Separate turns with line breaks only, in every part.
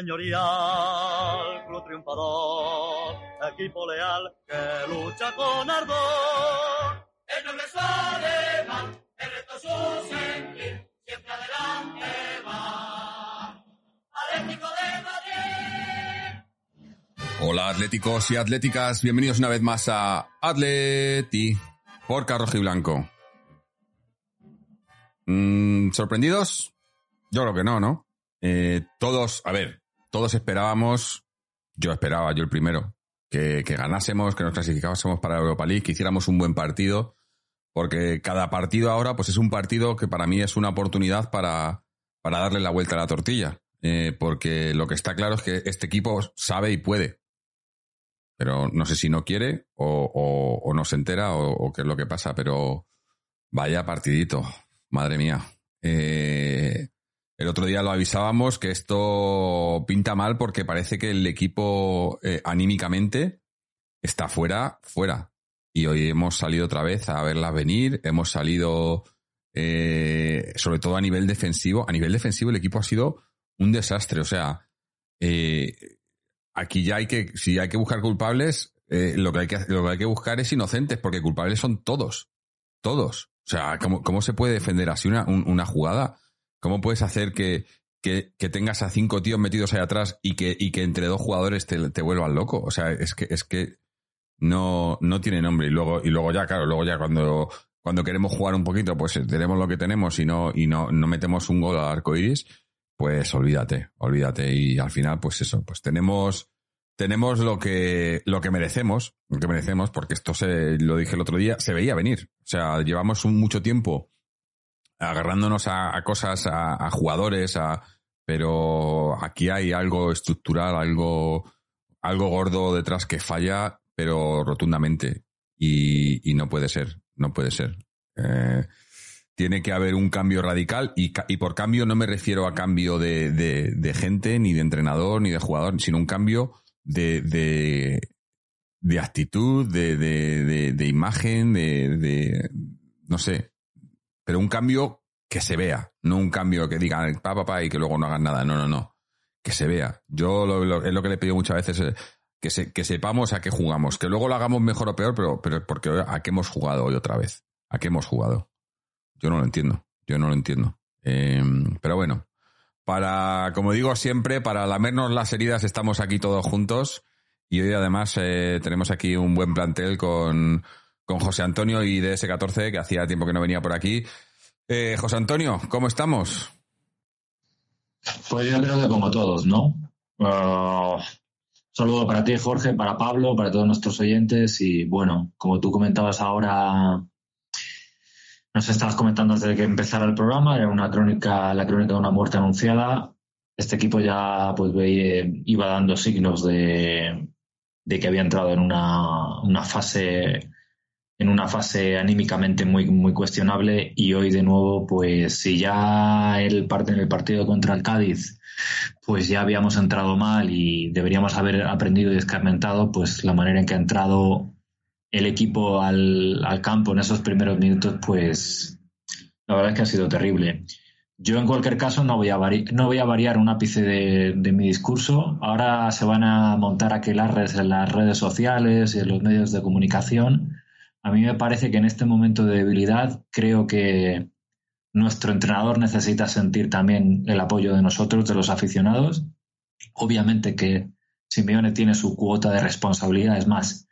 señorial, club triunfador, equipo leal que lucha con ardor. El noble alemán, el reto su sentir, siempre adelante va. Atlético de Madrid.
Hola atléticos y atléticas, bienvenidos una vez más a Atleti por Carrojo y Blanco. Mm, ¿Sorprendidos? Yo creo que no, ¿no? Eh, todos, a ver, todos esperábamos, yo esperaba, yo el primero, que, ganásemos, que nos clasificásemos para Europa League, que hiciéramos un buen partido, porque cada partido ahora pues es un partido que para mí es una oportunidad para, para darle la vuelta a la tortilla. Eh, porque lo que está claro es que este equipo sabe y puede. Pero no sé si no quiere o no se entera o, o, qué es lo que pasa, pero vaya partidito, madre mía. Eh, el otro día lo avisábamos que esto pinta mal porque parece que el equipo eh, anímicamente está fuera, fuera. Y hoy hemos salido otra vez a verlas venir, hemos salido, eh, sobre todo a nivel defensivo. A nivel defensivo el equipo ha sido un desastre. O sea, eh, aquí ya hay que, si hay que buscar culpables, eh, lo, que hay que, buscar es inocentes, porque culpables son todos. Todos. O sea, ¿cómo, cómo se puede defender así una, un, una jugada? ¿Cómo puedes hacer que, que, que, tengas a cinco tíos metidos ahí atrás y que, y que entre dos jugadores te, te vuelvan loco? O sea, es que, es que no, no tiene nombre. Y luego, y luego ya, claro, luego ya cuando, cuando queremos jugar un poquito, pues tenemos lo que tenemos y no, y no, no metemos un gol al arco iris, pues olvídate, olvídate. Y al final, pues eso, pues tenemos, tenemos lo que, lo que merecemos, lo que merecemos, porque esto se, lo dije el otro día, se veía venir. O sea, llevamos mucho tiempo agarrándonos a, cosas, a, jugadores, a, pero aquí hay algo estructural, algo, algo gordo detrás que falla, pero rotundamente. Y, y no puede ser, no puede ser. Eh, tiene que haber un cambio radical y, y, por cambio no me refiero a cambio de, de, gente, ni de entrenador, ni de jugador, sino un cambio de, de, de actitud, de, imagen, de, no sé, pero un cambio que se vea, no un cambio que digan pa, pa, pa y que luego no hagan nada, no, no, no, que se vea. Yo lo, es lo que le he pedido muchas veces, eh, que, se, que sepamos a qué jugamos, que luego lo hagamos mejor o peor, pero, pero porque a qué hemos jugado hoy otra vez, a qué hemos jugado. Yo no lo entiendo, yo no lo entiendo. Eh, pero bueno, para, como digo siempre, para lamernos las heridas estamos aquí todos juntos. Y hoy además eh, tenemos aquí un buen plantel con, con José Antonio y DS14, que hacía tiempo que no venía por aquí. Eh, José Antonio, ¿cómo estamos?
Pues yo creo que como todos, ¿no? Uh, saludo para ti, Jorge, para Pablo, para todos nuestros oyentes y bueno, como tú comentabas ahora, nos estabas comentando antes de que empezara el programa, era una crónica, la crónica de una muerte anunciada. Este equipo ya pues veía, iba dando signos de, de que había entrado en una, una fase en una fase anímicamente muy, muy cuestionable y hoy de nuevo, pues si ya el parte en el partido contra el Cádiz, pues ya habíamos entrado mal y deberíamos haber aprendido y escarmentado, pues la manera en que ha entrado el equipo al, al campo en esos primeros minutos, pues la verdad es que ha sido terrible. Yo en cualquier caso no voy a, vari no voy a variar un ápice de, de, mi discurso. Ahora se van a montar aquelarres en las redes sociales y en los medios de comunicación a mí me parece que en este momento de debilidad creo que nuestro entrenador necesita sentir también el apoyo de nosotros, de los aficionados. Obviamente que Simeone tiene su cuota de responsabilidad, es más,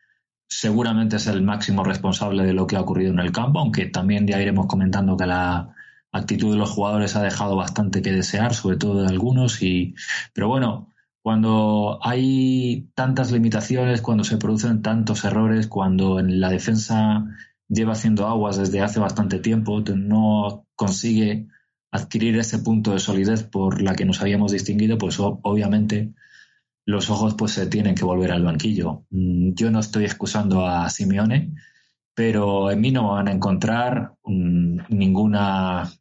seguramente es el máximo responsable de lo que ha ocurrido en el campo, aunque también ya iremos comentando que la actitud de los jugadores ha dejado bastante que desear, sobre todo de algunos, y pero bueno, cuando hay tantas limitaciones, cuando se producen tantos errores, cuando en la defensa lleva haciendo aguas desde hace bastante tiempo, no consigue adquirir ese punto de solidez por la que nos habíamos distinguido, pues obviamente los ojos pues se tienen que volver al banquillo. Mm, yo no estoy excusando a Simeone, pero en mí no van a encontrar mm, ninguna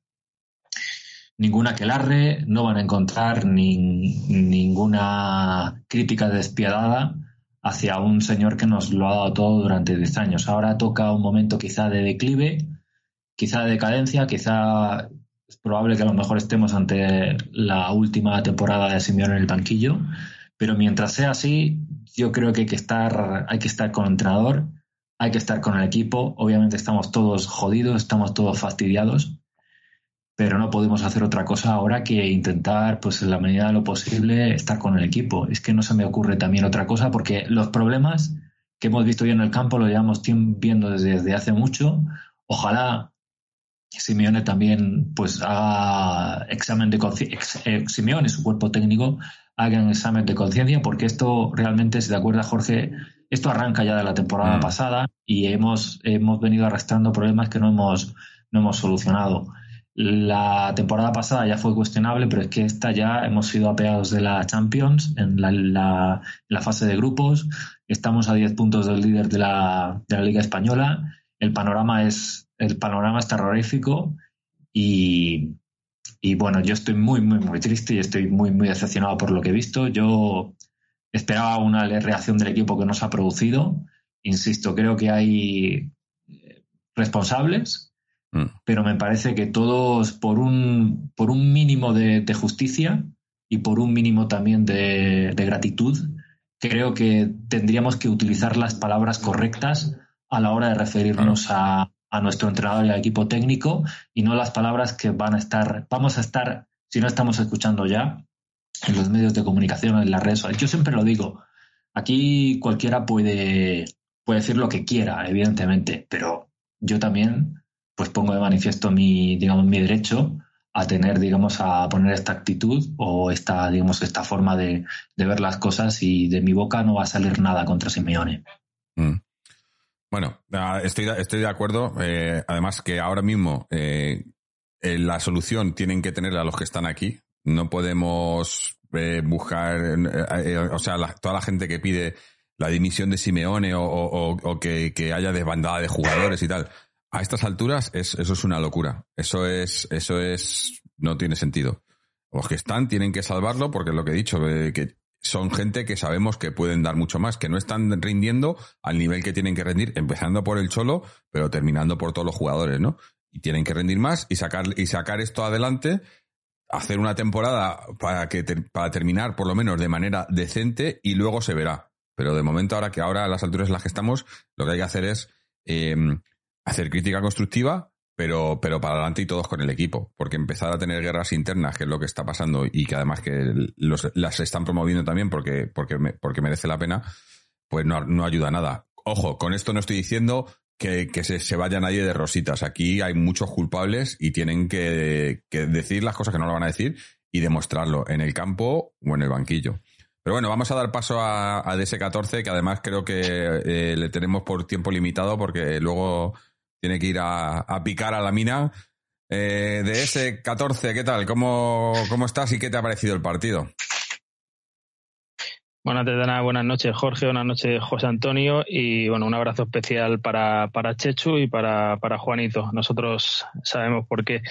ninguna aquelarre, no van a encontrar ni, ninguna crítica despiadada hacia un señor que nos lo ha dado todo durante 10 años. Ahora toca un momento quizá de declive, quizá de decadencia, quizá es probable que a lo mejor estemos ante la última temporada de Simeone en el banquillo, pero mientras sea así, yo creo que que hay que estar con el entrenador, hay que estar con el equipo. Obviamente estamos todos jodidos, estamos todos fastidiados, pero no podemos hacer otra cosa ahora que intentar, pues en la medida de lo posible, estar con el equipo. Es que no se me ocurre también otra cosa porque los problemas que hemos visto ya en el campo lo llevamos viendo desde, desde hace mucho. Ojalá Simeone también pues haga examen de eh, Simeone su cuerpo técnico hagan examen de conciencia porque esto realmente, si te acuerdas Jorge, esto arranca ya de la temporada mm. pasada y hemos, hemos venido arrastrando problemas que no hemos, no hemos solucionado. La temporada pasada ya fue cuestionable, pero es que esta ya hemos sido apeados de la Champions en la, fase de grupos. Estamos a 10 puntos del líder de la, de la Liga Española. El panorama es el panorama es terrorífico y, bueno, yo estoy muy, muy, muy triste y estoy muy, muy decepcionado por lo que he visto. Yo esperaba una reacción del equipo que no se ha producido. Insisto, creo que hay eh, responsables, mm. pero me parece que todos por un, por un mínimo de, justicia y por un mínimo también de, de gratitud, creo que tendríamos que utilizar las palabras correctas a la hora de referirnos a, a nuestro entrenador y al equipo técnico y no las palabras que van a estar, vamos a estar, si no estamos escuchando ya, en los medios de comunicación, en las redes sociales. Yo siempre lo digo, aquí cualquiera puede, puede decir lo que quiera, evidentemente, pero yo también pues pongo de manifiesto mi, digamos, mi derecho a tener, digamos, a poner esta actitud o esta, digamos, esta forma de, ver las cosas y de mi boca no va a salir nada contra Simeone. Mm.
Bueno, ah, estoy, estoy de acuerdo. Eh, además que ahora mismo eh, la solución tienen que tener a los que están aquí. No podemos eh, buscar, o sea, toda la gente que pide la dimisión de Simeone o, que, haya desbandada de jugadores y tal. A estas alturas es, eso es una locura. Eso es, eso es, no tiene sentido. Los que están tienen que salvarlo porque es lo que he dicho, que son gente que sabemos que pueden dar mucho más, que no están rindiendo al nivel que tienen que rendir, empezando por el Cholo, pero terminando por todos los jugadores, ¿no? Y tienen que rendir más y sacar, y sacar esto adelante, hacer una temporada para, que para terminar por lo menos de manera decente y luego se verá. Pero de momento, ahora que ahora a las alturas en las que estamos, lo que hay que hacer es eh, hacer crítica constructiva, pero, pero para adelante y todos con el equipo, porque empezar a tener guerras internas, que es lo que está pasando y que además que las están promoviendo también porque, porque, porque merece la pena, pues no, no ayuda a nada. Ojo, con esto no estoy diciendo que, que se, se, vaya nadie de rositas. Aquí hay muchos culpables y tienen que, que, decir las cosas que no lo van a decir y demostrarlo en el campo o en el banquillo. Pero bueno, vamos a dar paso a, a DS14, que además creo que eh, le tenemos por tiempo limitado porque luego tiene que ir a, picar a la mina. Eh, de ese 14, ¿qué tal? ¿Cómo, ¿Cómo estás y qué te ha parecido el partido?
Bueno, antes de buenas noches Jorge, buenas noches José Antonio y bueno, un abrazo especial para, para Chechu y para, para Juanito. Nosotros sabemos por qué.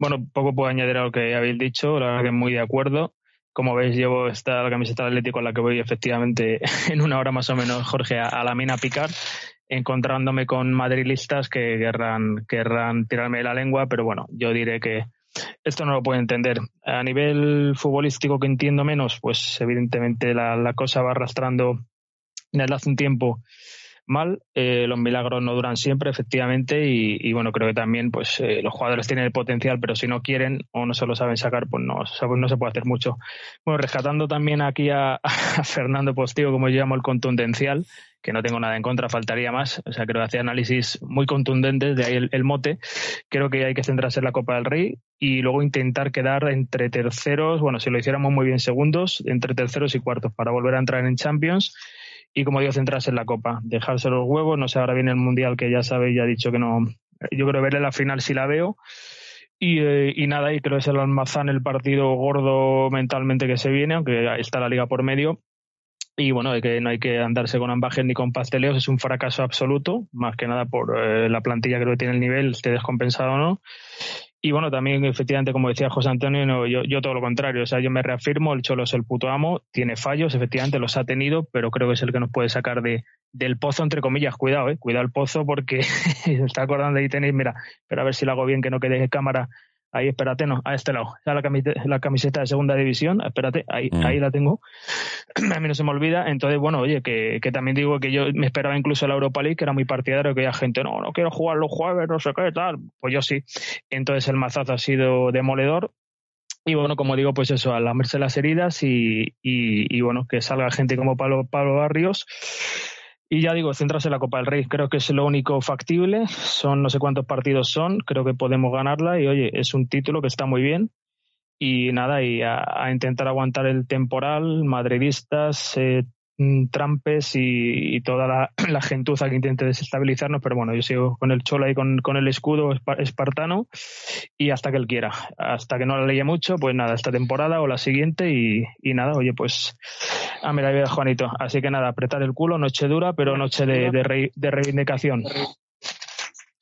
Bueno, poco puedo añadir a lo que habéis dicho, la verdad que muy de acuerdo. Como veis, llevo esta camiseta de Atlético con la que voy efectivamente en una hora más o menos, Jorge, a, a la mina a picar encontrándome con madrilistas que querrán, querrán tirarme la lengua, pero bueno, yo diré que esto no lo puedo entender. A nivel futbolístico que entiendo menos, pues evidentemente la, la cosa va arrastrando desde hace un tiempo mal. Eh, los milagros no duran siempre, efectivamente, y, bueno, creo que también pues eh, los jugadores tienen el potencial, pero si no quieren o no se lo saben sacar, pues no, se puede hacer mucho. Bueno, rescatando también aquí a, Fernando Postigo, como yo llamo el contundencial, que no tengo nada en contra, faltaría más. O sea, creo que hacía análisis muy contundentes, de ahí el, el, mote. Creo que hay que centrarse en la Copa del Rey y luego intentar quedar entre terceros, bueno, si lo hiciéramos muy bien segundos, entre terceros y cuartos para volver a entrar en Champions y como digo, centrarse en la Copa, dejarse los huevos, no sé, ahora viene el Mundial que ya sabéis, ya ha dicho que no, yo creo verle la final si la veo. Y, eh, y, nada, y creo que es el almazán el partido gordo mentalmente que se viene, aunque está la liga por medio. Y bueno, que no hay que andarse con ambajes ni con pasteleos, es un fracaso absoluto, más que nada por eh, la plantilla creo que tiene el nivel, esté descompensado o no. Y bueno, también efectivamente, como decía José Antonio, yo, todo lo contrario. O sea, yo me reafirmo, el Cholo es el puto amo, tiene fallos, efectivamente los ha tenido, pero creo que es el que nos puede sacar de, del pozo, entre comillas. Cuidado, eh, cuidado el pozo porque está acordando ahí tenéis, mira, pero a ver si lo hago bien, que no quede en cámara ahí espérate, no, a este lado, la camiseta, la camiseta de segunda división, espérate, ahí, mm. ahí la tengo, a mí no se me olvida, entonces bueno, oye, que, que, también digo que yo me esperaba incluso la Europa League, que era muy partidario, que había gente, no, no quiero jugar los jueves, no sé qué, tal, pues yo sí, entonces el mazazo ha sido demoledor, y bueno, como digo, pues eso, a lamerse las heridas y, y, y bueno, que salga gente como Pablo, Pablo Barrios y ya digo, centrarse en la Copa del Rey, creo que es lo único factible. Son no sé cuántos partidos son, creo que podemos ganarla y oye, es un título que está muy bien. Y nada, y a, intentar aguantar el temporal, madridistas, eh, trampes y, toda la, la, gentuza que intente desestabilizarnos, pero bueno, yo sigo con el chola y con, con, el escudo espartano y hasta que él quiera. Hasta que no la leía mucho, pues nada, esta temporada o la siguiente y, y nada, oye, pues a mí la vida Juanito. Así que nada, apretar el culo, noche dura, pero noche de, de, de reivindicación.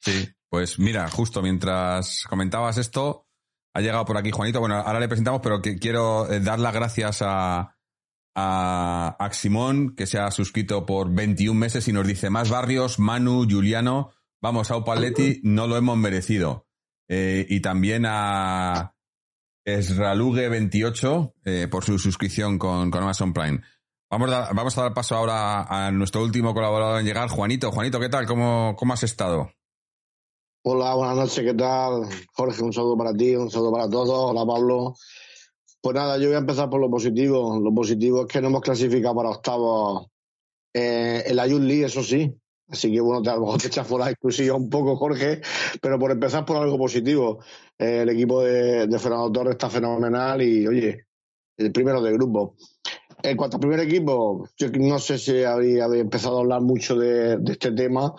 Sí, pues mira, justo mientras comentabas esto, ha llegado por aquí Juanito. Bueno, ahora le presentamos, pero que quiero eh, dar las gracias a a Aximón, que se ha suscrito por 21 meses y nos dice más barrios, Manu, Juliano, vamos, a Upaletti, no lo hemos merecido. Eh, y también a Esralugue28 eh, por su suscripción con, con Amazon Prime. Vamos a, vamos a dar paso ahora a nuestro último colaborador en llegar, Juanito. Juanito, ¿qué tal? ¿Cómo, cómo has estado?
Hola, buenas noches, ¿qué tal? Jorge, un saludo para ti, un saludo para todos. Hola, Pablo. Pues nada, yo voy a empezar por lo positivo. Lo positivo es que no hemos clasificado para octavos eh, en la Youth League, eso sí. Así que bueno, a lo mejor te echas fuera exclusiva un poco, Jorge, pero por empezar por algo positivo. Eh, el equipo de, Fernando Torres está fenomenal y, oye, el primero de grupo. En cuanto al primer equipo, yo no sé si había, empezado a hablar mucho de, de este tema,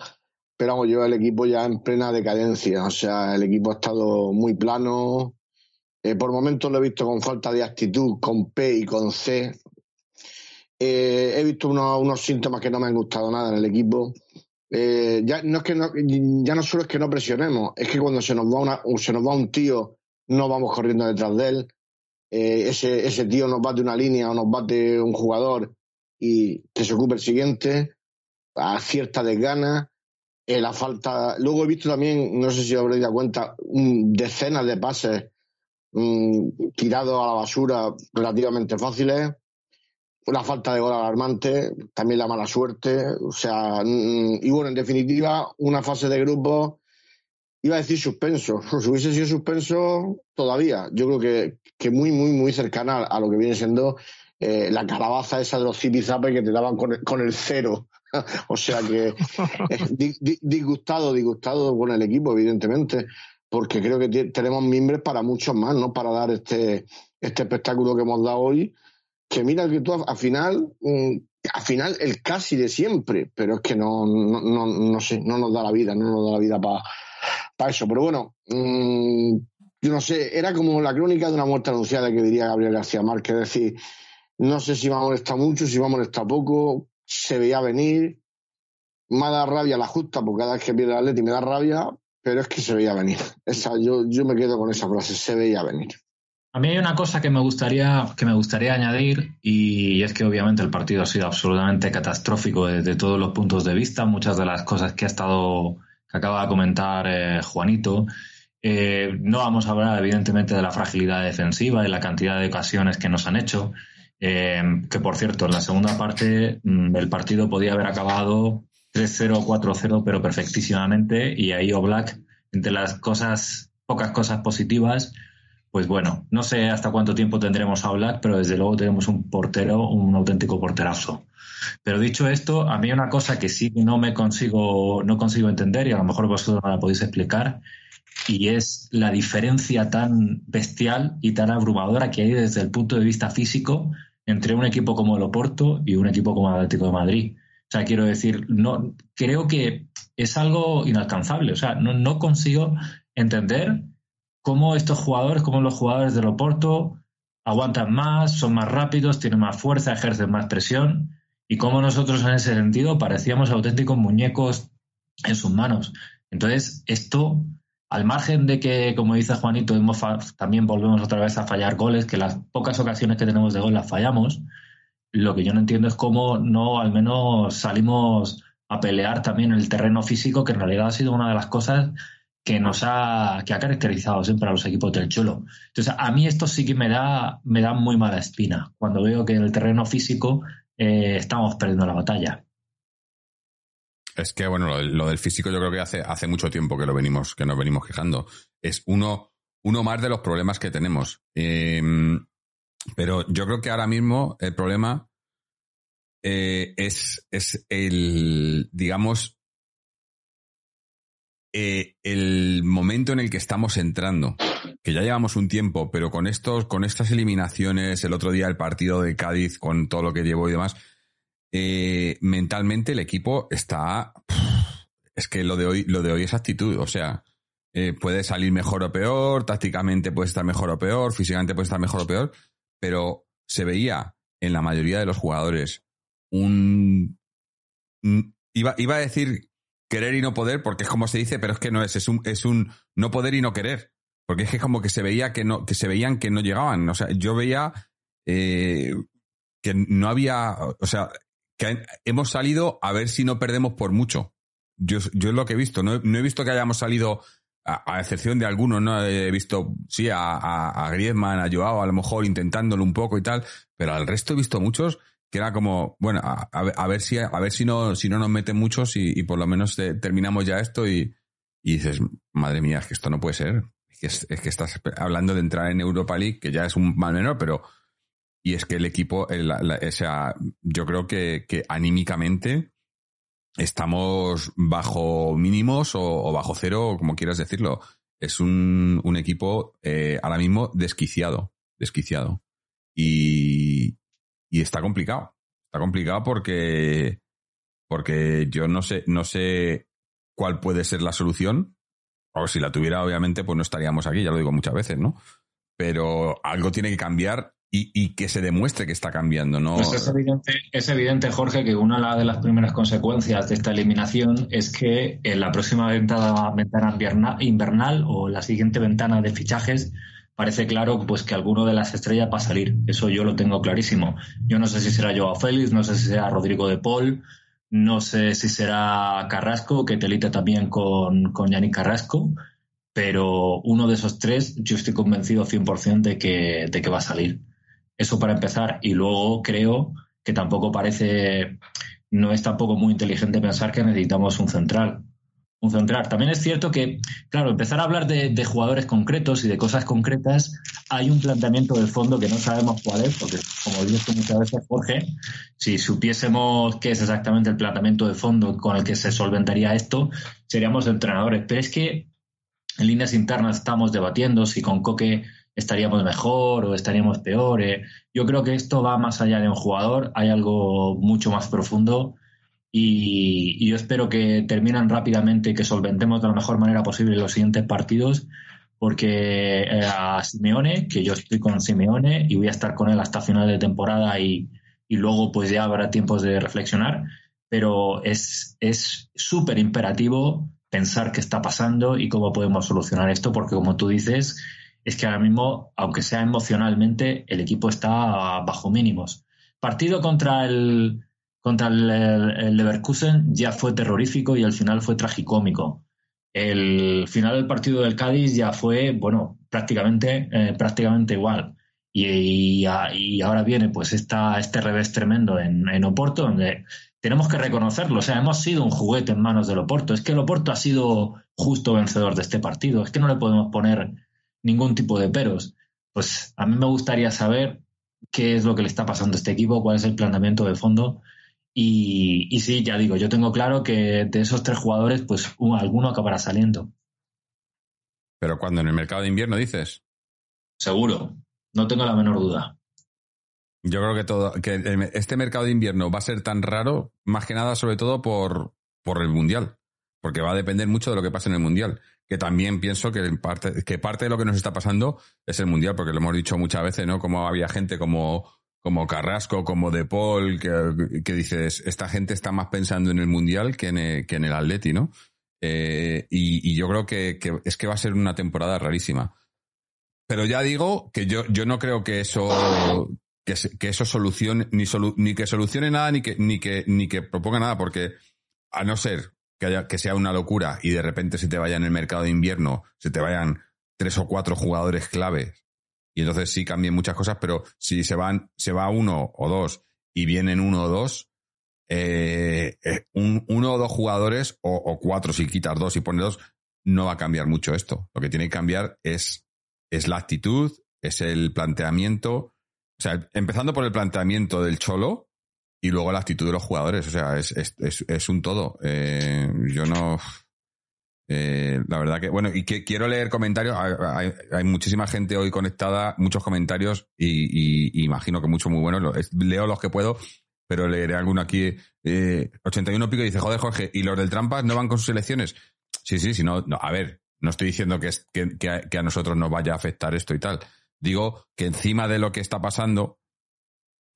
pero vamos, yo el equipo ya en plena decadencia. O sea, el equipo ha estado muy plano, eh, por momentos lo he visto con falta de actitud, con P y con C. Eh, he visto unos, síntomas que no me han gustado nada en el equipo. Eh, ya no es que ya no solo es que no presionemos, es que cuando se nos va una, se nos va un tío, no vamos corriendo detrás de él. ese, tío nos bate una línea o nos bate un jugador y que se ocupe el siguiente, a cierta desgana. la falta. Luego he visto también, no sé si habréis dado cuenta, decenas de pases Mm, tirado a la basura relativamente fáciles, una falta de gol alarmante, también la mala suerte, o sea, mm, y bueno, en definitiva, una fase de grupo, iba a decir suspenso, si hubiese sido suspenso todavía, yo creo que, que muy, muy, muy cercana a lo que viene siendo eh, la calabaza esa de los zipizapes que te daban con el, con el cero. o sea que disgustado, disgustado con el equipo, evidentemente porque creo que tenemos mimbres para muchos más, ¿no? Para dar este, este espectáculo que hemos dado hoy. Que mira que tú al final, mm, al final el casi de siempre, pero es que no, no, no, no sé, no nos da la vida, no nos da la vida para eso. Pero bueno, mm, yo no sé, era como la crónica de una muerte anunciada que diría Gabriel García Márquez, es decir, no sé si va a molestar mucho, si va a molestar poco, se veía venir, me da rabia la justa, porque cada vez que pierde el Atleti me da rabia, pero es que se veía venir. Esa, yo, yo me quedo con esa frase, se veía venir.
A mí hay una cosa que me gustaría, que me gustaría añadir, y es que obviamente el partido ha sido absolutamente catastrófico desde todos los puntos de vista. Muchas de las cosas que ha estado, que acaba de comentar eh, Juanito. Eh, no vamos a hablar, evidentemente, de la fragilidad defensiva y la cantidad de ocasiones que nos han hecho. Eh, que por cierto, en la segunda parte mm, el partido podía haber acabado 3-0, 4-0, pero perfectísimamente. Y ahí Oblak, entre las cosas, pocas cosas positivas, pues bueno, no sé hasta cuánto tiempo tendremos a Oblak, pero desde luego tenemos un portero, un auténtico porterazo. Pero dicho esto, a mí una cosa que sí no me consigo, no consigo entender, y a lo mejor vosotros no la podéis explicar, y es la diferencia tan bestial y tan abrumadora que hay desde el punto de vista físico entre un equipo como el Oporto y un equipo como el Atlético de Madrid. O sea, quiero decir, no, creo que es algo inalcanzable. O sea, no, consigo entender cómo estos jugadores, cómo los jugadores del Oporto aguantan más, son más rápidos, tienen más fuerza, ejercen más presión y cómo nosotros en ese sentido parecíamos auténticos muñecos en sus manos. Entonces, esto, al margen de que, como dice Juanito, también volvemos otra vez a fallar goles, que las pocas ocasiones que tenemos de gol las fallamos, lo que yo no entiendo es cómo no al menos salimos a pelear también en el terreno físico, que en realidad ha sido una de las cosas que nos ha, que ha caracterizado siempre a los equipos del Cholo. Entonces, a mí esto sí que me da, me da muy mala espina cuando veo que en el terreno físico eh, estamos perdiendo la batalla.
Es que, bueno, lo, del físico yo creo que hace, hace mucho tiempo que lo venimos, que nos venimos quejando. Es uno, uno más de los problemas que tenemos. Em, pero yo creo que ahora mismo el problema eh, es, es el, digamos, eh, el momento en el que estamos entrando, que ya llevamos un tiempo, pero con estos, con estas eliminaciones, el otro día el partido de Cádiz, con todo lo que llevó y demás, eh, mentalmente el equipo está. Es que lo de hoy, lo de hoy es actitud. O sea, puede salir mejor o peor, tácticamente puede estar mejor o peor, físicamente puede estar mejor o peor, pero se veía en la mayoría de los jugadores un. Iba, iba a decir querer y no poder, porque es como se dice, pero es que no es, es un, es un no poder y no querer. Porque es que como que se veía que no, que se veían que no llegaban. O sea, yo veía eh, que no había, o sea, que hemos salido a ver si no perdemos por mucho. Yo, yo es lo que he visto. No, he visto que hayamos salido, a, excepción de algunos, ¿no? He visto, sí, a, a, a, Griezmann, a Joao, a lo mejor intentándolo un poco y tal, pero al resto he visto muchos que era como, bueno, a, a ver si, a ver si no, si no nos meten muchos y, y por lo menos terminamos ya esto y, y, dices, madre mía, es que esto no puede ser. Es que, es, es que estás hablando de entrar en Europa League, que ya es un mal menor, pero y es que el equipo, el, la, o sea, yo creo que, que anímicamente estamos bajo mínimos o, bajo cero, como quieras decirlo. Es un, un equipo eh, ahora mismo desquiciado, desquiciado. Y, y está complicado. Está complicado porque, porque yo no sé, no sé cuál puede ser la solución. O si la tuviera, obviamente, pues no estaríamos aquí, ya lo digo muchas veces, ¿no? Pero algo tiene que cambiar y, que se demuestre que está cambiando, ¿no?
Pues es evidente, es evidente, Jorge, que una de las primeras consecuencias de esta eliminación es que en la próxima ventana, ventana invernal o la siguiente ventana de fichajes parece claro pues que alguno de las estrellas va a salir. Eso yo lo tengo clarísimo. Yo no sé si será Joao Félix, no sé si será Rodrigo de Paul, no sé si será Carrasco, que telita también con, con Yannick Carrasco, pero uno de esos tres yo estoy convencido 100% de que, de que va a salir. Eso para empezar. Y luego creo que tampoco parece, no es tampoco muy inteligente pensar que necesitamos un central. Un central. También es cierto que, claro, empezar a hablar de, jugadores concretos y de cosas concretas, hay un planteamiento de fondo que no sabemos cuál es, porque como dices muchas veces, Jorge, si supiésemos qué es exactamente el planteamiento de fondo con el que se solventaría esto, seríamos entrenadores. Pero es que en líneas internas estamos debatiendo si con Coque estaríamos mejor o estaríamos peor. Eh. Yo creo que esto va más allá de un jugador, hay algo mucho más profundo y, yo espero que terminen rápidamente y que solventemos de la mejor manera posible los siguientes partidos porque eh, a Simeone, que yo estoy con Simeone y voy a estar con él hasta final de temporada y, y luego pues ya habrá tiempos de reflexionar, pero es súper imperativo pensar qué está pasando y cómo podemos solucionar esto porque como tú dices, es que ahora mismo, aunque sea emocionalmente, el equipo está bajo mínimos. Partido contra el, contra el, Leverkusen ya fue terrorífico y el final fue tragicómico. El final del partido del Cádiz ya fue, bueno, prácticamente, eh, prácticamente igual. Y, y, ahora viene pues esta, este revés tremendo en, en, Oporto, donde tenemos que reconocerlo. O sea, hemos sido un juguete en manos del Oporto. Es que el Oporto ha sido justo vencedor de este partido. Es que no le podemos poner ningún tipo de peros. Pues a mí me gustaría saber qué es lo que le está pasando a este equipo, cuál es el planteamiento de fondo. Y, y sí, ya digo, yo tengo claro que de esos tres jugadores, pues alguno acabará saliendo.
Pero cuando en el mercado de invierno dices.
Seguro, no tengo la menor duda.
Yo creo que todo, que este mercado de invierno va a ser tan raro, más que nada, sobre todo por, por el mundial. Porque va a depender mucho de lo que pase en el mundial que también pienso que parte, que parte de lo que nos está pasando es el Mundial, porque lo hemos dicho muchas veces, ¿no? Como había gente como, como Carrasco, como De Paul, que, que dices, esta gente está más pensando en el Mundial que en el, que en el Atleti, ¿no? Eh, y, y, yo creo que, que, es que va a ser una temporada rarísima. Pero ya digo que yo, yo no creo que eso, que, que eso solucione, ni, solu, ni que solucione nada, ni que, ni que, ni que proponga nada, porque a no ser que, haya, que sea una locura y de repente se te vaya en el mercado de invierno, se te vayan tres o cuatro jugadores claves y entonces sí cambien muchas cosas, pero si se van, se va uno o dos y vienen uno o dos, eh, eh, un, uno o dos jugadores, o, cuatro si quitas dos y pones dos, no va a cambiar mucho esto. Lo que tiene que cambiar es, es la actitud, es el planteamiento. O sea, empezando por el planteamiento del cholo y luego la actitud de los jugadores. O sea, es, es, es, un todo. Eh, yo no. Eh, la verdad que, bueno, y que quiero leer comentarios. Hay, muchísima gente hoy conectada, muchos comentarios y, imagino que muchos muy buenos. Leo los que puedo, pero leeré alguno aquí. Eh, 81 pico dice, joder, Jorge, ¿y los del Trampas no van con sus elecciones? Sí, sí, sí, no, a ver, no estoy diciendo que, es, que, que, a, nosotros nos vaya a afectar esto y tal. Digo que encima de lo que está pasando,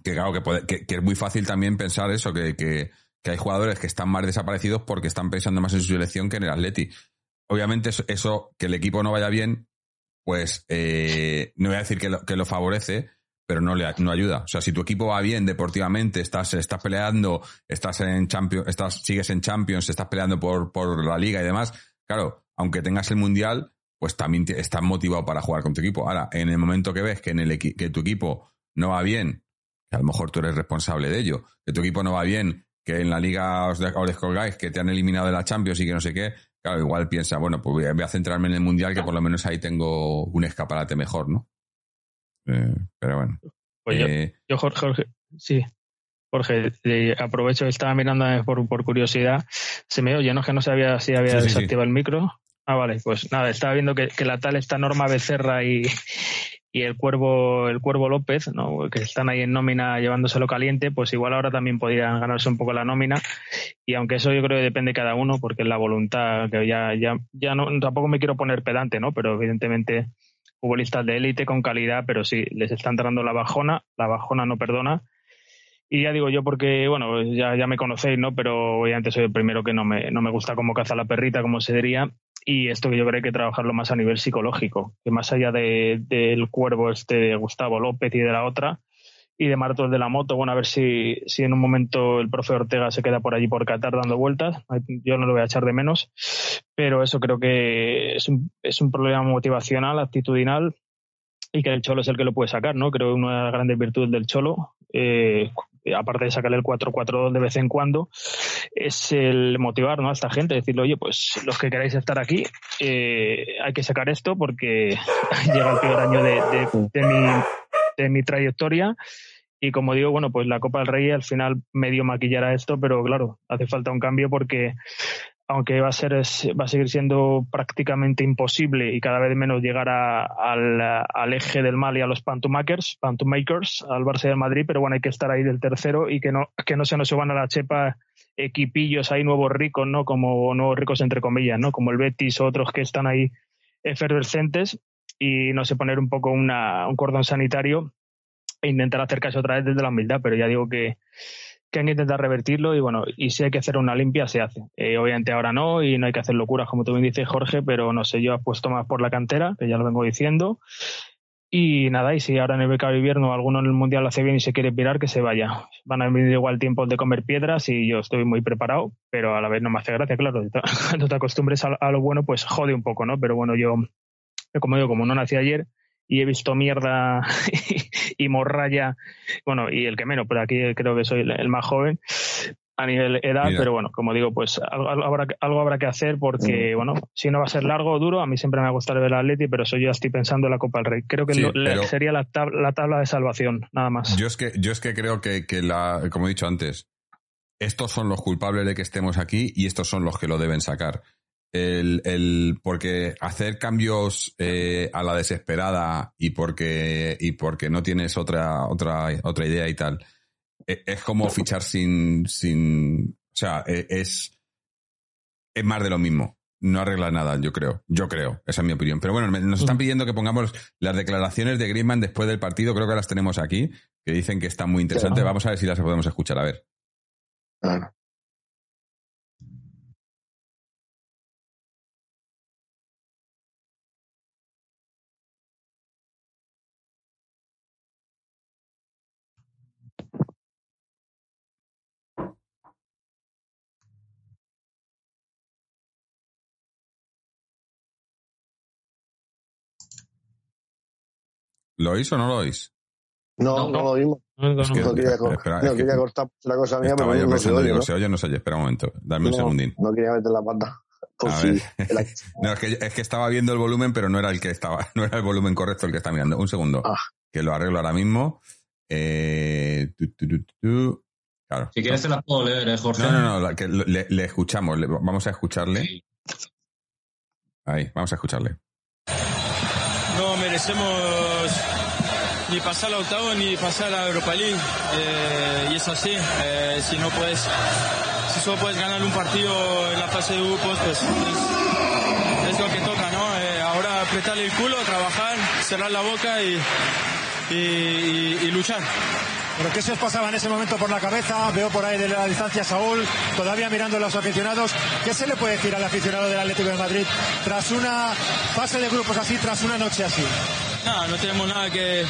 que claro, que, puede, que, es muy fácil también pensar eso, que, que hay jugadores que están más desaparecidos porque están pensando más en su selección que en el Atleti. Obviamente eso, que el equipo no vaya bien, pues eh, no voy a decir que lo, que lo favorece, pero no le no ayuda. O sea, si tu equipo va bien deportivamente, estás, estás peleando, estás en Champions, estás, sigues en Champions, estás peleando por, por la liga y demás, claro, aunque tengas el mundial, pues también estás motivado para jugar con tu equipo. Ahora, en el momento que ves que en el que tu equipo no va bien, que a lo mejor tú eres responsable de ello, que tu equipo no va bien, que en la liga os, os colgáis, que te han eliminado de la Champions y que no sé qué, claro, igual piensa, bueno, pues voy a, centrarme en el Mundial, que por lo menos ahí tengo un escaparate mejor, ¿no? Eh, pero bueno.
Pues yo, eh, Jorge, sí. Jorge, aprovecho, estaba mirando por, por curiosidad. Se me oye, ¿no? Que no sabía si había desactivado el micro. Ah, vale, pues nada, estaba viendo que, que la tal esta Norma Becerra y, y el Cuervo, el Cuervo López, ¿no? que están ahí en nómina llevándoselo caliente, pues igual ahora también podrían ganarse un poco la nómina. Y aunque eso yo creo que depende de cada uno, porque es la voluntad, que ya, ya, ya no, tampoco me quiero poner pedante, ¿no? Pero evidentemente futbolistas de élite con calidad, pero sí, les están dando la bajona, la bajona no perdona. Y ya digo yo porque, bueno, ya, ya me conocéis, ¿no? Pero obviamente soy el primero que no me, no me gusta cómo caza la perrita, como se diría. Y esto que yo creo que hay que trabajarlo más a nivel psicológico, que más allá de, del cuervo este de Gustavo López y de la otra, y de Martos de la Moto, bueno, a ver si, si en un momento el profe Ortega se queda por allí por Qatar dando vueltas, yo no lo voy a echar de menos, pero eso creo que es un, es un problema motivacional, actitudinal, y que el Cholo es el que lo puede sacar, ¿no? Creo que una de las grandes virtudes del Cholo, eh, aparte de sacarle el 4-4-2 de vez en cuando, es el motivar ¿no? a esta gente, decirle, oye, pues los que queráis estar aquí, eh, hay que sacar esto porque llega el peor año de, de, mi, de mi trayectoria. Y como digo, bueno, pues la Copa del Rey al final medio maquillará esto, pero claro, hace falta un cambio porque aunque va a ser va a seguir siendo prácticamente imposible y cada vez menos llegar al, al, eje del mal y a los pantumakers, pantumakers, al Barça del Madrid, pero bueno, hay que estar ahí del tercero y que no, que no se nos suban a la chepa equipillos ahí nuevos ricos, ¿no? Como nuevos ricos entre comillas, ¿no? Como el Betis o otros que están ahí efervescentes y no sé, poner un poco una, un cordón sanitario e intentar acercarse otra vez desde la humildad, pero ya digo que que hay que intentar revertirlo y bueno, y si hay que hacer una limpia, se hace. Eh, obviamente ahora no y no hay que hacer locuras, como tú me dices, Jorge, pero no sé, yo apuesto más por la cantera, que ya lo vengo diciendo. Y nada, y si ahora en el becado invierno alguno en el Mundial lo hace bien y se quiere pirar, que se vaya. Van a venir igual tiempos de comer piedras y yo estoy muy preparado, pero a la vez no me hace gracia, claro. Cuando te acostumbres a lo bueno, pues jode un poco, ¿no? Pero bueno, yo, como digo, como no nací ayer, y he visto mierda y morralla, bueno, y el que menos, pero aquí creo que soy el más joven a nivel edad, pero bueno, como digo, pues algo, habrá, algo habrá que hacer porque, mm. bueno, si no va a ser largo o duro, a mí siempre me ha gustado ver al Atleti, pero eso ya estoy pensando en la Copa del Rey. Creo que sería la, la, tabla de salvación, nada más.
Yo es que, yo es que creo que, que la, como he dicho antes, estos son los culpables de que estemos aquí y estos son los que lo deben sacar el, el, porque hacer cambios eh, a la desesperada y porque, y porque no tienes otra, otra, otra idea y tal, e, es, como fichar sin, sin, o sea, e, es, es más de lo mismo. No arregla nada, yo creo. Yo creo. Esa es mi opinión. Pero bueno, nos están pidiendo que pongamos las declaraciones de Griezmann después del partido. Creo que las tenemos aquí, que dicen que están muy interesantes. Vamos a ver si las podemos escuchar. A ver. ¿Lo oís o no lo oís?
No, no,
No.
lo oímos.
No, no,
Es que-
No quería,
espera,
no
es que
quería cortar la cosa mía,
Estaba
pero
yo
no, se
pensando,
oye,
digo,
¿no?
¿se oye o no se oye? Espera un momento, dame un segundín.
No quería meter la pata.
A ver.
el-
No, es que, es que estaba viendo el volumen, pero no era el que estaba, no era el volumen correcto el que está mirando. Un segundo.
Ah.
Que lo arreglo ahora mismo. Eh, tu, tu, tu, tu. Claro.
Si quieres te las puedo leer, ¿eh, Jorge?
No, no, no, la- que le, le escuchamos, le- vamos a escucharle.
Sí.
Ahí, vamos a escucharle.
No merecemos ni pasar a octavo ni pasar a Europa League. Eh, y es así. Eh, si no puedes, si solo puedes ganar un partido en la fase de grupos, pues es, lo que toca, ¿no? Eh, ahora apretarle el culo, trabajar, cerrar la boca y- y luchar.
¿Pero qué se os pasaba en ese momento por la cabeza? Veo por ahí de la distancia Saúl, todavía mirando a los aficionados. ¿Qué se le puede decir al aficionado del Atlético de Madrid tras una fase de grupos así, tras una noche así?
Nada, no tenemos nada que,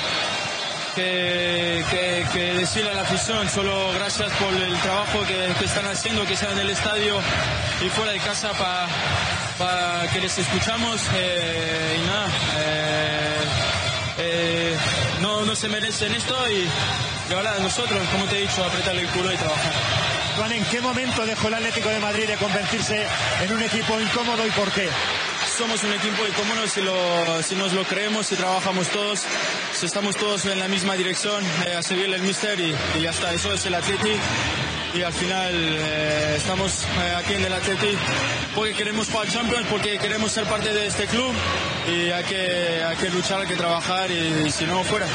que, decirle a la afición, solo gracias por el trabajo que, que están haciendo, que sea en el estadio y fuera de casa para que les escuchamos eh, y nada, eh, eh, no, no se merecen esto y, y ahora nosotros, como te he dicho, apretarle el culo y trabajar.
Juan, ¿en qué momento dejó el Atlético de Madrid de convertirse en un equipo incómodo y por qué?
somos un equipo incómodo si, lo, si nos lo creemos, si trabajamos todos, si estamos todos en la misma dirección, eh, a seguirle el mister y, y ya está. Eso es el Atleti. Y al final eh, estamos eh, aquí en el Atleti porque queremos jugar Champions, porque queremos ser parte de este club y hay que, hay que luchar, hay que trabajar y, si no, fuera.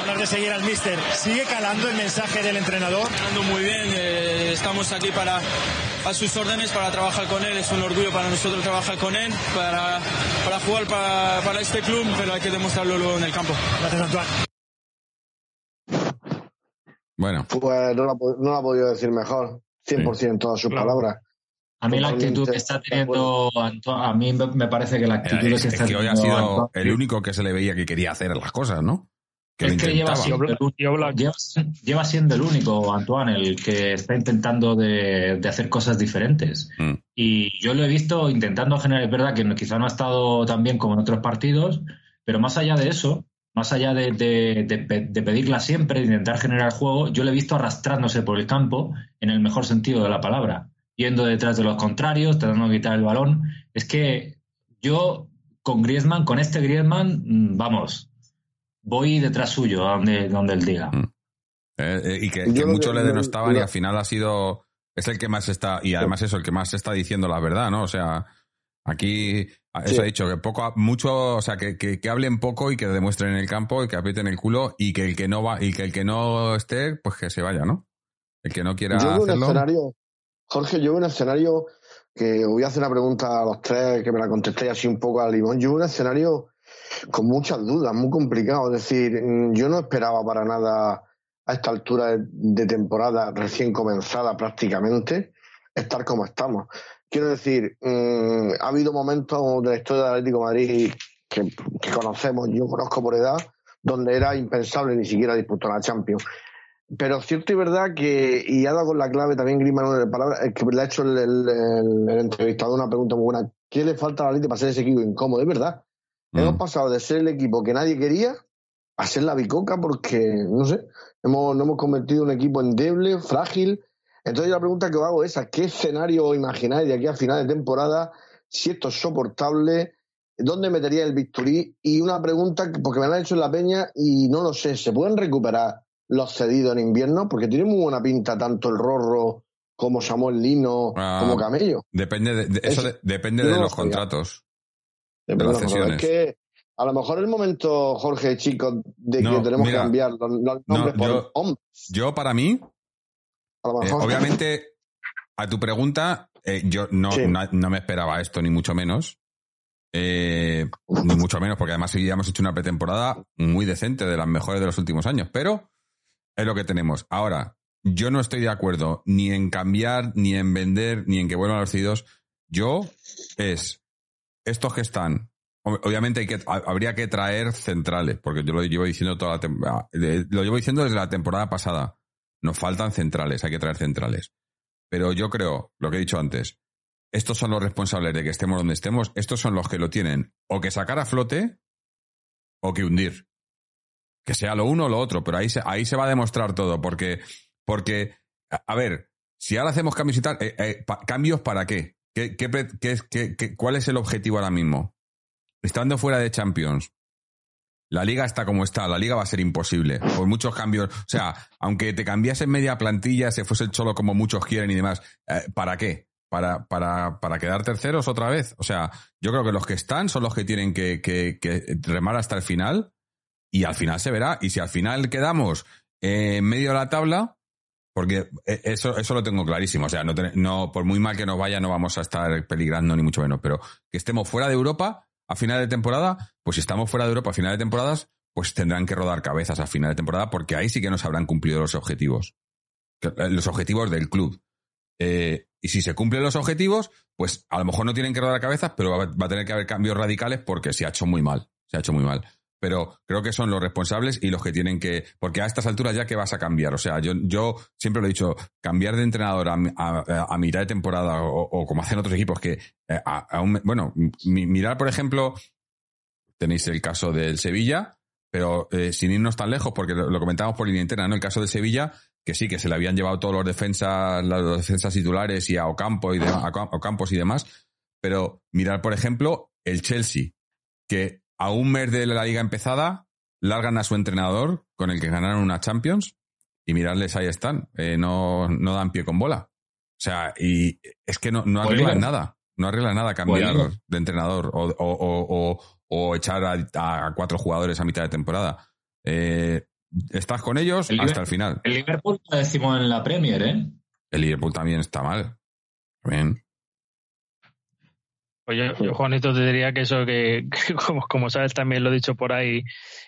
Hablar de seguir al míster, ¿sigue calando el mensaje del entrenador?
Ando muy bien, eh, estamos aquí para a sus órdenes, para trabajar con él, es un orgullo para nosotros trabajar con él, para, para jugar para, para este club, pero hay que demostrarlo luego en el campo.
Gracias, Antoine.
Bueno,
Pues no la, po- no la ha podido decir mejor. 100% todas sus
Claro.
palabras.
A mí la actitud que está teniendo Antoine, a mí me parece que la actitud
es,
que
es
está
que hoy ha
teniendo
sido
Antoine-
el único que se le veía que quería hacer las cosas, ¿no? Que lo
es que lleva siendo, el lleva, lleva siendo el único, Antoine, el que está intentando de, de hacer cosas diferentes.
Mm.
Y yo lo he visto intentando generar, es verdad que quizá no ha estado tan bien como en otros partidos, pero más allá de eso, más allá de, de- de pe- de pedirla siempre, de intentar generar juego, yo lo he visto arrastrándose por el campo en el mejor sentido de la palabra, yendo detrás de los contrarios, tratando de quitar el balón. Es que yo con Griezmann, con este Griezmann, mm, vamos, voy detrás suyo, a donde, donde él diga.
Mm. Eh, eh, y que, que
que-
le denostaban y al final ha sido. Es el que más está. Y además eso, el que más está diciendo la verdad, ¿no? O sea, aquí. Eso
Sí.
ha dicho, que poco, mucho, o sea, que, que, que hablen poco y que demuestren en el campo y que aprieten el culo y que el que no va, y que el que no esté, pues que se vaya, ¿no? El que no quiera
Yo veo un
hacerlo.
escenario, Jorge, yo veo un escenario que voy a hacer una pregunta a los tres, que me la contestéis así un poco al limón. Yo veo un escenario con muchas dudas, muy complicado. Es decir, mm, yo no esperaba para nada a esta altura de, de temporada recién comenzada prácticamente estar como estamos. Quiero decir, mm, ha habido momentos de la historia del Atlético de Madrid que, que conocemos, yo conozco por edad, donde era impensable ni siquiera disputar la Champions. Pero cierto y verdad que, y ha dado con la clave también Griezmann de palabras, es que le ha hecho el, el- el- el entrevistador una pregunta muy buena. ¿Qué le falta a la Leti para ser ese equipo incómodo? Es verdad.
Mm.
Hemos pasado de ser el equipo que nadie quería a ser la bicoca porque, no sé, hemos, nos hemos convertido en un equipo endeble, frágil. Entonces la pregunta que os hago es, ¿a qué escenario imagináis de aquí a final de temporada? Si esto es soportable, ¿dónde metería el bisturí? Y una pregunta, que- porque me la han hecho en la peña y no lo sé, ¿se pueden recuperar los cedidos en invierno? Porque tiene muy buena pinta tanto el Rorro como Samuel Lino,
Ah,
como Camello.
Depende de, de- eso
Eso-
de- depende de los contratos.
De
de las cesiones.
Es que a lo mejor el momento, Jorge, chicos, de
No,
que tenemos
mira,
que cambiar los, los
no,
nombres por
yo-
hombres.
Yo, para mí,
A lo
Eh, obviamente, a tu pregunta, eh, yo no,
Sí.
no, no me esperaba esto, ni mucho menos. Eh, ni mucho menos, porque además ya hemos hecho una pretemporada muy decente, de las mejores de los últimos años. Pero es lo que tenemos. Ahora, yo no estoy de acuerdo ni en cambiar, ni en vender, ni en que vuelvan los cedidos. Yo es estos que están. ob- Obviamente hay que, ha- habría que traer centrales, porque yo lo llevo diciendo toda la temporada. Lo llevo diciendo desde la temporada pasada. Nos faltan centrales, hay que traer centrales. Pero yo creo, lo que he dicho antes, estos son los responsables de que estemos donde estemos, estos son los que lo tienen o que sacar a flote o que hundir. que sea lo uno o lo otro, pero ahí se, ahí se va a demostrar todo, porque, porque, a ver, si ahora hacemos cambios y tal, eh, eh, ¿cambios para qué? ¿Qué, qué, qué, qué cuál es el objetivo ahora mismo? Estando fuera de Champions, la liga está como está, la liga va a ser imposible, por muchos cambios. O sea, aunque te cambiase media plantilla, se fuese el solo como muchos quieren y demás, eh, ¿para qué? Para, para, para quedar terceros otra vez. O sea, yo creo que los que están son los que tienen que, que, que remar hasta el final y al final se verá. Y si al final quedamos en medio de la tabla, porque eh, eso, eso lo tengo clarísimo. O sea, no, no, por muy mal que nos vaya, no vamos a estar peligrando ni mucho menos. Pero que estemos fuera de Europa a final de temporada, pues si estamos fuera de Europa a final de temporadas, pues tendrán que rodar cabezas a final de temporada porque ahí sí que nos habrán cumplido los objetivos. Eh, los objetivos del club. Eh, y si se cumplen los objetivos, pues a lo mejor no tienen que rodar cabezas, pero va, a tener que haber cambios radicales porque se ha hecho muy mal. Se ha hecho muy mal pero creo que son los responsables y los que tienen que, porque a estas alturas ya que vas a cambiar, o sea, yo, yo siempre lo he dicho, cambiar de entrenador a, mitad de temporada o, como hacen otros equipos que, eh, bueno, mirar por ejemplo, tenéis el caso del Sevilla, pero eh, sin irnos tan lejos, porque lo, comentamos por línea interna, ¿no? El caso del Sevilla, que sí, que se le habían llevado todos los defensas, los defensas titulares y a Ocampo y, demás, a Ocampos y demás, pero mirar por ejemplo el Chelsea, que a un mes de la liga empezada, largan a su entrenador con el que ganaron una Champions y mirarles ahí están, eh, no, no dan pie con bola. O sea, y es que no, no arreglan nada, no arreglan nada cambiar de entrenador o, o, o, o echar a, cuatro jugadores a mitad de temporada. Eh, estás con ellos hasta el final.
El Liverpool lo decimos en la Premier, ¿eh?
El Liverpool también está mal. Bien.
Pues yo, Juanito, te diría que eso que, como, sabes, también lo he dicho por ahí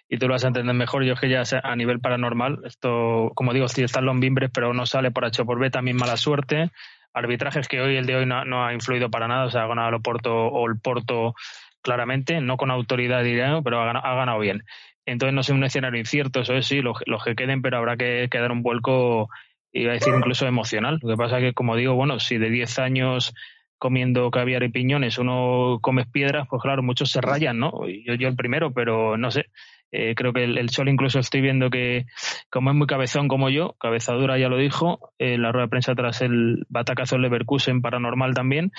y tú lo vas a entender mejor, yo es que ya a nivel paranormal, esto, como digo, sí están los mimbres, pero no sale por H por B, también mala suerte. Arbitrajes que hoy, el de hoy, no, ha influido para nada, o sea, ha ganado el Porto o el Porto claramente, no con autoridad diría, pero ha ganado, bien. Entonces no sé, un escenario incierto, eso es sí, los, los que queden, pero habrá que, que dar un vuelco, iba a decir incluso emocional. Lo que pasa es que, como digo, bueno, si de 10 años comiendo caviar y piñones, uno come piedras, pues claro, muchos se rayan, ¿no? Yo, yo el primero, pero no sé. Eh, creo que el, Sol incluso estoy viendo que, como es muy cabezón como yo, cabezadura ya lo dijo, eh, la rueda de prensa tras el batacazo en Leverkusen paranormal también,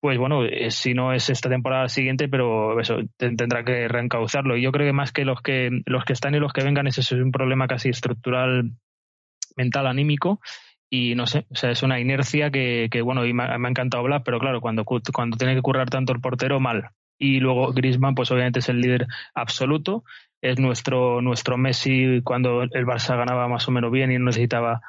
pues bueno, eh, si no es esta temporada siguiente, pero eso tendrá que reencauzarlo. Y yo creo que más que los que los que están y los que vengan, ese es un problema casi estructural mental anímico y no sé, o sea, es una inercia que, que bueno, y me, ha encantado hablar, pero claro, cuando, cuando tiene que currar tanto el portero, mal. Y luego Griezmann, pues obviamente es el líder absoluto, es nuestro, nuestro Messi cuando el Barça ganaba más o menos bien y no necesitaba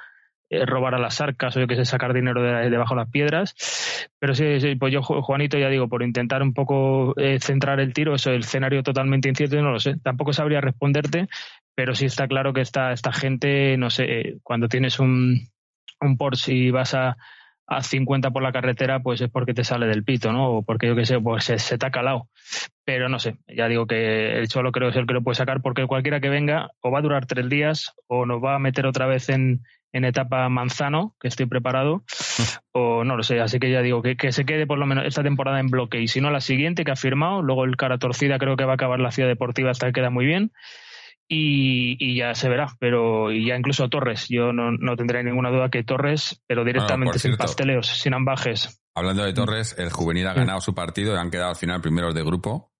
eh, robar a las arcas o yo que sé, sacar dinero de, debajo de las piedras. Pero sí, sí, pues yo, Juanito, ya digo, por intentar un poco eh, centrar el tiro, eso, el escenario totalmente incierto, no lo sé. Tampoco sabría responderte, pero sí está claro que esta, esta gente, no sé, eh, cuando tienes un, un Porsche y vas a, a 50 por la carretera, pues es porque te sale del pito, ¿no? O porque yo qué sé, pues se, te ha calado. Pero no sé, ya digo que el Cholo creo que es el que lo puede sacar porque cualquiera que venga o va a durar tres días o nos va a meter otra vez en, en etapa manzano, que estoy preparado, o no lo sé. Así que ya digo que, que se quede por lo menos esta temporada en bloque y si no la siguiente que ha firmado, luego el cara torcida creo que va a acabar la ciudad deportiva hasta que queda muy bien y, ya se verá. Pero y ya incluso Torres, yo no, no tendré ninguna duda que Torres, pero directamente sin pasteleos, sin ambajes.
Hablando de Torres, el juvenil ha ganado su partido y han quedado al final primeros de grupo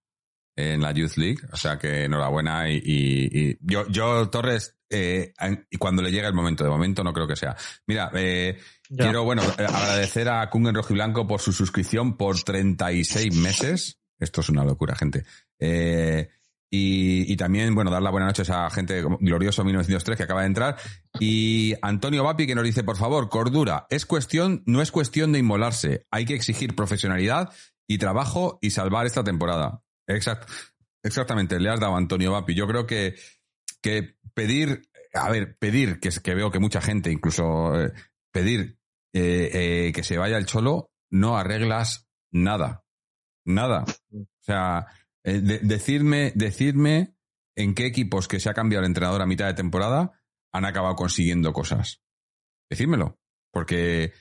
en la Youth League, o sea que enhorabuena y, y, yo, yo Torres, eh, y cuando le llega el momento, de momento no creo que sea. Mira, eh, quiero, bueno, eh, agradecer a Kungen Rojiblanco por su suscripción por 36 meses. Esto es una locura, gente. Eh, y, también, bueno, dar la buena noche a esa gente glorioso 1903 que acaba de entrar. Y Antonio Vapi que nos dice, por favor, cordura, es cuestión, no es cuestión de inmolarse, hay que exigir profesionalidad y trabajo y salvar esta temporada. Exact, exactamente, le has dado a Antonio Vapi. Yo creo que, que pedir, a ver, pedir, que, que veo que mucha gente, incluso eh, pedir eh, eh, que se vaya el cholo, no arreglas nada. Nada. O sea, eh, decidme, decidme en qué equipos que se ha cambiado el entrenador a mitad de temporada han acabado consiguiendo cosas. Decídmelo. Porque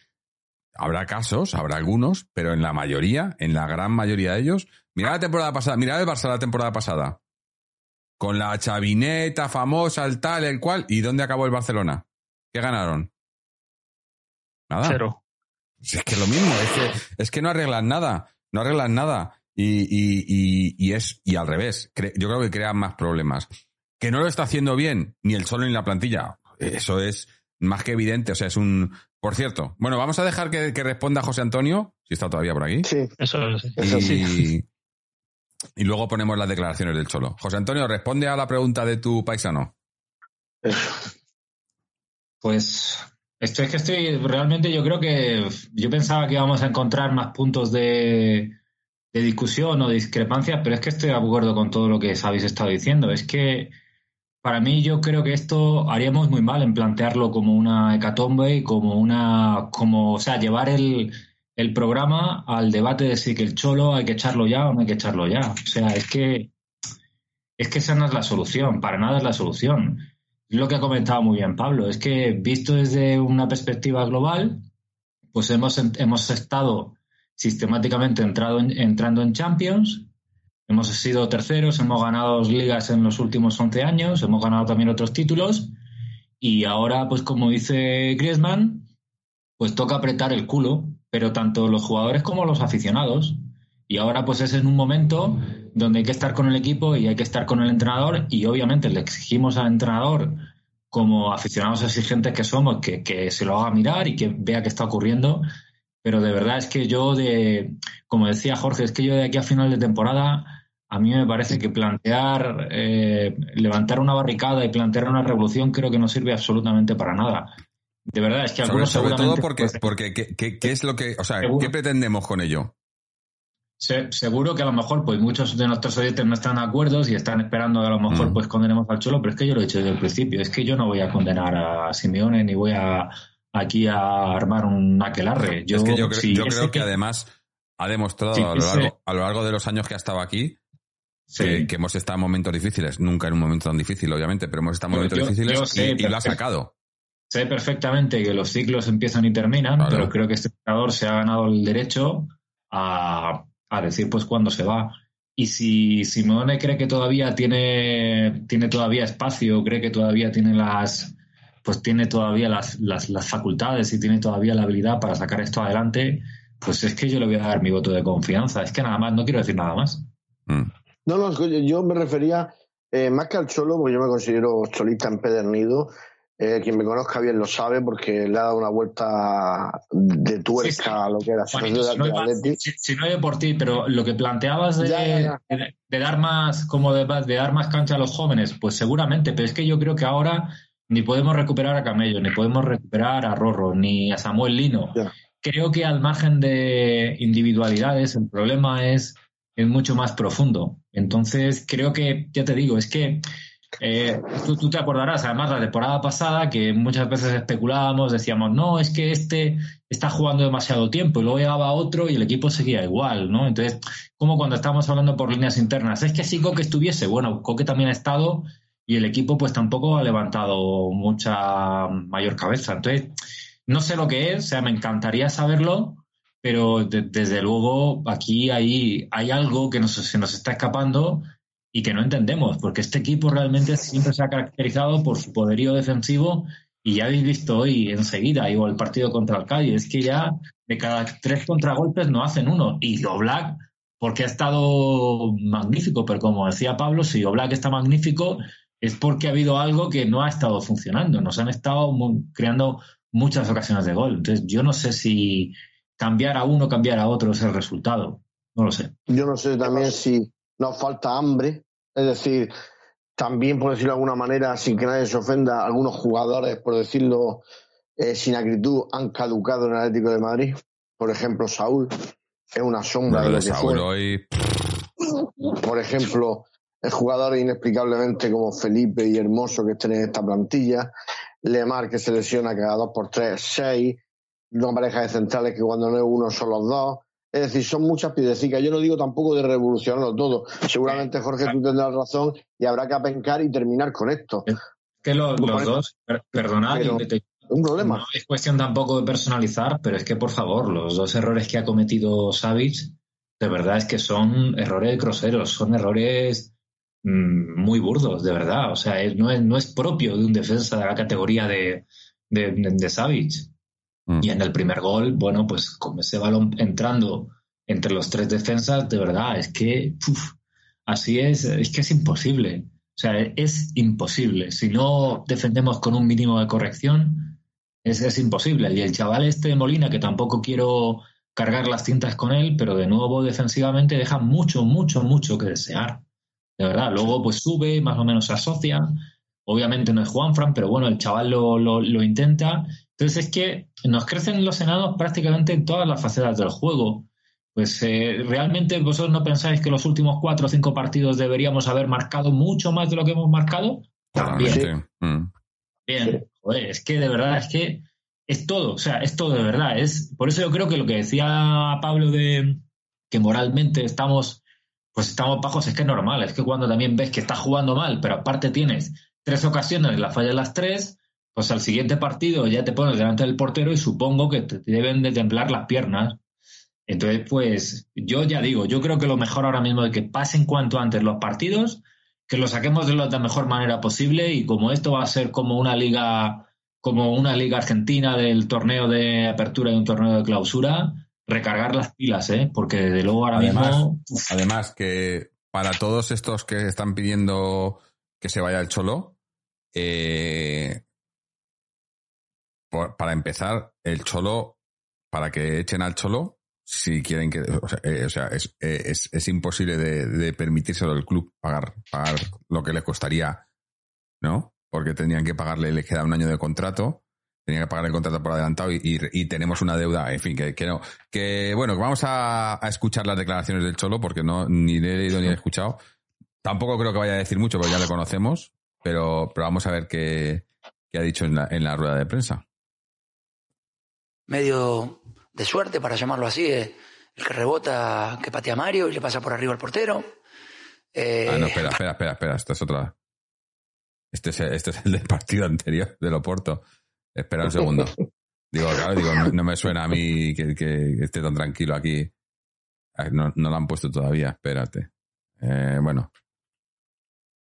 habrá casos, habrá algunos, pero en la mayoría, en la gran mayoría de ellos, mira la temporada pasada, mira el Barça la temporada pasada. con la chavineta famosa, el tal, el cual. ¿Y dónde acabó el Barcelona? ¿Qué ganaron? Nada.
Cero.
Si es que lo mismo, es que, es que no arreglan nada, no arreglan nada. Y, y, y, y es, y al revés, cre- yo creo que crean más problemas. Que no lo está haciendo bien, ni el solo ni la plantilla. Eso es más que evidente, o sea, es un. Por cierto, bueno, vamos a dejar que, que responda José Antonio, si está todavía por aquí.
Sí,
Eso es.
eso sí.
Y, y luego ponemos las declaraciones del Cholo. José Antonio, responde a la pregunta de tu paisano.
Pues esto es que estoy, realmente yo creo que yo pensaba que íbamos a encontrar más puntos de, de discusión o de discrepancia, pero es que estoy de acuerdo con todo lo que habéis estado diciendo. Es que para mí yo creo que esto haríamos muy mal en plantearlo como una hecatombe y como una, como, o sea, llevar el, el programa al debate de si que el cholo hay que echarlo ya o no hay que echarlo ya. O sea, es que es que esa no es la solución, para nada es la solución. Lo que ha comentado muy bien Pablo, es que visto desde una perspectiva global, pues hemos, hemos estado sistemáticamente entrado en- entrando en Champions, hemos sido terceros, hemos ganado ligas en los últimos 11 años, hemos ganado también otros títulos y ahora, pues como dice Griezmann, pues toca apretar el culo, pero tanto los jugadores como los aficionados. Y ahora pues es en un momento donde hay que estar con el equipo y hay que estar con el entrenador y obviamente le exigimos al entrenador como aficionados exigentes que somos que, que se lo haga mirar y que vea qué está ocurriendo. Pero de verdad es que yo de, como decía Jorge, es que yo de aquí a final de temporada a mí me parece que plantear, eh, levantar una barricada y plantear una revolución creo que no sirve absolutamente para nada. De verdad, es que
Sobre,
algunos
sobre todo
seguramente,
porque,
pues,
porque ¿qué, qué- qué es lo que, o sea,
Seguro.
¿qué pretendemos con ello?
Se- seguro que a lo mejor pues muchos de nuestros oyentes no están de acuerdo y están esperando que a lo mejor
Mm.
pues condenemos al Cholo, pero es que yo lo he dicho desde el principio, es que yo no voy a condenar a Simeone ni voy a aquí a armar un aquelarre. Yo,
es que yo, creo-
si
yo
ese
creo que además ha demostrado
Sí,
a, lo
ese-
largo, a lo largo de los años que ha estado aquí
Sí.
que, que hemos estado en momentos difíciles, nunca en un momento tan difícil, obviamente, pero hemos estado en momentos
yo-
difíciles
yo sé,
y, y lo ha sacado.
Sé perfectamente que los ciclos empiezan y terminan,
Claro.
pero creo que este entrenador se ha ganado el derecho a, a decir pues cuándo se va. Y si Simone cree que todavía tiene, tiene todavía espacio, cree que todavía tiene las pues tiene todavía las, las, las facultades y tiene todavía la habilidad para sacar esto adelante, pues es que yo le voy a dar mi voto de confianza. Es que nada más, no quiero decir nada más.
Mm.
No, no, yo me refería eh, más que al Cholo, porque yo me considero cholista empedernido. Eh, quien me conozca bien lo sabe, porque le ha dado una vuelta de tuerca
Sí, sí.
a lo que era
si, no iba,
Atleti.
si- si no iba por ti, pero lo que planteabas de,
Ya, ya, ya.
de- de dar más como de, de dar más cancha a los jóvenes, pues seguramente, pero es que yo creo que ahora ni podemos recuperar a Camello, ni podemos recuperar a Rorro, ni a Samuel Lino. Creo que al margen de individualidades, el problema es, es mucho más profundo. Entonces, creo que, ya te digo, es que eh, tú, tú te acordarás, además, la temporada pasada, que muchas veces especulábamos, decíamos, no, es que este está jugando demasiado tiempo, y luego llegaba otro y el equipo seguía igual, ¿no? Entonces, como cuando estábamos hablando por líneas internas, es que si Coque estuviese, bueno, Coque también ha estado y el equipo pues tampoco ha levantado mucha mayor cabeza. Entonces, no sé lo que es, o sea, me encantaría saberlo, pero de- desde luego aquí hay, hay algo que nos, se nos está escapando y que no entendemos, porque este equipo realmente siempre se ha caracterizado por su poderío defensivo y ya habéis visto hoy enseguida, igual el partido contra el Cádiz, es que ya de cada tres contragolpes no hacen uno. Y Oblak, porque ha estado magnífico, pero como decía Pablo, si Oblak está magnífico es porque ha habido algo que no ha estado funcionando. Nos han estado creando muchas ocasiones de gol. Entonces yo no sé si cambiar a uno, cambiar a otro es el resultado. No lo sé.
Yo no sé también si nos falta hambre, es decir, también, por decirlo de alguna manera, sin que nadie se ofenda, algunos jugadores, por decirlo eh, sin acritud, han caducado en el Atlético de Madrid. Por ejemplo, Saúl es una sombra de lo que
Saúl
fue.
hoy,
Por ejemplo, el jugador inexplicablemente como Felipe y Hermoso que estén en esta plantilla, Lemar que se lesiona cada dos por tres, seis, una pareja de centrales que cuando no es uno son los dos. Es decir, son muchas piedecicas. Yo no digo tampoco de revolucionarlo todo. Seguramente, Jorge, tú tendrás razón y habrá que apencar y terminar con esto. Es
Que lo- los dos, per- perdonad,
pero-
te-
un problema.
no es cuestión tampoco de personalizar, pero es que por favor, los dos errores que ha cometido Savic, de verdad es que son errores groseros, son errores muy burdos, de verdad. O sea, no, es, no es propio de un defensa de la categoría de, de, de Savage. Mm. Y en el primer gol, bueno, pues con ese balón entrando entre los tres defensas, de verdad, es que así es, es que es imposible. O sea, es imposible. Si no defendemos con un mínimo de corrección, es, es imposible. Y el chaval este de Molina, que tampoco quiero cargar las cintas con él, pero de nuevo defensivamente deja mucho, mucho, mucho que desear. De verdad, luego pues sube, más o menos se asocia. Obviamente no es Juanfran, pero bueno, el chaval lo, lo, intenta. Entonces es que nos crecen los enanos prácticamente en todas las facetas del juego. Pues eh, realmente vosotros no pensáis que los últimos cuatro o cinco partidos deberíamos haber marcado mucho más de lo que hemos marcado. También. Mm. Bien, joder, es que de verdad es que es todo, o sea, es todo de verdad. Es, por eso yo creo que lo que decía Pablo de que moralmente estamos, pues estamos bajos, es que es normal, es que cuando también ves que estás jugando mal, pero aparte tienes tres ocasiones, la falla las tres, pues al siguiente partido ya te pones delante del portero y supongo que te deben de temblar las piernas. Entonces, pues yo ya digo, yo creo que lo mejor ahora mismo es que pasen cuanto antes los partidos, que lo saquemos de la mejor manera posible y como esto va a ser como una liga como una liga argentina del torneo de apertura y un torneo de clausura, recargar las pilas, ¿eh? Porque de luego ahora mismo...
Además que para todos estos que están pidiendo que se vaya el Cholo, eh, para empezar, el Cholo, para que echen al Cholo, si quieren que... O sea, eh, eh, es, es, imposible de, de permitírselo el club pagar, pagar lo que le costaría, ¿no? porque tenían que pagarle, le queda un año de contrato, tenían que pagar el contrato por adelantado y, tenemos una deuda, en fin, que, que no, que bueno, vamos a, escuchar las declaraciones del Cholo porque no ni le he leído ni he escuchado. Tampoco creo que vaya a decir mucho porque ya le conocemos, pero, pero vamos a ver qué, qué ha dicho en la, en la rueda de prensa.
Medio de suerte, para llamarlo así, el que rebota, que patea a Mario y le pasa por arriba al portero.
ah, no, espera, espera, espera, espera, esta es otra. Este es, este es el del partido anterior del Oporto. Espera un segundo. Digo, claro, digo, no, me suena a mí que, esté tan tranquilo aquí. No, no lo han puesto todavía, espérate. Eh, bueno.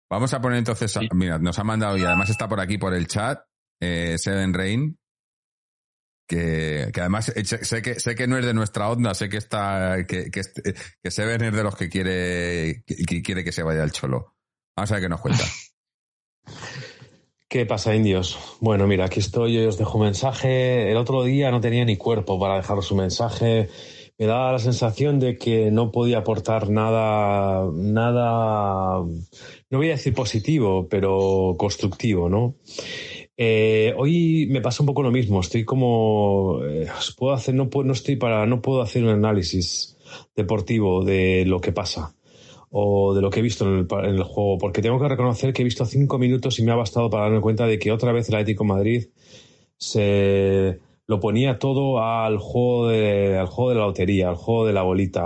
Vamos a poner entonces, mira, nos ha mandado y además está por aquí por el chat, eh, Seven Rain, que, que, además eh, sé que, sé que no es de nuestra onda, sé que está, que, que, que Seven es de los que quiere, que, quiere que se vaya el cholo. Vamos a ver qué nos cuenta.
¿Qué pasa, indios? Bueno, mira, aquí estoy, os dejo un mensaje. El otro día no tenía ni cuerpo para dejaros un mensaje. Me daba la sensación de que no podía aportar nada, nada, no voy a decir positivo, pero constructivo, ¿no? Eh, hoy me pasa un poco lo mismo. Estoy como, eh, puedo hacer, no, no estoy para, no puedo hacer un análisis deportivo de lo que pasa o de lo que he visto en el, juego, porque tengo que reconocer que he visto cinco minutos y me ha bastado para darme cuenta de que otra vez el Atlético Madrid se lo ponía todo al juego de, al juego de la lotería, al juego de la bolita,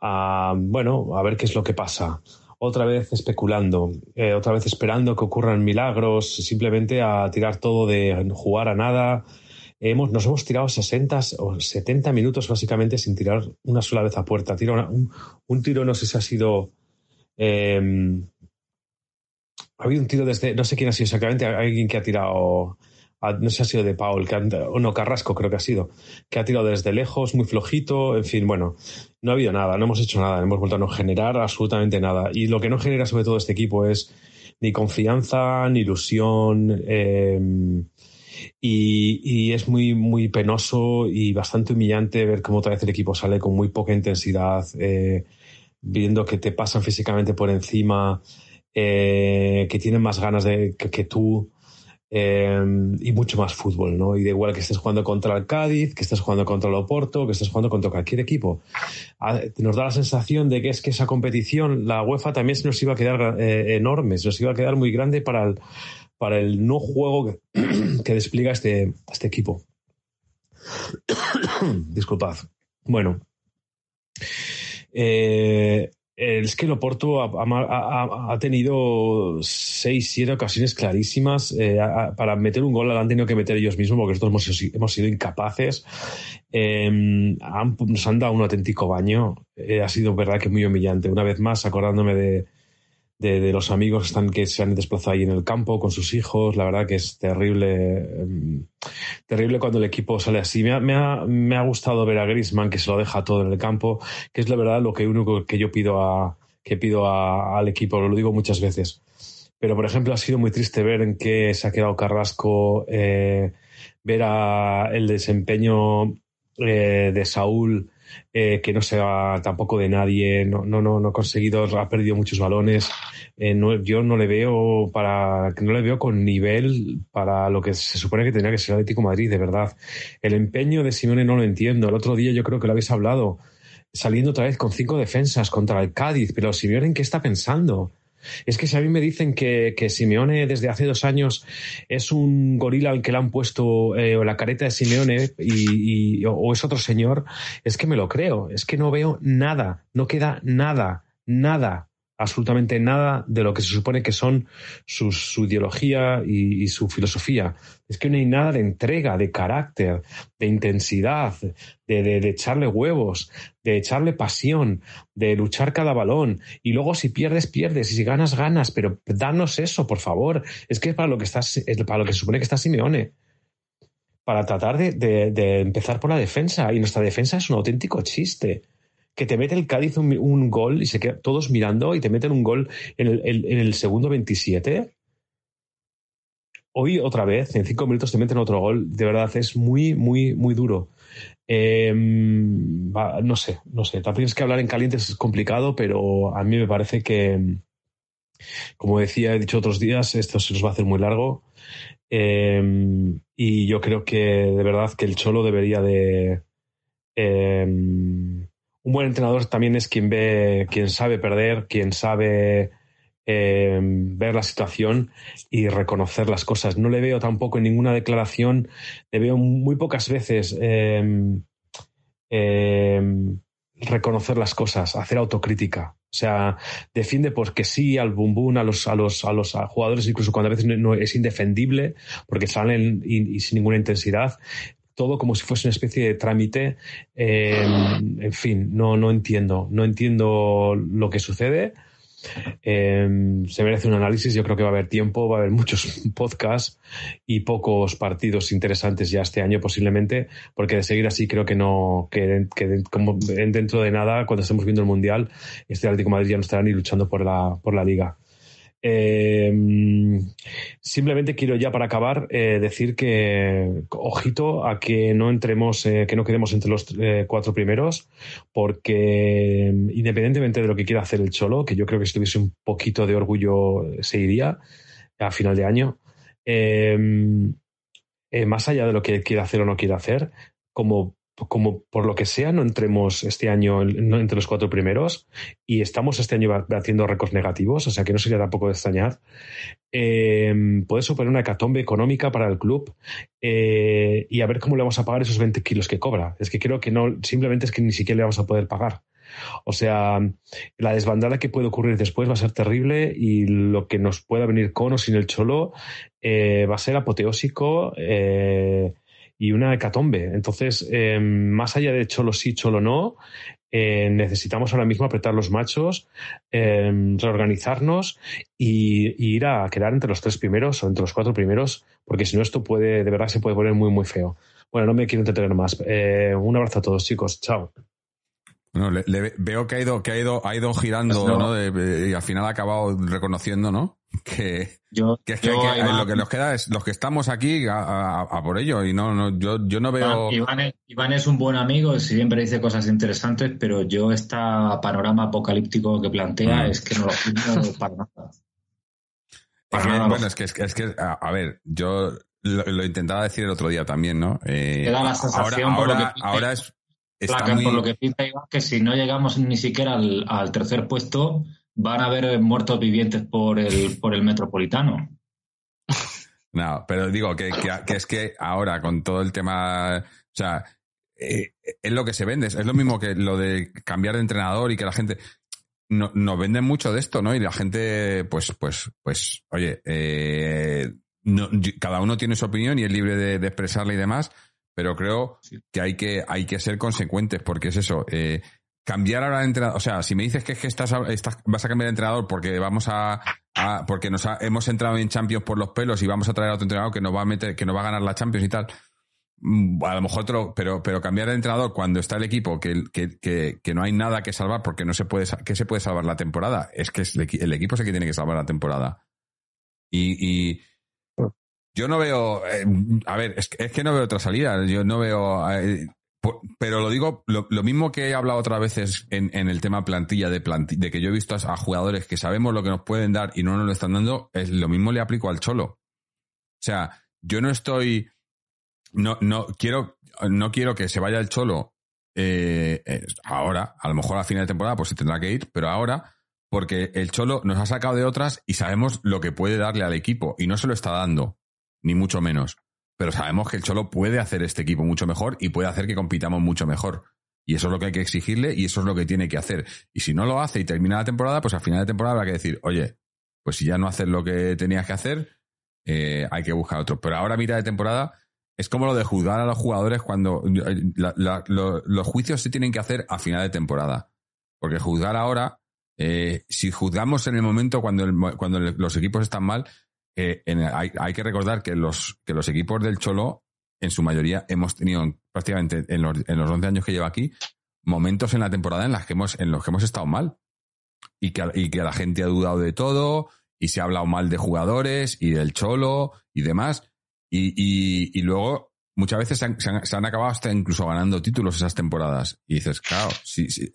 a, bueno, a ver qué es lo que pasa. Otra vez especulando, eh, otra vez esperando que ocurran milagros, simplemente a tirar todo de jugar a nada, Hemos, nos hemos tirado 60 o 70 minutos básicamente sin tirar una sola vez a puerta. Tira un, tiro, no sé si ha sido. Em, ha habido un tiro desde. No sé quién ha sido exactamente, alguien que ha tirado. No sé si ha sido de Paul, o no, Carrasco creo que ha sido, que ha tirado desde lejos, muy flojito, en fin, bueno, no ha habido nada, no hemos hecho nada, no hemos vuelto a no generar absolutamente nada. Y lo que no genera sobre todo este equipo es ni confianza, ni ilusión, eh, y, es muy, muy penoso y bastante humillante ver cómo otra vez el equipo sale con muy poca intensidad, eh, viendo que te pasan físicamente por encima, eh, que tienen más ganas de, que, tú. Eh, y mucho más fútbol, ¿no? Y da igual que estés jugando contra el Cádiz, que estés jugando contra el Oporto, que estés jugando contra cualquier equipo. Ah, nos da la sensación de que es que esa competición, la UEFA también se nos iba a quedar enorme, se nos iba a quedar muy grande para el, para el no juego que, despliega este, este equipo. Disculpad. Bueno. Eh, es que el Oporto ha, tenido seis, siete ocasiones clarísimas. Eh, para meter un gol la han tenido que meter ellos mismos porque nosotros hemos, sido incapaces. Em, nos han dado un auténtico baño. Eh, ha sido verdad que muy humillante. Una vez más, acordándome de, de, los amigos que, están, que se han desplazado ahí en el campo con sus hijos. La verdad que es terrible, em, terrible cuando el equipo sale así. Me ha, me, ha, me ha, gustado ver a Grisman que se lo deja todo en el campo, que es la verdad lo que único que yo pido a, que pido al equipo, lo digo muchas veces. Pero, por ejemplo, ha sido muy triste ver en qué se ha quedado Carrasco, eh, ver a el desempeño eh, de Saúl eh, que no sea tampoco de nadie, no, no, no, no ha conseguido, ha perdido muchos balones. Eh, yo no le veo para, no le veo con nivel para lo que se supone que tenía que ser Atlético Madrid, de verdad. El empeño de Simeone no lo entiendo. El otro día yo creo que lo habéis hablado, saliendo otra vez con cinco defensas contra el Cádiz, pero Simeone en qué está pensando? Es que si a mí me dicen que, que Simeone desde hace dos años es un gorila al que le han puesto eh, la careta de Simeone y, o es otro señor, es que me lo creo. Es que no veo nada, no queda nada, nada absolutamente nada de lo que se supone que son su ideología y, su filosofía. Es que no hay nada de entrega, de carácter, de intensidad, de, de, echarle huevos, de echarle pasión, de luchar cada balón. Y luego si pierdes, pierdes. Y si ganas, ganas. Pero danos eso, por favor. Es que es para lo que, estás, es para lo que se supone que está Simeone. Para tratar de, de empezar por la defensa. Y nuestra defensa es un auténtico chiste que te mete el Cádiz un, gol y se quedan todos mirando y te meten un gol en el, en el segundo 27. Hoy otra vez, en cinco minutos te meten otro gol. De verdad, es muy, muy, muy duro. Em, no sé, no sé. También es que hablar en caliente es complicado, pero a mí me parece que, como decía, he dicho otros días, esto se nos va a hacer muy largo. Em, y yo creo que de verdad que el Cholo debería de. Em, un buen entrenador también es quien ve, quien sabe perder, quien sabe eh, ver la situación y reconocer las cosas. No le veo tampoco en ninguna declaración, le veo muy pocas veces em, em, reconocer las cosas, hacer autocrítica. O sea, defiende porque sí al bumbum, a los, a los, a los jugadores, incluso cuando a veces no, es indefendible, porque salen y sin ninguna intensidad todo como si fuese una especie de trámite. Eh, en fin, no, no entiendo, no entiendo lo que sucede. Eh, se merece un análisis, yo creo que va a haber tiempo, va a haber muchos podcasts y pocos partidos interesantes ya este año posiblemente, porque de seguir así creo que no, que, que dentro de nada, cuando estemos viendo el Mundial, este Atlético Madrid ya no estará ni luchando por la, por la liga. Eh, simplemente quiero ya para acabar eh, decir que ojito a que no entremos, eh, que no quedemos entre los cuatro primeros, porque independientemente de lo que quiera hacer el Cholo, que yo creo que si tuviese un poquito de orgullo se iría a final de año, más allá de lo que quiera hacer o no quiera hacer, como como por lo que sea no entremos este año entre los cuatro primeros y estamos este año haciendo récords negativos, o sea que no sería tampoco de extrañar, eh, puede suponer una hecatombe económica para el club eh, y a ver cómo le vamos a pagar esos 20 kilos que cobra. Es que creo que no, simplemente es que ni siquiera le vamos a poder pagar. O sea, la desbandada que puede ocurrir después va a ser terrible y lo que nos pueda venir con o sin el cholo eh, va a ser apoteósico. Eh, y una hecatombe. Entonces, eh, más allá de cholo sí, cholo no, eh, necesitamos ahora mismo apretar los machos, eh, reorganizarnos y, ir a quedar entre los tres primeros o entre los cuatro primeros, porque si no esto puede, de verdad se puede poner muy, muy feo. Bueno, no me quiero entretener más. un abrazo a todos, chicos. Chao.
Bueno, le, veo que ha ido, que ha ido, ha ido girando, pues ¿no? y al final ha acabado reconociendo, ¿no? Que,
yo,
que, lo que nos queda es los que estamos aquí a, por ello y no, no yo, yo no veo.
Iván, es, un buen amigo, siempre dice cosas interesantes, pero yo este panorama apocalíptico que plantea mm. es que no lo entiendo para nada.
bueno, es que, es que, a, ver, yo lo, intentaba decir el otro día también, ¿no?
Eh, la sensación
ahora, ahora, es.
Por lo que pinta Iván, que si no llegamos ni siquiera al tercer puesto, van a haber muertos vivientes por el, por el metropolitano.
No, pero digo que, es que ahora con todo el tema, o sea, eh, es lo que se vende, es lo mismo que lo de cambiar de entrenador y que la gente no, nos venden mucho de esto, ¿no? Y la gente, pues, pues, pues, oye, eh, cada uno tiene su opinión y es libre de, expresarla y demás, pero creo que hay que hay que ser consecuentes porque es eso. Eh, cambiar ahora de entrenador, o sea, si me dices que es que estás, estás- vas a cambiar de entrenador porque vamos a, a- porque nos ha- hemos entrado en Champions por los pelos y vamos a traer a otro entrenador que nos va a meter, que nos va a ganar la Champions y tal. mm, A lo mejor otro, pero, pero cambiar de entrenador cuando está el equipo que, que, que, que no hay nada que salvar porque no se puede, que se puede salvar la temporada. Es que es el equipo es el que tiene que salvar la temporada. Y, y yo no veo, eh, a ver, es que, no veo otra salida. Yo no veo, eh, pero lo digo, lo, mismo que he hablado otras veces en, en el tema plantilla de planti- de que yo he visto a, jugadores que sabemos lo que nos pueden dar y no nos lo están dando, es lo mismo le aplico al cholo. O sea, yo no estoy, no, no quiero, no quiero que se vaya el cholo eh, ahora, a lo mejor a final de temporada, pues se tendrá que ir, pero ahora, porque el cholo nos ha sacado de otras y sabemos lo que puede darle al equipo y no se lo está dando, ni mucho menos. Pero sabemos que el cholo puede hacer este equipo mucho mejor y puede hacer que compitamos mucho mejor. Y eso es lo que hay que exigirle y eso es lo que tiene que hacer. Y si no lo hace y termina la temporada, pues al final de temporada habrá que decir, oye, pues si ya no haces lo que tenías que hacer, eh, hay que buscar otro. Pero ahora, mitad de temporada, es como lo de juzgar a los jugadores cuando eh, la- la- lo- los juicios se tienen que hacer a final de temporada. Porque juzgar ahora, eh, si juzgamos en el momento cuando, el cuando los equipos están mal, eh, hay, que recordar que los, que los equipos del Cholo, en su mayoría, hemos tenido prácticamente en los, en los 11 años que llevo aquí, momentos en la temporada en, las que hemos, en los que hemos estado mal. Y que, y que la gente ha dudado de todo, y se ha hablado mal de jugadores, y del Cholo, y demás. Y, y, luego, muchas veces se han, acabado hasta incluso ganando títulos esas temporadas. Y dices, claro,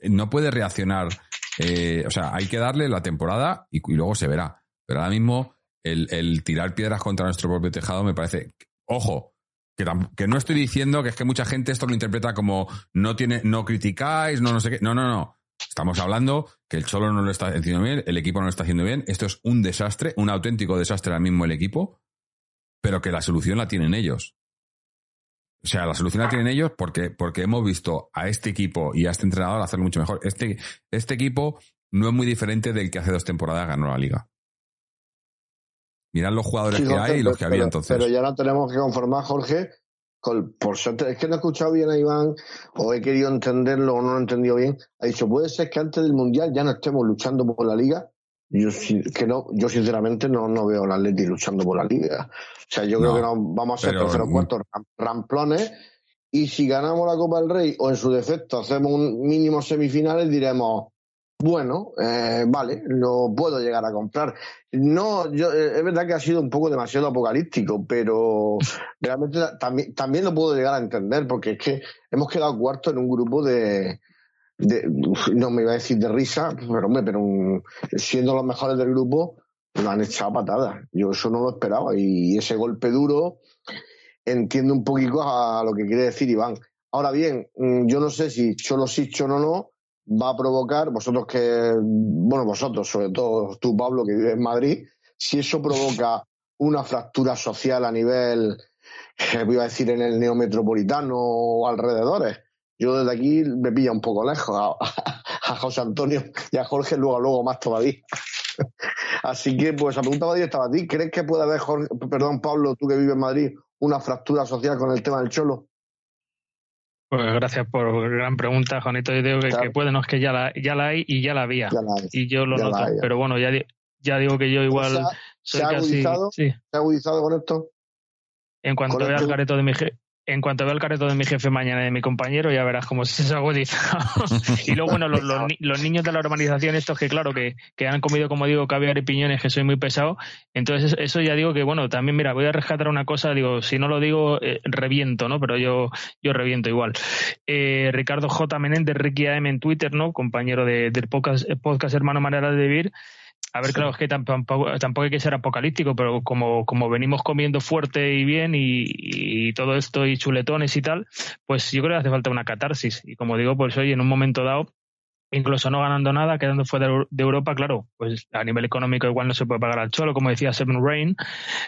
no puede reaccionar. eh, o sea, hay que darle la temporada y, y luego se verá. Pero ahora mismo, el, el tirar piedras contra nuestro propio tejado me parece. Ojo, que, que no estoy diciendo que es que mucha gente esto lo interpreta como no tiene, no criticáis, no no sé qué. No, no, no. Estamos hablando que el Cholo no lo está haciendo bien, el equipo no lo está haciendo bien. Esto es un desastre, un auténtico desastre ahora mismo el equipo, pero que la solución la tienen ellos. O sea, la solución la tienen ellos porque, porque hemos visto a este equipo y a este entrenador hacerlo mucho mejor. Este, este equipo no es muy diferente del que hace dos temporadas ganó la liga. Mirad los jugadores
Sí,
que hay y los que
pero-
había entonces.
Pero ya no tenemos que conformar, Jorge, con- por suerte, es que no he escuchado bien a Iván, o he querido entenderlo o no lo he entendido bien. Ha dicho, puede ser que antes del Mundial ya no estemos luchando por la Liga. Yo, que no, yo sinceramente no, no veo al Atleti luchando por la Liga. O sea, yo creo que no, vamos a ser terceros cuartos ram- ramplones. Y si ganamos la Copa del Rey, o en su defecto hacemos un mínimo semifinales, diremos, bueno, eh, vale, lo puedo llegar a comprar. No, yo, eh, es verdad que ha sido un poco demasiado apocalíptico, pero realmente también, también lo puedo llegar a entender, porque es que hemos quedado cuarto en un grupo de, de- no me iba a decir de risa, pero hombre, pero un- siendo los mejores del grupo, nos han echado patadas. Yo eso no lo esperaba y ese golpe duro entiendo un poquito a lo que quiere decir Iván. Ahora bien, mm, yo no sé si Cholo sí, Cholo no, va a provocar, vosotros que, bueno, vosotros, sobre todo tú, Pablo, que vives en Madrid, si eso provoca una fractura social a nivel, eh, iba a decir, en el neometropolitano o alrededores. Yo desde aquí me pilla un poco lejos a, a José Antonio y a Jorge, luego, luego más todavía. Así que, pues, la pregunta va directa a ti. ¿Crees que puede haber, Jorge- perdón, Pablo, tú que vives en Madrid, una fractura social con el tema del cholo?
Pues gracias por gran pregunta, Juanito. Yo digo que,
Claro.
que puede, no es que ya la, ya la hay y ya la había.
Ya la hay.
y yo lo noto.
hay.
Pero bueno, ya, ya digo que yo igual
¿Se ha-
soy
¿Se ha
casi.
agudizado?
Sí.
¿Se ha agudizado con esto?
En cuanto vea el careto de mi jefe. En cuanto vea el careto de mi jefe mañana y de mi compañero, ya verás cómo se ha agudizado. y luego, bueno, los, los ni- los niños de la urbanización, estos que, claro, que, que han comido, como digo, caviar y piñones, que soy muy pesado. Entonces, eso ya digo que, bueno, también, mira, voy a rescatar una cosa, digo, si no lo digo, eh, reviento, ¿no? Pero yo, yo reviento igual. Eh, Ricardo J. Menéndez, Ricky AM en Twitter, ¿no? Compañero de- del podcast, podcast Hermano Manera de Vivir. A ver, claro, es que tampoco, tampoco hay que ser apocalíptico, pero como, como venimos comiendo fuerte y bien y, y todo esto y chuletones y tal, pues yo creo que hace falta una catarsis. Y como digo, pues hoy en un momento dado, incluso no ganando nada, quedando fuera de Europa, claro, pues a nivel económico igual no se puede pagar al Cholo, como decía Seven Rain,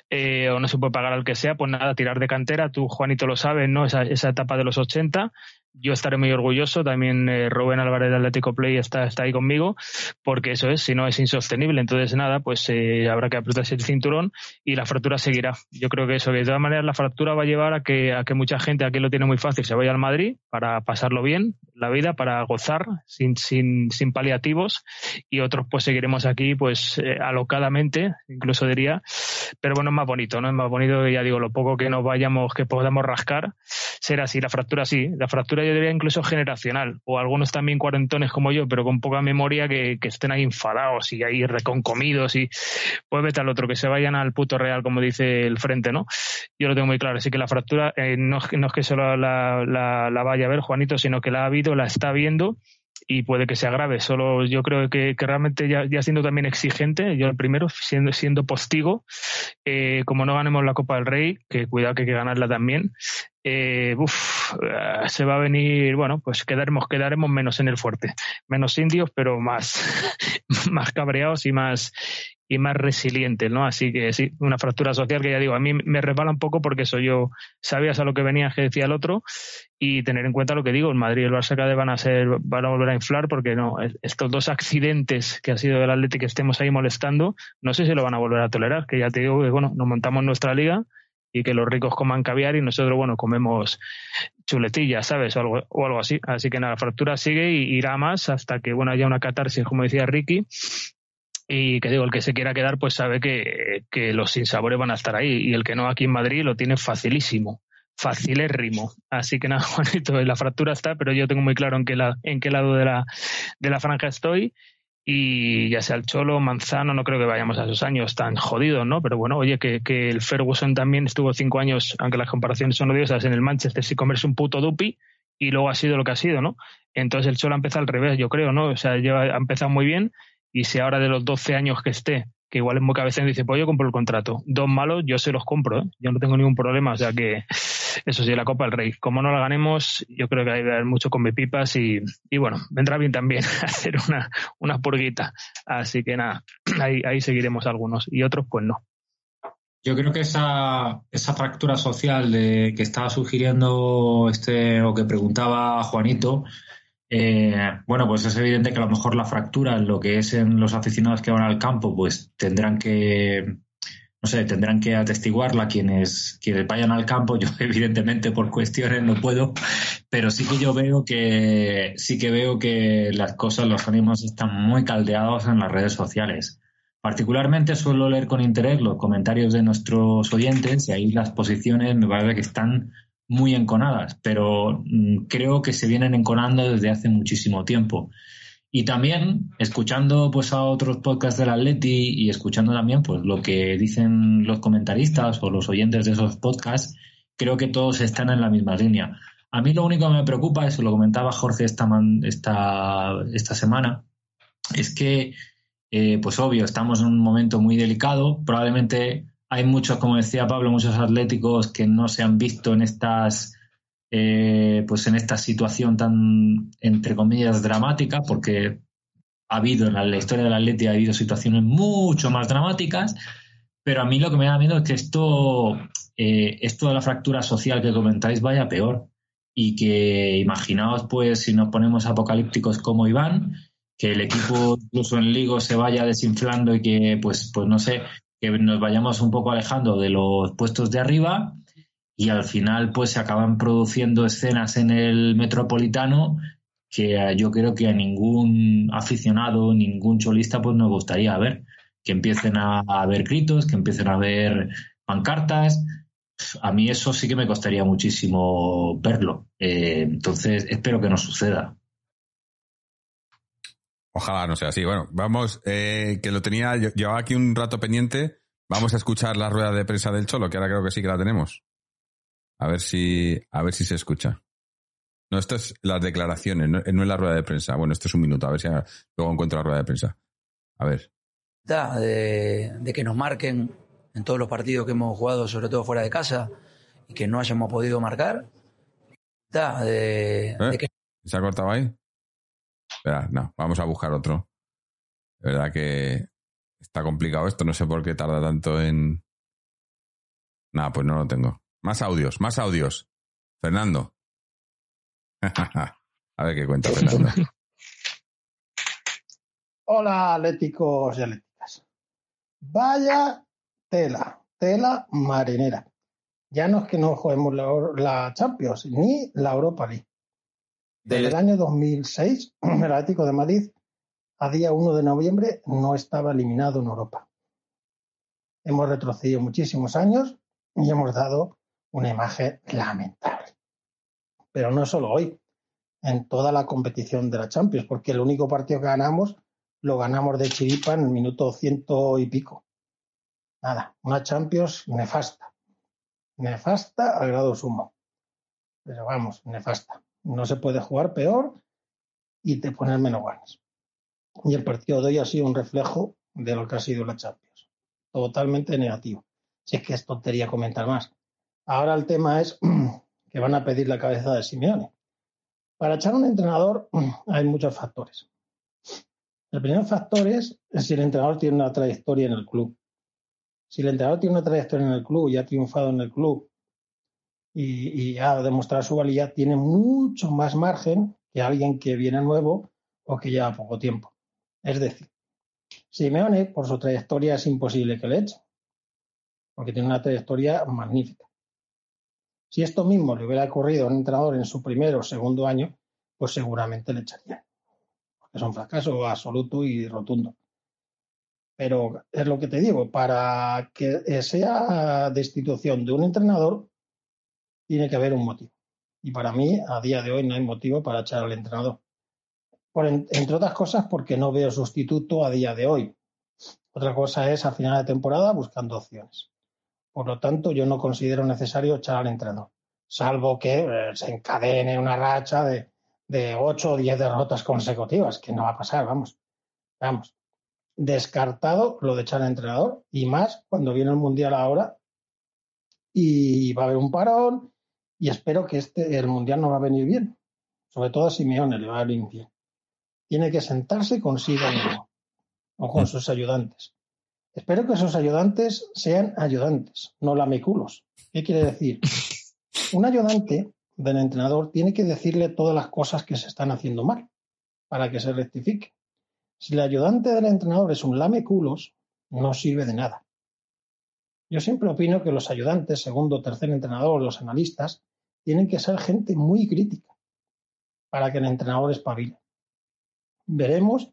eh, o no se puede pagar al que sea, pues nada, tirar de cantera, tú Juanito lo sabes, ¿no? Esa, esa etapa de los 80, yo estaré muy orgulloso. También eh, Rubén Álvarez de Atlético Play está, está ahí conmigo, porque eso es, si no es insostenible. Entonces, nada, pues eh, habrá que apretarse el cinturón y la fractura seguirá. Yo creo que eso, que de todas maneras la fractura va a llevar a que, a que mucha gente aquí lo tiene muy fácil se vaya al Madrid para pasarlo bien, la vida, para gozar sin, sin, sin paliativos y otros pues seguiremos aquí pues eh, alocadamente, incluso diría. Pero bueno, es más bonito, ¿no? Es más bonito, ya digo, lo poco que nos vayamos, que podamos rascar, será así. La fractura sí, la fractura yo diría incluso generacional, o algunos también cuarentones como yo, pero con poca memoria que, estén ahí enfadados y ahí reconcomidos y pues vete al otro, que se vayan al puto real, como dice el frente, ¿no? Yo lo tengo muy claro, así que la fractura eh, no, no, es que solo la, la, vaya a ver Juanito, sino que la ha habido, la está viendo y puede que se agrave. Solo yo creo que, realmente ya, siendo también exigente, yo el primero, siendo, siendo postigo, eh, como no ganemos la Copa del Rey, que cuidado que hay que ganarla también, eh, eh, se va a venir, bueno, pues quedaremos, quedaremos menos en el fuerte, menos indios, pero más, más cabreados y más, y más resilientes, ¿no? Así que sí, una fractura social que ya digo, a mí me resbala un poco porque eso yo sabías a lo que venía que decía el otro y tener en cuenta lo que digo, el Madrid y el Barça cada van a ser, van a volver a inflar porque no, estos dos accidentes que ha sido el Atlético que estemos ahí molestando, no sé si lo van a volver a tolerar, que ya te digo que bueno, nos montamos nuestra liga y que los ricos coman caviar y nosotros, bueno, comemos chuletillas, ¿sabes? O algo, o algo así. Así que nada, la fractura sigue y irá más hasta que, bueno, haya una catarsis, como decía Ricky. Y que digo, el que se quiera quedar, pues sabe que, que los sinsabores van a estar ahí. Y el que no aquí en Madrid lo tiene facilísimo facilérrimo. Así que nada, Juanito, la fractura está, pero yo tengo muy claro en qué, la, en qué lado de la, de la franja estoy y ya sea el Cholo, Manzano, no creo que vayamos a esos años tan jodidos, ¿no? Pero bueno, oye, que, que el Ferguson también estuvo cinco años, aunque las comparaciones son odiosas, en el Manchester sin comerse un puto dupi y luego ha sido lo que ha sido, ¿no? Entonces el Cholo ha empezado al revés, yo creo, ¿no? O sea, lleva, ha empezado muy bien y si ahora de los 12 años que esté que igual es muy cabecero dice, pues yo compro el contrato. Dos malos, yo se los compro, ¿eh? yo no tengo ningún problema. O sea que eso sí, la Copa del Rey. Como no la ganemos, yo creo que hay que haber mucho con pipas y, y bueno, vendrá bien también hacer una, una purguita. Así que nada, ahí, ahí seguiremos algunos y otros pues no.
Yo creo que esa, esa fractura social de que estaba sugiriendo este o que preguntaba Juanito, eh, bueno, pues es evidente que a lo mejor la fractura lo que es en los aficionados que van al campo, pues tendrán que, no sé, tendrán que atestiguarla quienes, quienes vayan al campo. Yo, evidentemente, por cuestiones no puedo, pero sí que yo veo que, sí que veo que las cosas, los ánimos están muy caldeados en las redes sociales. Particularmente suelo leer con interés los comentarios de nuestros oyentes y ahí las posiciones me parece que están muy enconadas, pero mm, creo que se vienen enconando desde hace muchísimo tiempo. Y también, escuchando pues a otros podcasts del Atleti y escuchando también pues lo que dicen los comentaristas o los oyentes de esos podcasts, creo que todos están en la misma línea. A mí lo único que me preocupa, eso lo comentaba Jorge esta, esta, esta semana, es que, eh, pues obvio, estamos en un momento muy delicado. Probablemente hay muchos, como decía Pablo, muchos atléticos que no se han visto en estas, eh, pues en esta situación tan, entre comillas, dramática, porque ha habido en la, historia del Atleti ha habido situaciones mucho más dramáticas, pero a mí lo que me da miedo es que esto, eh, esto de la fractura social que comentáis vaya peor. Y que imaginaos pues si nos ponemos apocalípticos como Iván, que el equipo incluso en Ligo se vaya desinflando y que pues, pues no sé, que nos vayamos un poco alejando de los puestos de arriba y al final pues se acaban produciendo escenas en el metropolitano que eh, yo creo que a ningún aficionado, ningún cholista pues nos gustaría ver. Que empiecen a, haber gritos, que empiecen a haber pancartas. A mí eso sí que me costaría muchísimo verlo. Eh, entonces espero que no suceda.
Ojalá no sea así. Bueno, vamos, eh, que lo tenía, llevaba aquí un rato pendiente. Vamos a escuchar la rueda de prensa del Cholo, que ahora creo que sí que la tenemos. A ver si, a ver si se escucha. No, esto es las declaraciones, no, es la rueda de prensa. Bueno, esto es un minuto, a ver si luego encuentro la rueda de prensa. A ver.
De, de que nos marquen en todos los partidos que hemos jugado, sobre todo fuera de casa, y que no hayamos podido marcar. De,
¿Eh? ¿Se ha cortado ahí? No, vamos a buscar otro. De verdad que está complicado esto, no sé por qué tarda tanto en... Nada, pues no lo tengo. Más audios, más audios. Fernando. A ver qué cuenta Fernando.
Hola, atléticos y atléticas. Vaya tela, tela marinera. Ya no es que no juguemos la, la Champions ni la Europa League. Desde el año 2006, el Atlético de Madrid, a día 1 de noviembre, no estaba eliminado en Europa. Hemos retrocedido muchísimos años y hemos dado una imagen lamentable. Pero no solo hoy, en toda la competición de la Champions, porque el único partido que ganamos lo ganamos de chiripa en el minuto ciento y pico. Nada, una Champions nefasta. Nefasta al grado sumo. Pero vamos, nefasta. No se puede jugar peor y te poner menos ganas. Y el partido de hoy ha sido un reflejo de lo que ha sido la Champions. Totalmente negativo. Si es que es tontería comentar más. Ahora el tema es que van a pedir la cabeza de Simeone. Para echar un entrenador hay muchos factores. El primer factor es si el entrenador tiene una trayectoria en el club. Si el entrenador tiene una trayectoria en el club y ha triunfado en el club y, ha demostrado su valía, tiene mucho más margen que alguien que viene nuevo o que lleva poco tiempo. Es decir, Simeone, por su trayectoria, es imposible que le eche, porque tiene una trayectoria magnífica. Si esto mismo le hubiera ocurrido a un entrenador en su primer o segundo año, pues seguramente le echaría es un fracaso absoluto y rotundo. Pero es lo que te digo, para que sea destitución de un entrenador, tiene que haber un motivo. Y para mí, a día de hoy, no hay motivo para echar al entrenador. entre otras cosas, porque no veo sustituto a día de hoy. Otra cosa es a final de temporada buscando opciones. Por lo tanto, yo no considero necesario echar al entrenador, salvo que eh, se encadene una racha de de 8 o 10 derrotas consecutivas, que no va a pasar, vamos. Vamos. Descartado lo de echar al entrenador y más cuando viene el Mundial ahora y va a haber un parón y espero que este, el Mundial no va a venir bien. Sobre todo a Simeone le va a venir bien. Tiene que sentarse consigo mismo o con sus ayudantes. Espero que esos ayudantes sean ayudantes, no lameculos. ¿Qué quiere decir? Un ayudante del entrenador tiene que decirle todas las cosas que se están haciendo mal para que se rectifique. Si el ayudante del entrenador es un lame culos, no sirve de nada. Yo siempre opino que los ayudantes, segundo o tercer entrenador, los analistas, tienen que ser gente muy crítica para que el entrenador espabile. Veremos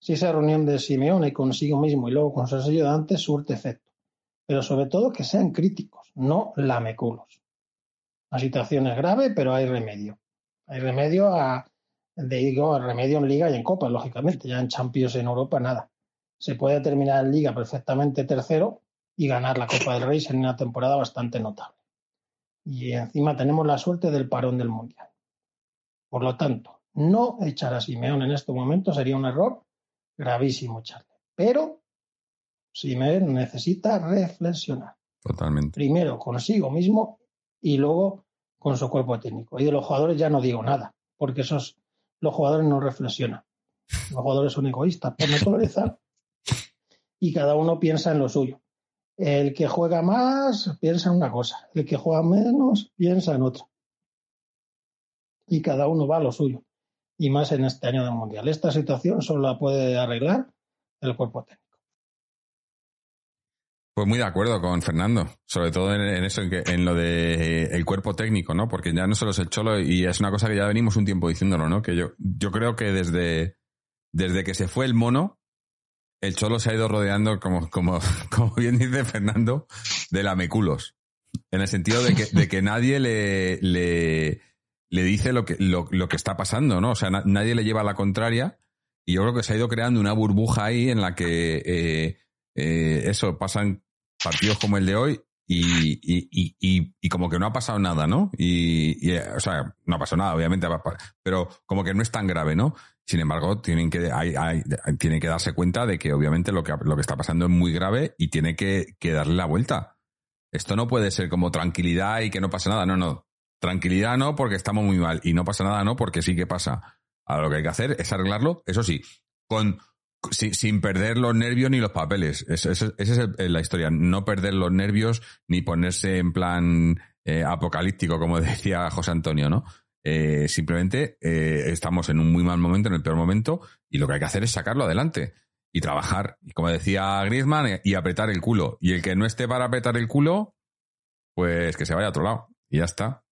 si esa reunión de Simeone consigo mismo y luego con sus ayudantes surte efecto. Pero sobre todo que sean críticos, no lameculos. La situación es grave, pero hay remedio. Hay remedio a, digo, remedio en Liga y en Copa, lógicamente. Ya en Champions en Europa, nada. Se puede terminar en Liga perfectamente tercero y ganar la Copa del Rey en una temporada bastante notable. Y encima tenemos la suerte del parón del Mundial. Por lo tanto, no echar a Simeón en este momento sería un error gravísimo, Charlie. Pero Simeón necesita reflexionar.
Totalmente.
Primero consigo mismo y luego con su cuerpo técnico. Y de los jugadores ya no digo nada, porque esos los jugadores no reflexionan. Los jugadores son egoístas por naturaleza y cada uno piensa en lo suyo. El que juega más piensa en una cosa, el que juega menos piensa en otra. Y cada uno va a lo suyo. Y más en este año del Mundial. Esta situación solo la puede arreglar el cuerpo técnico.
Pues muy de acuerdo con Fernando, sobre todo en, eso, en, lo de eh, cuerpo técnico, ¿no? Porque ya no solo es el cholo y es una cosa que ya venimos un tiempo diciéndolo, ¿no? Que yo, yo creo que desde, desde que se fue el mono, el cholo se ha ido rodeando, como, como, como bien dice Fernando, de lameculos. En el sentido de que, de que nadie le, le, le dice lo que, lo, lo, que está pasando, ¿no? O sea, nadie le lleva la contraria. Y yo creo que se ha ido creando una burbuja ahí en la que eh, eh, eso, pasan partidos como el de hoy y, y, y, y, como que no ha pasado nada, ¿no? Y, o sea, no ha pasado nada, obviamente, pero como que no es tan grave, ¿no? Sin embargo, tienen que, hay, hay, tienen que darse cuenta de que obviamente lo que, lo que está pasando es muy grave y tiene que, que darle la vuelta. Esto no puede ser como tranquilidad y que no pasa nada, no, no. Tranquilidad no, porque estamos muy mal y no pasa nada, no, porque sí que pasa. Ahora lo que hay que hacer es arreglarlo, eso sí, con sin, perder los nervios ni los papeles. Esa es la historia. No perder los nervios ni ponerse en plan eh, apocalíptico, como decía José Antonio, ¿no? Eh, simplemente eh, estamos en un muy mal momento, en el peor momento, y lo que hay que hacer es sacarlo adelante y trabajar. Y como decía Griezmann, eh, y apretar el culo. Y el que no esté para apretar el culo, pues que se vaya a otro lado. Y ya está.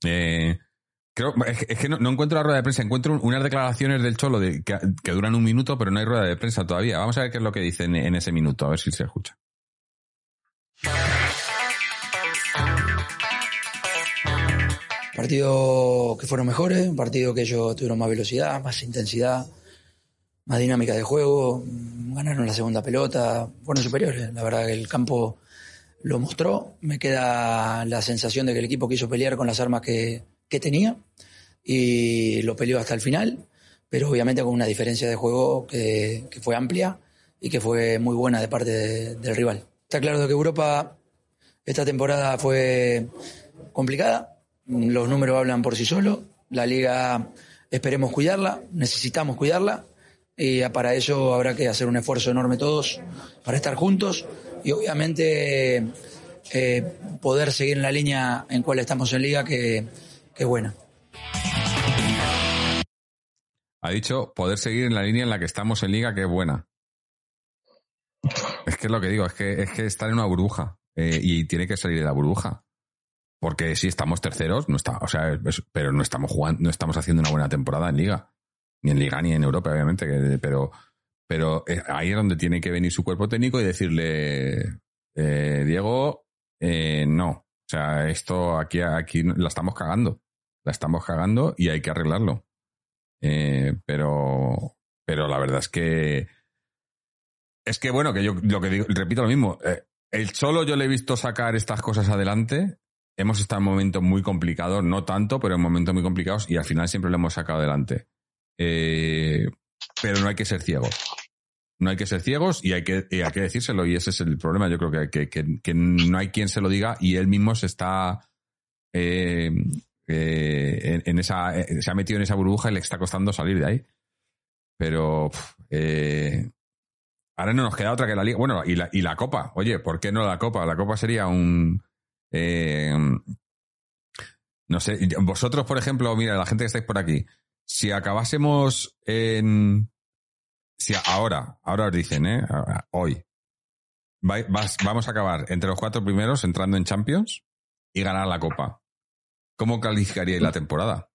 Creo, es, que- no, encuentro la rueda de prensa, encuentro un- unas declaraciones del Cholo que duran un minuto, pero no hay rueda de prensa todavía. Vamos a ver qué es lo que dicen en ese minuto, a ver si se escucha.
Partido que fueron mejores, un partido que ellos tuvieron más velocidad, más intensidad, más dinámica de juego, ganaron la segunda pelota, fueron superiores. La verdad que el campo lo mostró. Me queda la sensación de que el equipo quiso pelear con las armas que, que tenía y lo peleó hasta el final, pero obviamente con una diferencia de juego que, fue amplia y que fue muy buena de parte de- del rival. Está claro que Europa esta temporada fue complicada, los números hablan por sí solos, la liga esperemos cuidarla, necesitamos cuidarla y para ello habrá que hacer un esfuerzo enorme todos para estar juntos y obviamente eh, poder seguir en la línea en cual estamos en liga que, que es buena.
Ha dicho poder seguir en la línea en la que estamos en liga, que es buena. Es que es lo que digo, es que, es que estar en una burbuja eh, y tiene que salir de la burbuja. Porque si estamos terceros, no está, o sea, pero no estamos jugando, no estamos haciendo una buena temporada en liga. Ni en liga ni en Europa, obviamente, pero, pero eh, ahí es donde tiene que venir su cuerpo técnico y decirle, eh, Diego, eh, no. O sea, esto aquí, aquí la estamos cagando. La estamos cagando y hay que arreglarlo. Eh, pero, pero la verdad es que es que bueno, que yo lo que digo, repito lo mismo. eh, el solo yo le he visto sacar estas cosas adelante. Hemos estado en momentos muy complicados, no tanto, pero en momentos muy complicados y al final siempre lo hemos sacado adelante. Eh, pero no hay que ser ciegos. No hay que ser ciegos y hay que, y decírselo y ese es el problema. Yo creo que, no hay quien se lo diga y él mismo se está eh, eh, en, esa, se ha metido en esa burbuja y le está costando salir de ahí. Pero ahora no nos queda otra que la liga. Bueno, y la, y la copa. Oye, ¿por qué no la copa? La copa sería un. Eh, no sé, vosotros, por ejemplo, mira, la gente que estáis por aquí, si acabásemos en. Si ahora, ahora os dicen, ¿eh? Ahora, Hoy. vas- vamos a acabar entre los cuatro primeros entrando en Champions y ganar la copa. ¿Cómo calificaríais la temporada?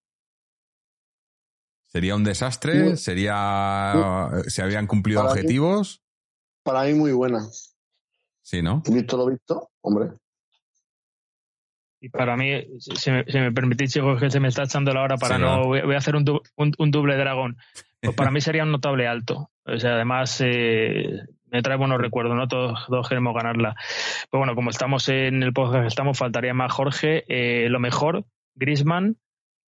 ¿Sería un desastre? ¿Sería. ¿Se habían cumplido
Para mí-
objetivos?
Para mí muy buena.
Sí, ¿no?
Visto lo visto, hombre.
Y para mí, si me, si me permitís, chicos, que se me está echando la hora para
Sí,
no. Voy, voy a hacer un, du- un, un doble dragón. Pues para mí sería un notable alto. O sea, además, eh, me trae buenos recuerdos, ¿no? Todos, todos queremos ganarla. Pero bueno, como estamos en el podcast que estamos, faltaría más Jorge. Eh, lo mejor, Grisman,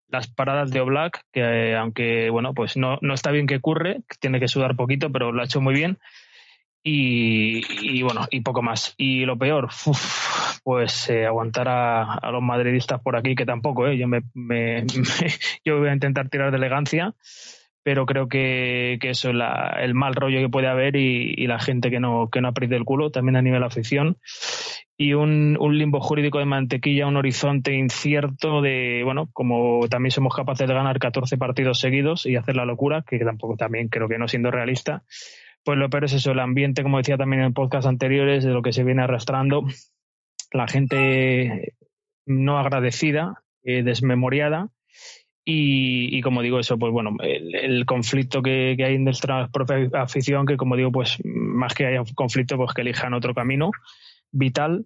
las paradas de Oblak, que eh, aunque, bueno, pues no, no está bien que ocurre, tiene que sudar poquito, pero lo ha hecho muy bien. Y, bueno, y poco más. Y lo peor, uf, pues eh, aguantar a, los madridistas por aquí, que tampoco, ¿eh? yo, me, me- yo voy a intentar tirar de elegancia, pero creo que, que eso es el mal rollo que puede haber y, la gente que no, que no el culo, también a nivel afición. Y un, un limbo jurídico de mantequilla, un horizonte incierto de, bueno, como también somos capaces de ganar 14 partidos seguidos y hacer la locura, que tampoco también creo que no siendo realista, pues lo peor es eso, el ambiente, como decía también en podcast anteriores, de lo que se viene arrastrando, la gente no agradecida, eh, desmemoriada, y, y como digo eso, pues bueno, el, conflicto que, que hay en nuestra propia afición, que como digo, pues más que haya conflicto, pues que elijan otro camino vital,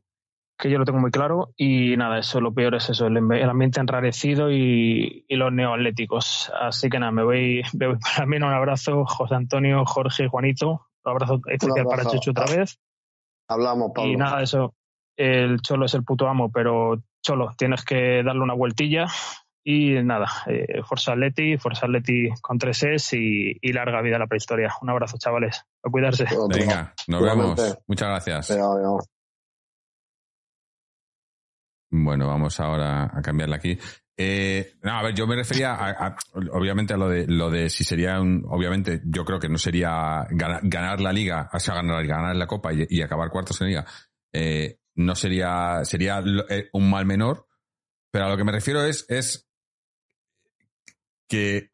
que yo lo tengo muy claro, y nada, eso, lo peor es eso, el, el ambiente enrarecido y, y los neoatléticos. Así que nada, me voy, me voy para mí un abrazo, José Antonio, Jorge, Juanito, un abrazo especial para
abrazo.
Chechu otra vez.
Hablamos, Pablo.
Y nada, eso, el Cholo es el puto amo, pero Cholo, tienes que darle una vueltilla. Y nada, eh, Forza Atleti, Forza Atleti con tres S y, y larga vida a la prehistoria. Un abrazo, chavales. A cuidarse.
Venga, nos
Igualmente.
vemos. Muchas gracias. Bueno, vamos ahora a cambiarla aquí. Eh, no, a ver, yo me refería a, obviamente a lo de lo de si sería un, obviamente yo creo que no sería ganar, la liga, o sea, ganar, ganar la copa y, acabar cuartos en liga. Eh, no sería, sería eh, un mal menor, pero a lo que me refiero es, es que,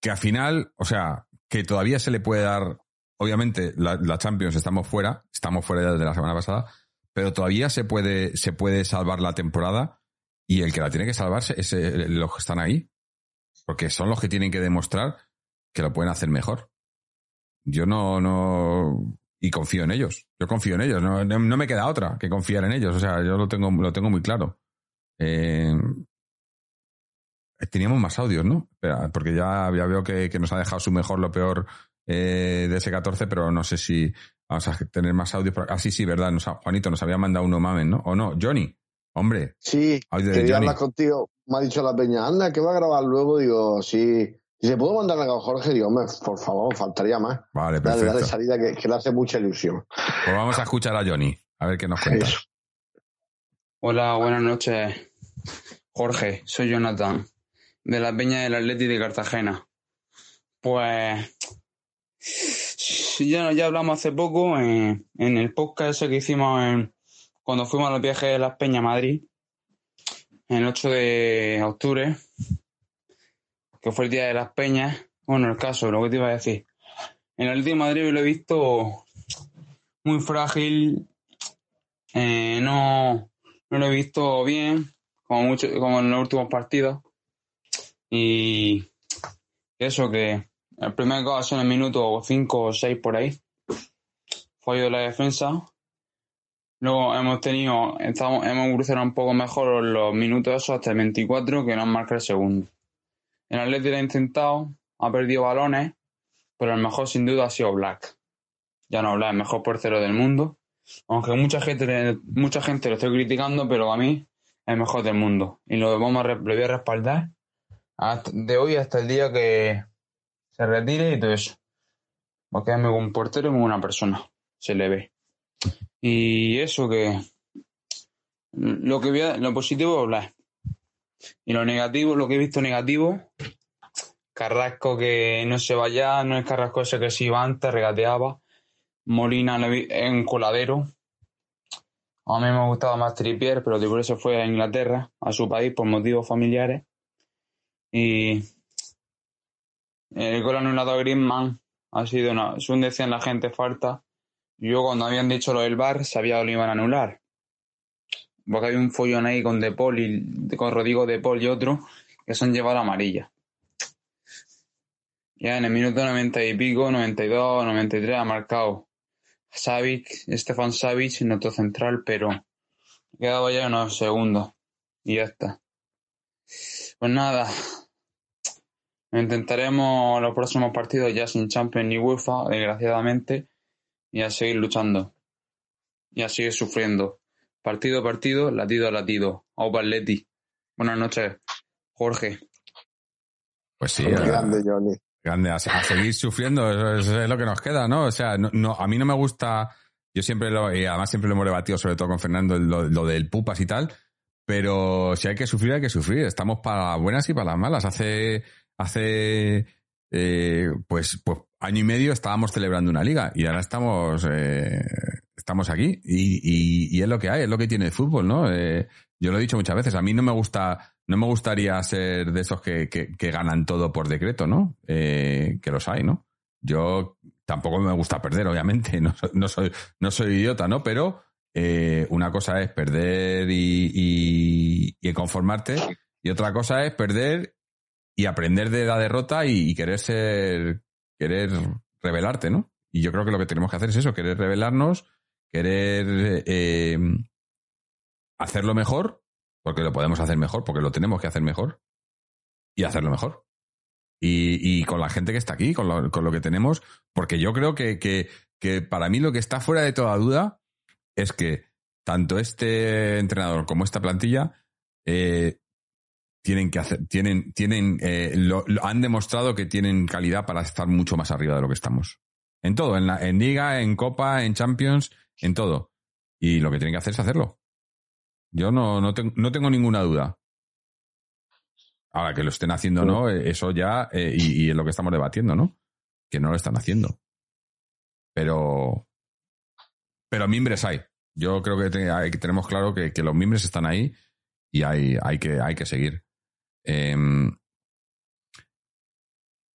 que al final, o sea, que todavía se le puede dar, obviamente, la, la Champions estamos fuera, estamos fuera desde la semana pasada, pero todavía se puede, se puede salvar la temporada y el que la tiene que salvarse es eh, los que están ahí. Porque son los que tienen que demostrar que lo pueden hacer mejor. Yo no, no, y confío en ellos. Yo confío en ellos. No, no- me queda otra que confiar en ellos. O sea, yo lo tengo, lo tengo muy claro. Eh, teníamos más audios, ¿no? Porque ya, ya veo que, que nos ha dejado su mejor, lo peor eh, de ese 14, pero no sé si vamos a tener más audios. por- Ah, sí, sí, verdad. Nos ha- Juanito nos había mandado uno mamen, ¿no? ¿O no? Johnny, hombre.
Sí,
Audio de
quería
Johnny.
hablar contigo. Me ha dicho la peña, anda, que va a grabar luego. Digo, sí. Se puedo mandar a Jorge, digo, hombre, por favor, faltaría más.
Vale, perfecto.
dale salida, que, que le hace mucha ilusión.
Pues vamos a escuchar a Johnny, a ver qué nos cuenta.
Hola, buenas noches. Jorge, soy Jonathan, de la Peña del Atleti de Cartagena. Pues ya, ya hablamos hace poco en, en el podcast que hicimos cuando fuimos a los viajes de las Peñas a Madrid, el 8 de octubre, que fue el día de las Peñas. Bueno, el caso, lo que te iba a decir. En el Atleti de Madrid lo he visto muy frágil, eh, no, no lo he visto bien, como mucho, como en los últimos partidos. Y eso que el primer gol en el minuto 5 o 6 por ahí. Fallo de la defensa. Luego hemos tenido, estamos, hemos evolucionado un poco mejor los minutos esos hasta el 24 que nos marca el segundo. El Atlético lo ha intentado, ha perdido balones, pero el mejor sin duda ha sido Black. Ya no Black, el mejor portero del mundo. Aunque mucha gente, mucha gente lo estoy criticando, pero a mí es el mejor del mundo. Y lo, vamos a, lo voy a respaldar de hoy hasta el día que se retire y todo eso. Porque es muy buen portero y muy buena persona. Se le ve. Y eso que... Lo que voy a- lo positivo hablar. Y lo negativo, lo que he visto negativo, Carrasco que no se vaya, no es Carrasco ese que se iba antes, regateaba. Molina en coladero. A mí me gustaba más Trippier, pero por eso fue a Inglaterra, a su país, por motivos familiares. Y el gol anulado a Griezmann ha sido una, según decían la gente, falta. Yo cuando habían dicho lo del VAR sabía que lo iban a anular. Porque hay un follón ahí con De y con Rodrigo De Paul y otro que se han llevado la amarilla. Ya en el minuto 90 y pico, 92, 93 ha marcado Savic, Stefan Savic, nuestro central, pero quedaba ya unos segundos y ya está. Pues nada, intentaremos los próximos partidos ya sin Champions ni UEFA, desgraciadamente, y a seguir luchando y a seguir sufriendo. Partido a partido, latido a latido. Aupa Atleti. Buenas noches, Jorge.
Pues sí, a-
grande, Johnny.
grande, a, a seguir sufriendo, eso es, es lo que nos queda, ¿no? O sea, no, no- a mí no me gusta, yo siempre lo, y además siempre lo hemos debatido, sobre todo con Fernando, lo, lo del pupas y tal, pero si hay que sufrir, hay que sufrir. Estamos para las buenas y para las malas. Hace, hace, eh, pues, pues año y medio estábamos celebrando una liga y ahora estamos, eh, estamos aquí y, y- es lo que hay, es lo que tiene el fútbol, ¿no? Eh, yo lo he dicho muchas veces, a mí no me gusta, no me gustaría ser de esos que, que- que ganan todo por decreto, ¿no? Que los hay, ¿no? Yo tampoco me gusta perder, obviamente, no, no soy, no soy idiota, ¿no? Pero una cosa es perder y, y- y conformarte, y otra cosa es perder y aprender de la derrota y, querer ser, querer revelarte, ¿no? Y yo creo que lo que tenemos que hacer es eso, querer revelarnos, querer eh, hacerlo mejor, porque lo podemos hacer mejor, porque lo tenemos que hacer mejor, y hacerlo mejor. Y, y con la gente que está aquí, con lo, con lo que tenemos, porque yo creo que, que, que para mí lo que está fuera de toda duda es que tanto este entrenador como esta plantilla eh, tienen que hacer, tienen, tienen, eh, lo- lo- han demostrado que tienen calidad para estar mucho más arriba de lo que estamos. En todo, en, la, en Liga, en Copa, en Champions, en todo. Y lo que tienen que hacer es hacerlo. Yo no, no, tengo, no tengo ninguna duda. Ahora que lo estén haciendo o no, eh, eso ya, eh, y, y es lo que estamos debatiendo, ¿no? Que no lo están haciendo. Pero, pero mimbres hay. Yo creo que, te- hay- que tenemos claro que, que los mimbres están ahí y hay, hay, que, hay que seguir. Em,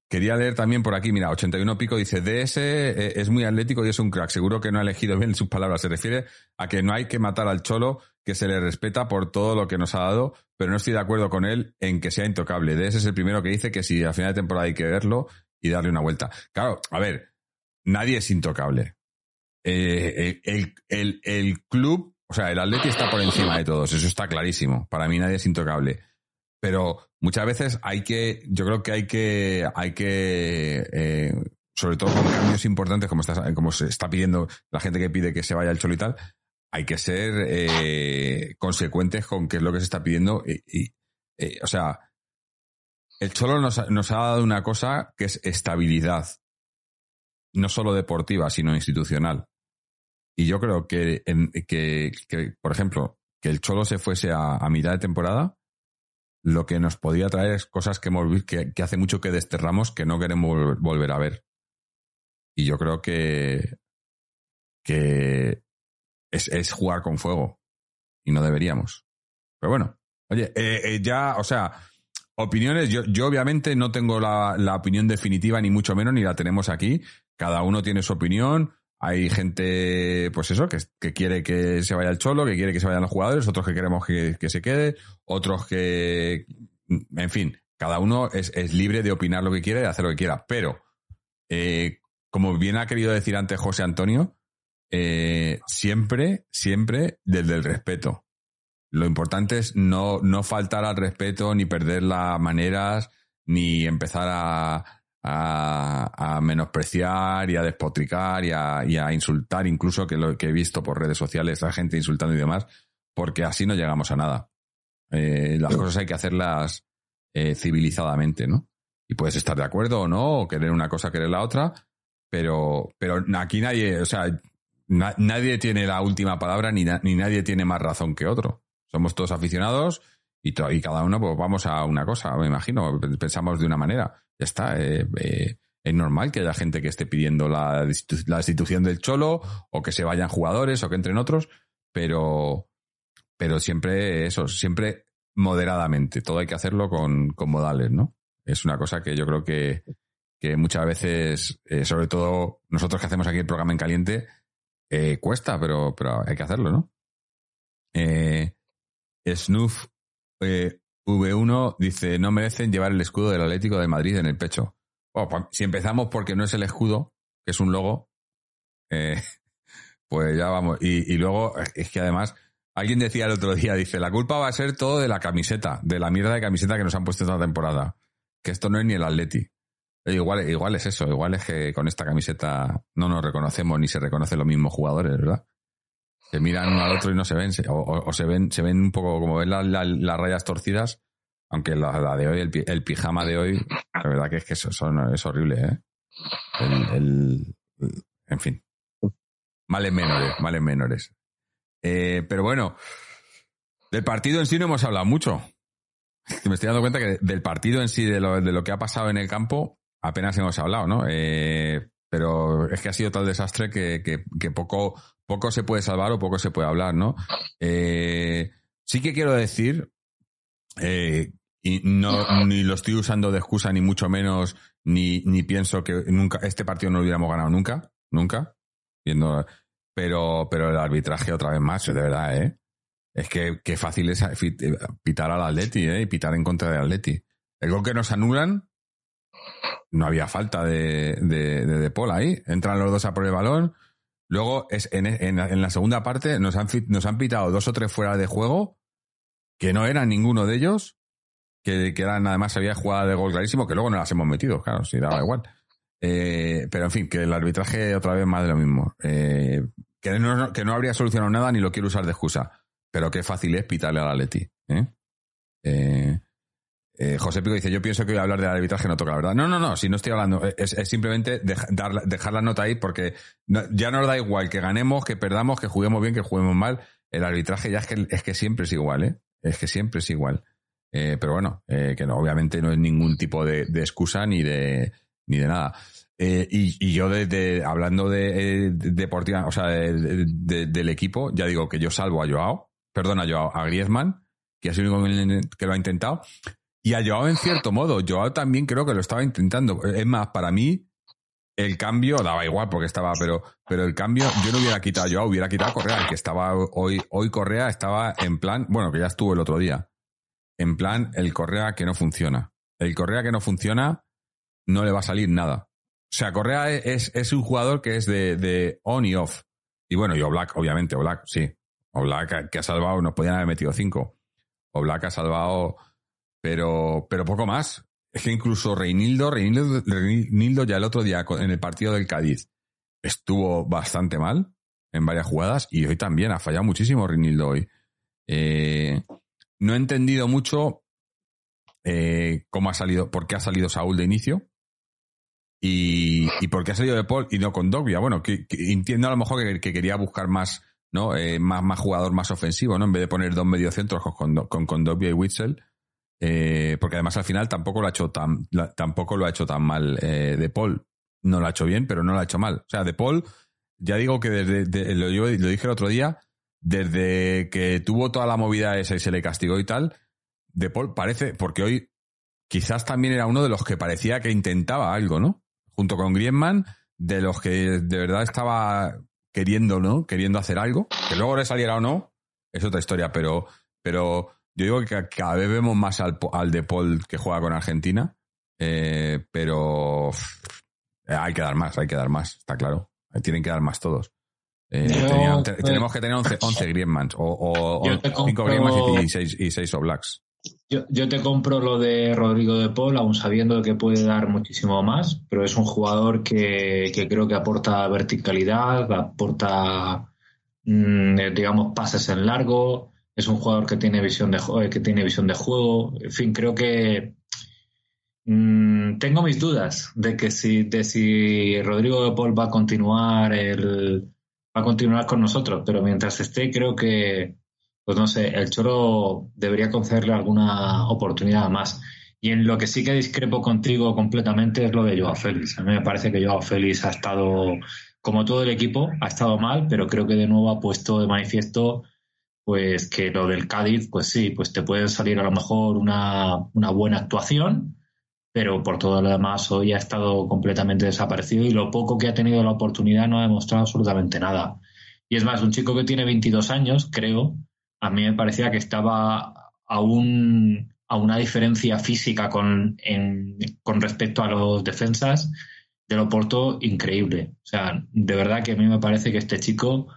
quería leer también por aquí, mira, 81 pico dice, DS eh, es muy atlético y es un crack. Seguro que no ha elegido bien sus palabras. Se refiere a que no hay que matar al cholo, que se le respeta por todo lo que nos ha dado, pero no estoy de acuerdo con él en que sea intocable. DS es el primero que dice que si a final de temporada hay que verlo y darle una vuelta. Claro, a ver, nadie es intocable. Eh, el, el, el club, o sea, el Atleti está por encima de todos, eso está clarísimo. Para mí nadie es intocable pero muchas veces hay que, yo creo que hay que, hay que, eh, sobre todo con cambios importantes como, está, como se está pidiendo la gente que pide que se vaya al cholo y tal, hay que ser eh, consecuentes con qué es lo que se está pidiendo. Y, eh, o sea, el cholo nos, nos ha dado una cosa que es estabilidad, no solo deportiva, sino institucional. Y yo creo que, que, que por ejemplo, que el cholo se fuese a mitad de temporada lo que nos podía traer es cosas que, que, que hace mucho que desterramos que no queremos volver a ver. Y yo creo que, que es, es jugar con fuego. Y no deberíamos. Pero bueno, oye, eh, eh, ya, o sea, opiniones, yo, yo obviamente no tengo la, la, opinión definitiva, ni mucho menos, ni la tenemos aquí. Cada uno tiene su opinión. Hay gente, pues eso, que, quiere que se vaya el cholo, que quiere que se vayan los jugadores, otros que queremos que, se quede, otros que, en fin, cada uno es, es, libre de opinar lo que quiere, de hacer lo que quiera. Pero, eh, como bien ha querido decir antes José Antonio, eh, siempre, siempre desde el respeto. Lo importante es no, no faltar al respeto, ni perder las maneras, ni empezar a, a, menospreciar y a despotricar y a, a, insultar, incluso que lo que he visto por redes sociales, la gente insultando y demás, porque así no llegamos a nada. Eh, las cosas hay que hacerlas eh, civilizadamente, ¿no? Y puedes estar de acuerdo o no, o querer una cosa, querer la otra, pero, pero aquí nadie, o sea, na, nadie tiene la última palabra ni, na, ni nadie tiene más razón que otro. Somos todos aficionados y, cada uno pues vamos a una cosa, me imagino, pensamos de una manera ya está. Eh, eh, es normal que haya gente que esté pidiendo la, la destitución del Cholo o que se vayan jugadores o que entren otros, pero, pero siempre eso, siempre moderadamente. Todo hay que hacerlo con, con modales, ¿no? Es una cosa que yo creo que, que muchas veces, eh, sobre todo nosotros que hacemos aquí el programa en caliente, eh, cuesta, pero, pero hay que hacerlo, ¿no? Eh, Snoof eh, V1 dice, no merecen llevar el escudo del Atlético de Madrid en el pecho. Pues, si empezamos porque no es el escudo, que es un logo, eh, pues ya vamos. Y, luego, es que además, alguien decía el otro día, dice, la culpa va a ser todo de la camiseta, de la mierda de camiseta que nos han puesto esta temporada. Que esto no es ni el Atleti. E igual, igual es eso, igual es que con esta camiseta no nos reconocemos ni se reconocen los mismos jugadores, ¿verdad? Se miran uno al otro y no se ven, o, se ven, se ven un poco como ven la, la, las rayas torcidas, aunque la, de hoy, el, el, pijama de hoy, la verdad que es que es horrible, ¿eh? El, en fin. Males menores, males menores. Eh, pero bueno, del partido en sí no hemos hablado mucho. Me estoy dando cuenta que del partido en sí, de lo, de lo que ha pasado en el campo, apenas hemos hablado, ¿no? Eh, pero es que ha sido tal desastre que, que, poco, poco se puede salvar o poco se puede hablar, ¿no? Eh, sí que quiero decir, eh, y no, ni lo estoy usando de excusa, ni mucho menos, ni, ni pienso que nunca, este partido no lo hubiéramos ganado nunca, nunca, viendo, pero, pero el arbitraje otra vez más, de verdad, ¿eh? Es que, qué fácil es pitar al Atleti, ¿eh? Y pitar en contra del Atleti. El gol que nos anulan, no había falta de, de, de, de Paul ahí. Entran los dos a por el balón, Luego, es, en, en, en, la segunda parte, nos han, nos han pitado dos o tres fuera de juego, que no eran ninguno de ellos, que, que eran, además, había jugada de gol clarísimo, que luego no las hemos metido, claro, si daba igual. Eh, pero en fin, que el arbitraje otra vez más de lo mismo. Eh, que, no, que no habría solucionado nada ni lo quiero usar de excusa. Pero qué fácil es pitarle al Atleti. ¿eh? Eh, eh, José Pico dice, yo pienso que voy a hablar del arbitraje, no toca la verdad. No, no, no, si no estoy hablando, es, es simplemente dejar, dejar la nota ahí porque no, ya nos da igual que ganemos, que perdamos, que juguemos bien, que juguemos mal. El arbitraje ya es que, es que siempre es igual, ¿eh? Es que siempre es igual. Eh, pero bueno, eh, que no, obviamente no es ningún tipo de, excusa ni de, ni de nada. Eh, y, yo hablando de, de, deportiva, o sea, del equipo, ya digo que yo salvo a Joao, perdón, a Joao, a Griezmann, que sido el único que lo ha intentado, Y a Joao en cierto modo, Joao también creo que lo estaba intentando. Es más, para mí, el cambio daba igual porque estaba, pero, pero el cambio, yo no hubiera quitado a Joao, hubiera quitado a Correa, el que estaba hoy, hoy Correa estaba en plan, bueno, que ya estuvo el otro día, en plan el Correa que no funciona. El Correa que no funciona, no le va a salir nada. O sea, Correa es, es un jugador que es de, de on y off. Y bueno, y Oblak, obviamente, Oblak, sí. Oblak que ha salvado, nos podían haber metido cinco. Oblak ha salvado, pero, pero poco más. Es que incluso Reinildo, Reinildo, Reinildo ya el otro día en el partido del Cádiz estuvo bastante mal en varias jugadas y hoy también ha fallado muchísimo Reinildo hoy. Eh, no he entendido mucho eh, cómo ha salido, por qué ha salido Saúl de inicio y, y por qué ha salido de Paul y no con Dogbia. Bueno, que, entiendo a lo mejor que, quería buscar más, ¿no? Eh, más, más jugador más ofensivo, ¿no? En vez de poner dos mediocentros con, con, con y Witzel. Eh, porque además al final tampoco lo ha hecho tan, tampoco lo ha hecho tan mal eh, De Paul. No lo ha hecho bien, pero no lo ha hecho mal. O sea, De Paul, ya digo que desde, lo, yo lo dije el otro día, desde que tuvo toda la movida esa y se le castigó y tal, De Paul parece, porque hoy quizás también era uno de los que parecía que intentaba algo, ¿no? Junto con Griezmann, de los que de verdad estaba queriendo, ¿no? Queriendo hacer algo. Que luego le saliera o no, es otra historia, pero, pero yo digo que cada vez vemos más al, al De Paul que juega con Argentina, eh, pero hay que dar más, hay que dar más, está claro. Tienen que dar más todos. Eh, tenemos que tener 11, 11 Griezmanns o, 5 Griezmanns y 6 y seis Oblaks.
Yo, yo, te compro lo de Rodrigo de Paul, aún sabiendo que puede dar muchísimo más, pero es un jugador que, que creo que aporta verticalidad, aporta, mm, digamos, pases en largo, es un jugador que tiene visión de, que tiene visión de juego. En fin, creo que mm, tengo mis dudas de que si, de si Rodrigo de Paul va a continuar el, va a continuar con nosotros, pero mientras esté, creo que, pues no sé, el Choro debería concederle alguna oportunidad más. Y en lo que sí que discrepo contigo completamente es lo de Joao Félix. A mí me parece que Joao Félix ha estado, como todo el equipo, ha estado mal, pero creo que de nuevo ha puesto de manifiesto pues que lo del Cádiz, pues sí, pues te puede salir a lo mejor una, buena actuación, pero por todo lo demás hoy ha estado completamente desaparecido y lo poco que ha tenido la oportunidad no ha demostrado absolutamente nada. Y es más, un chico que tiene 22 años, creo, a mí me parecía que estaba a, a una diferencia física con, con respecto a los defensas del Oporto increíble. O sea, de verdad que a mí me parece que este chico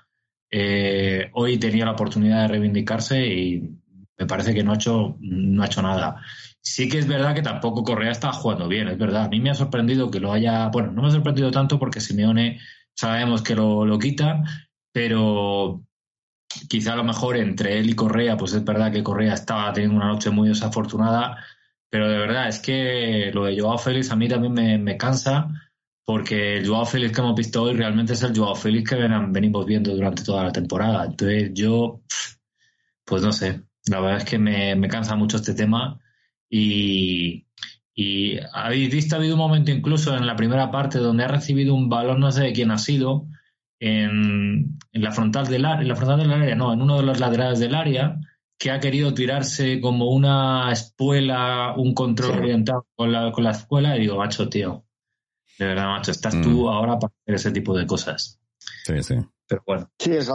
eh, hoy tenía la oportunidad de reivindicarse y me parece que no ha hecho, no ha hecho nada. Sí que es verdad que tampoco Correa está jugando bien, es verdad. A mí me ha sorprendido que lo haya, bueno, no me ha sorprendido tanto porque Simeone sabemos que lo, lo quita, pero quizá a lo mejor entre él y Correa, pues es verdad que Correa estaba teniendo una noche muy desafortunada, pero de verdad es que lo de Joao Félix a mí también me, me cansa porque el Joao Félix que hemos visto hoy realmente es el Joao Félix que venimos viendo durante toda la temporada. Entonces yo, pues no sé, la verdad es que me, cansa mucho este tema y, y habéis visto, ha habido un momento incluso en la primera parte donde ha recibido un balón, no sé de quién ha sido, en, la frontal del área, en la frontal del área, no, en uno de los laterales del área, que ha querido tirarse como una espuela, un control orientado con la, con la escuela, y digo, macho, tío, de verdad, macho, estás tú mm. ahora para hacer ese tipo de cosas.
Sí, sí.
Pero bueno.
Sí, el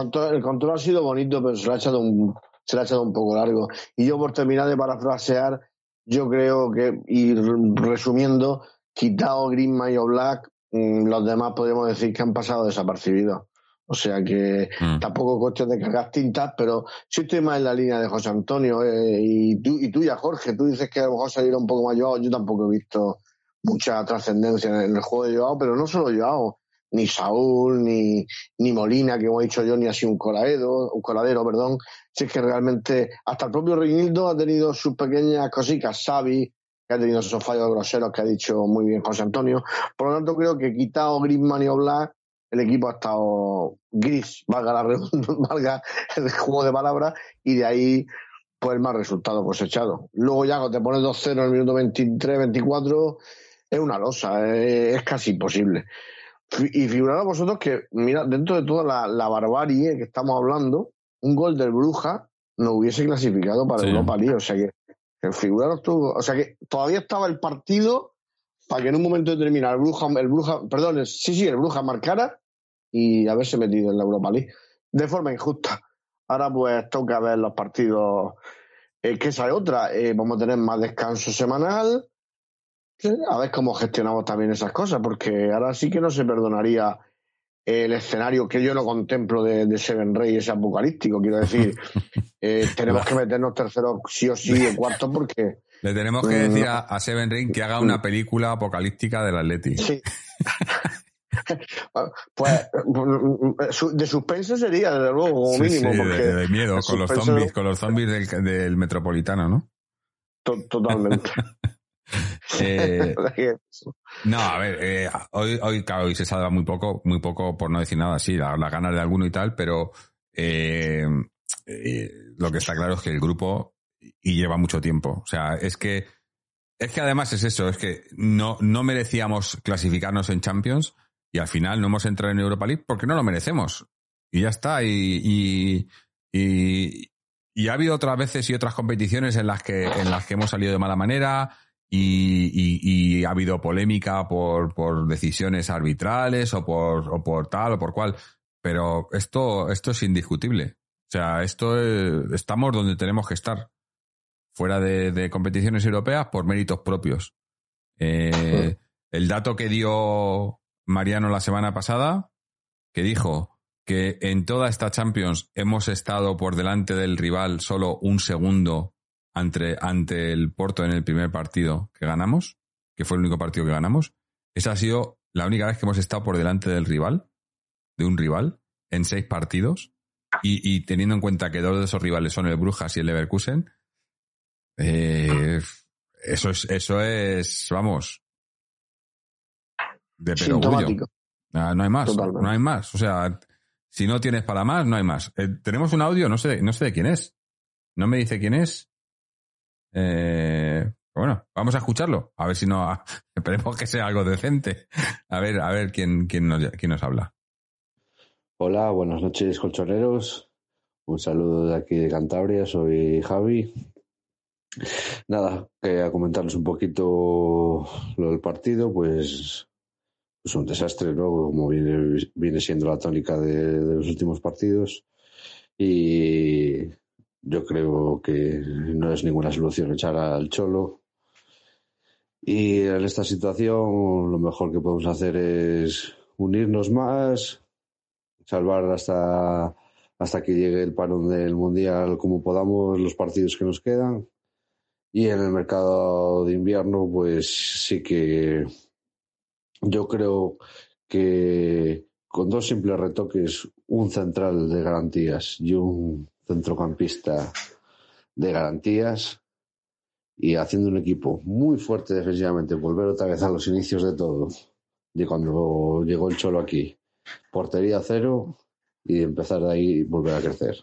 control, ha sido bonito, pero se lo ha echado un, se ha echado un poco largo. Y yo, por terminar de parafrasear, yo creo que, y resumiendo, quitado Greenman y Black, mm, los demás podríamos decir que han pasado desapercibidos. O sea que mm. tampoco es cuestión de cargar tintas, pero sí estoy más en la línea de José Antonio. Eh, y, tú, y tú ya, Jorge, tú dices que a lo mejor salir un poco más yo tampoco he visto mucha trascendencia en el juego de Joao, pero no solo Joao, ni Saúl, ni, ni Molina, que hemos dicho yo, ni así un coladero, un coladero, perdón. Si es que realmente hasta el propio Reinildo ha tenido sus pequeñas cositas, Xavi, que ha tenido esos fallos groseros que ha dicho muy bien José Antonio. Por lo tanto, creo que quitado Griezmann y Oblak, el equipo ha estado gris, valga, la, valga el juego de palabras, y de ahí pues el más resultado cosechado. Luego ya te pones 2-0 en el minuto 23-24 es una losa, es, casi imposible. Y figurad vosotros que, mira, dentro de toda la, barbarie que estamos hablando, un gol del Bruja no hubiese clasificado para el Europa League. O sea que figuraros tú, o sea que todavía estaba el partido para que en un momento determinado el Bruja, el Bruja, perdón, sí, sí, el Bruja marcara y haberse metido en la Europa League de forma injusta. Ahora pues toca ver los partidos, eh, que esa es otra, eh, vamos a tener más descanso semanal, a ver cómo gestionamos también esas cosas, porque ahora sí que no se perdonaría el escenario que yo no contemplo de, de Seven Rey, ese apocalíptico, quiero decir, eh, tenemos que meternos tercero sí o sí o cuarto porque...
Le tenemos que decir a, a Seven Ring que haga una película apocalíptica del Atleti.
Sí. pues de suspense sería, desde luego, como mínimo.
sí,
porque
de, miedo, con los zombies,
no-
con los zombies del, del metropolitano, ¿no?
to- totalmente.
Eh, No, a ver, eh, hoy, hoy, claro, hoy se salva muy poco, muy poco, por no decir nada, sí, la- las ganas de alguno y tal, pero eh, eh, lo que está claro es que el grupo y lleva mucho tiempo. O sea, es que es que además es eso, es que no, no merecíamos clasificarnos en Champions y al final no hemos entrado en Europa League porque no lo merecemos. Y ya está. Y, y, y, y ha habido otras veces y otras competiciones en las que, en las que hemos salido de mala manera y, y- y ha habido polémica por, por decisiones arbitrales o por, o por tal o por cual. Pero esto, esto es indiscutible. O sea, esto es- estamos donde tenemos que estar. Fuera de, de competiciones europeas por méritos propios. Eh, el dato que dio Mariano la semana pasada, que dijo que en toda esta Champions hemos estado por delante del rival solo un segundo ante, ante el Porto en el primer partido que ganamos, que fue el único partido que ganamos. Esa ha sido la única vez que hemos estado por delante del rival, de un rival, en seis partidos. Y, y teniendo en cuenta que dos de esos rivales son el Brujas y el Leverkusen, eh, eso es, eso es, vamos, de.
Sintomático.
Ah, no hay más,
Totalmente.
no hay más. O sea, si no tienes para más, no hay más. Eh, tenemos un audio, no sé, no sé de quién es. No me dice quién es. Eh, bueno, vamos a escucharlo. A ver si no. Esperemos que sea algo decente. A ver, a ver quién, quién, nos, quién nos habla.
Hola, buenas noches, colchoneros. Un saludo de aquí de Cantabria, soy Javi. Nada, quería comentarles un poquito lo del partido, pues es un desastre, ¿no? Como viene, viene siendo la tónica de, de los últimos partidos. Y yo creo que no es ninguna solución echar al Cholo. Y en esta situación lo mejor que podemos hacer es unirnos más, salvar hasta, hasta que llegue el parón del Mundial como podamos los partidos que nos quedan. Y en el mercado de invierno, pues sí que yo creo que con dos simples retoques, un central de garantías y un centrocampista de garantías, y haciendo un equipo muy fuerte defensivamente, volver otra vez a los inicios de todo, de cuando llegó el Cholo aquí, portería cero y empezar de ahí y volver a crecer.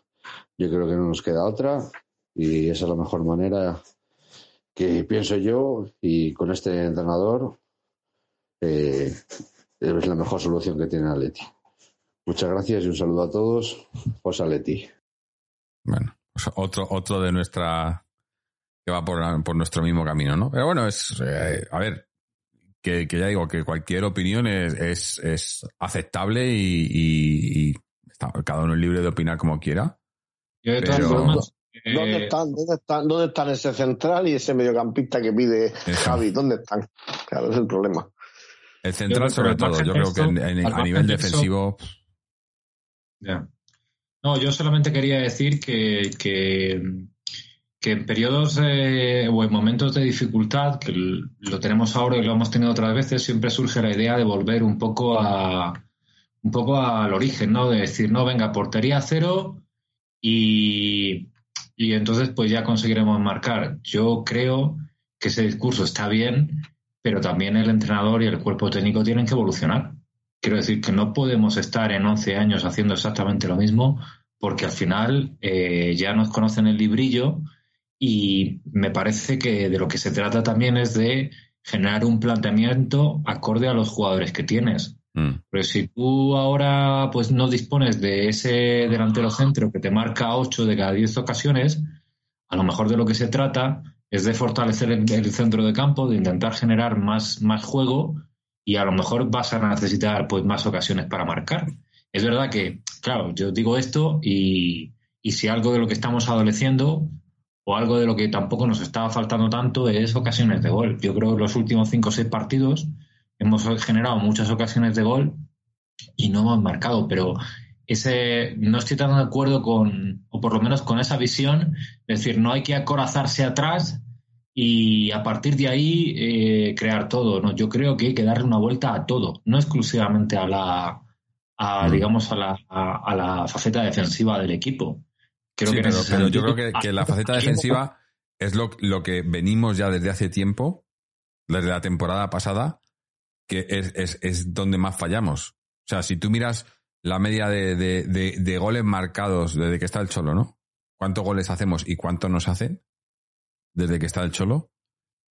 Yo creo que no nos queda otra y esa es la mejor manera que pienso yo y con este entrenador eh, es la mejor solución que tiene Atleti. Muchas gracias y un saludo a todos. José Atleti.
Bueno, pues otro, otro de nuestra. que va por, por nuestro mismo camino, ¿no? Pero bueno, es. eh, a ver, que, que ya digo que cualquier opinión es, es, es aceptable y, y- y está- cada uno es libre de opinar como quiera.
Yo de todas
Pero-
formas,
¿Dónde
eh,
están? ¿Dónde están? ¿Dónde están ese central y ese mediocampista que pide Javi? ¿Dónde están? Claro, es el problema.
El central,
Yo creo que
sobre todo. Yo creo que
esto-
en- en-
al
a nivel
eso-
defensivo.
Ya. No, yo solamente quería decir que, que, en periodos eh, o en momentos de dificultad, que lo tenemos ahora y lo hemos tenido otras veces, siempre surge la idea de volver un poco a un poco al origen, ¿no? De decir, no, venga, portería cero y, y entonces pues ya conseguiremos marcar. Yo creo que ese discurso está bien, pero también el entrenador y el cuerpo técnico tienen que evolucionar. Quiero decir que no podemos estar en 11 años haciendo exactamente lo mismo porque al final eh, ya nos conocen el librillo y me parece que de lo que se trata también es de generar un planteamiento acorde a los jugadores que tienes.
Mm.
Pero si tú ahora pues no dispones de ese delantero centro que te marca 8 de cada 10 ocasiones, a lo mejor de lo que se trata es de fortalecer el, el centro de campo, de intentar generar más, más juego y a lo mejor vas a necesitar pues más ocasiones para marcar. Es verdad que, claro, yo digo esto y, y si algo de lo que estamos adoleciendo o algo de lo que tampoco nos estaba faltando tanto es ocasiones de gol. Yo creo que los últimos cinco o seis partidos hemos generado muchas ocasiones de gol y no hemos marcado, pero ese no estoy tan de acuerdo con, o por lo menos con esa visión, es decir, no hay que acorazarse atrás y a partir de ahí eh, crear todo. ¿no? Yo creo que hay que darle una vuelta a todo, no exclusivamente a la, a, digamos, a la, a, a la faceta defensiva del equipo. Creo
Sí,
que
pero, yo creo que, que la faceta defensiva es lo, lo que venimos ya desde hace tiempo, desde la temporada pasada, que es, es, es donde más fallamos. O sea, si tú miras la media de, de, de, de goles marcados desde que está el Cholo, ¿no? ¿Cuántos goles hacemos y cuántos nos hacen desde que está el Cholo?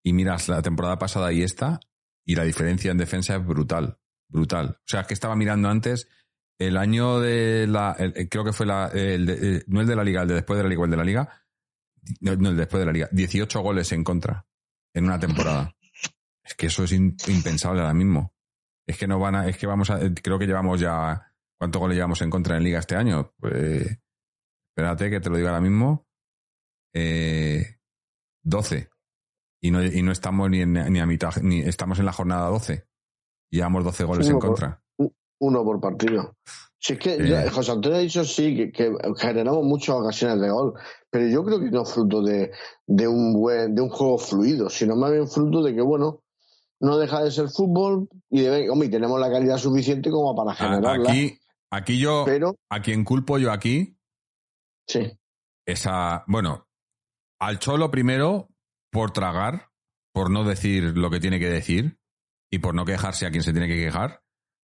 Y miras la temporada pasada y esta, y la diferencia en defensa es brutal, brutal. O sea, que estaba mirando antes el año de la, el- creo que fue la, el eh, no el de la liga, el de después de la liga, el de la liga, no, el después de la liga, 18 goles en contra en una temporada. Es que eso es impensable ahora mismo. Es que no van a, es que vamos a, eh, creo que llevamos ya, ¿cuántos goles llevamos en contra en liga este año? Pues, espérate que te lo digo ahora mismo. Eh, 12. Y no, y no estamos ni, en, ni a mitad, ni estamos en la jornada 12. Llevamos 12 goles en
por-
contra.
Uno por partido. Si es que
Eh.
ya, José Antonio ha dicho sí, que, que generamos muchas ocasiones de gol, pero yo creo que no es fruto de, de un buen, de un juego fluido, sino más bien fruto de que, bueno, no deja de ser fútbol y hombre, y tenemos la calidad suficiente como para generarla.
Aquí, aquí yo, a quien culpo yo aquí,
sí.
esa, bueno, al Cholo primero por tragar, por no decir lo que tiene que decir y por no quejarse a quien se tiene que quejar,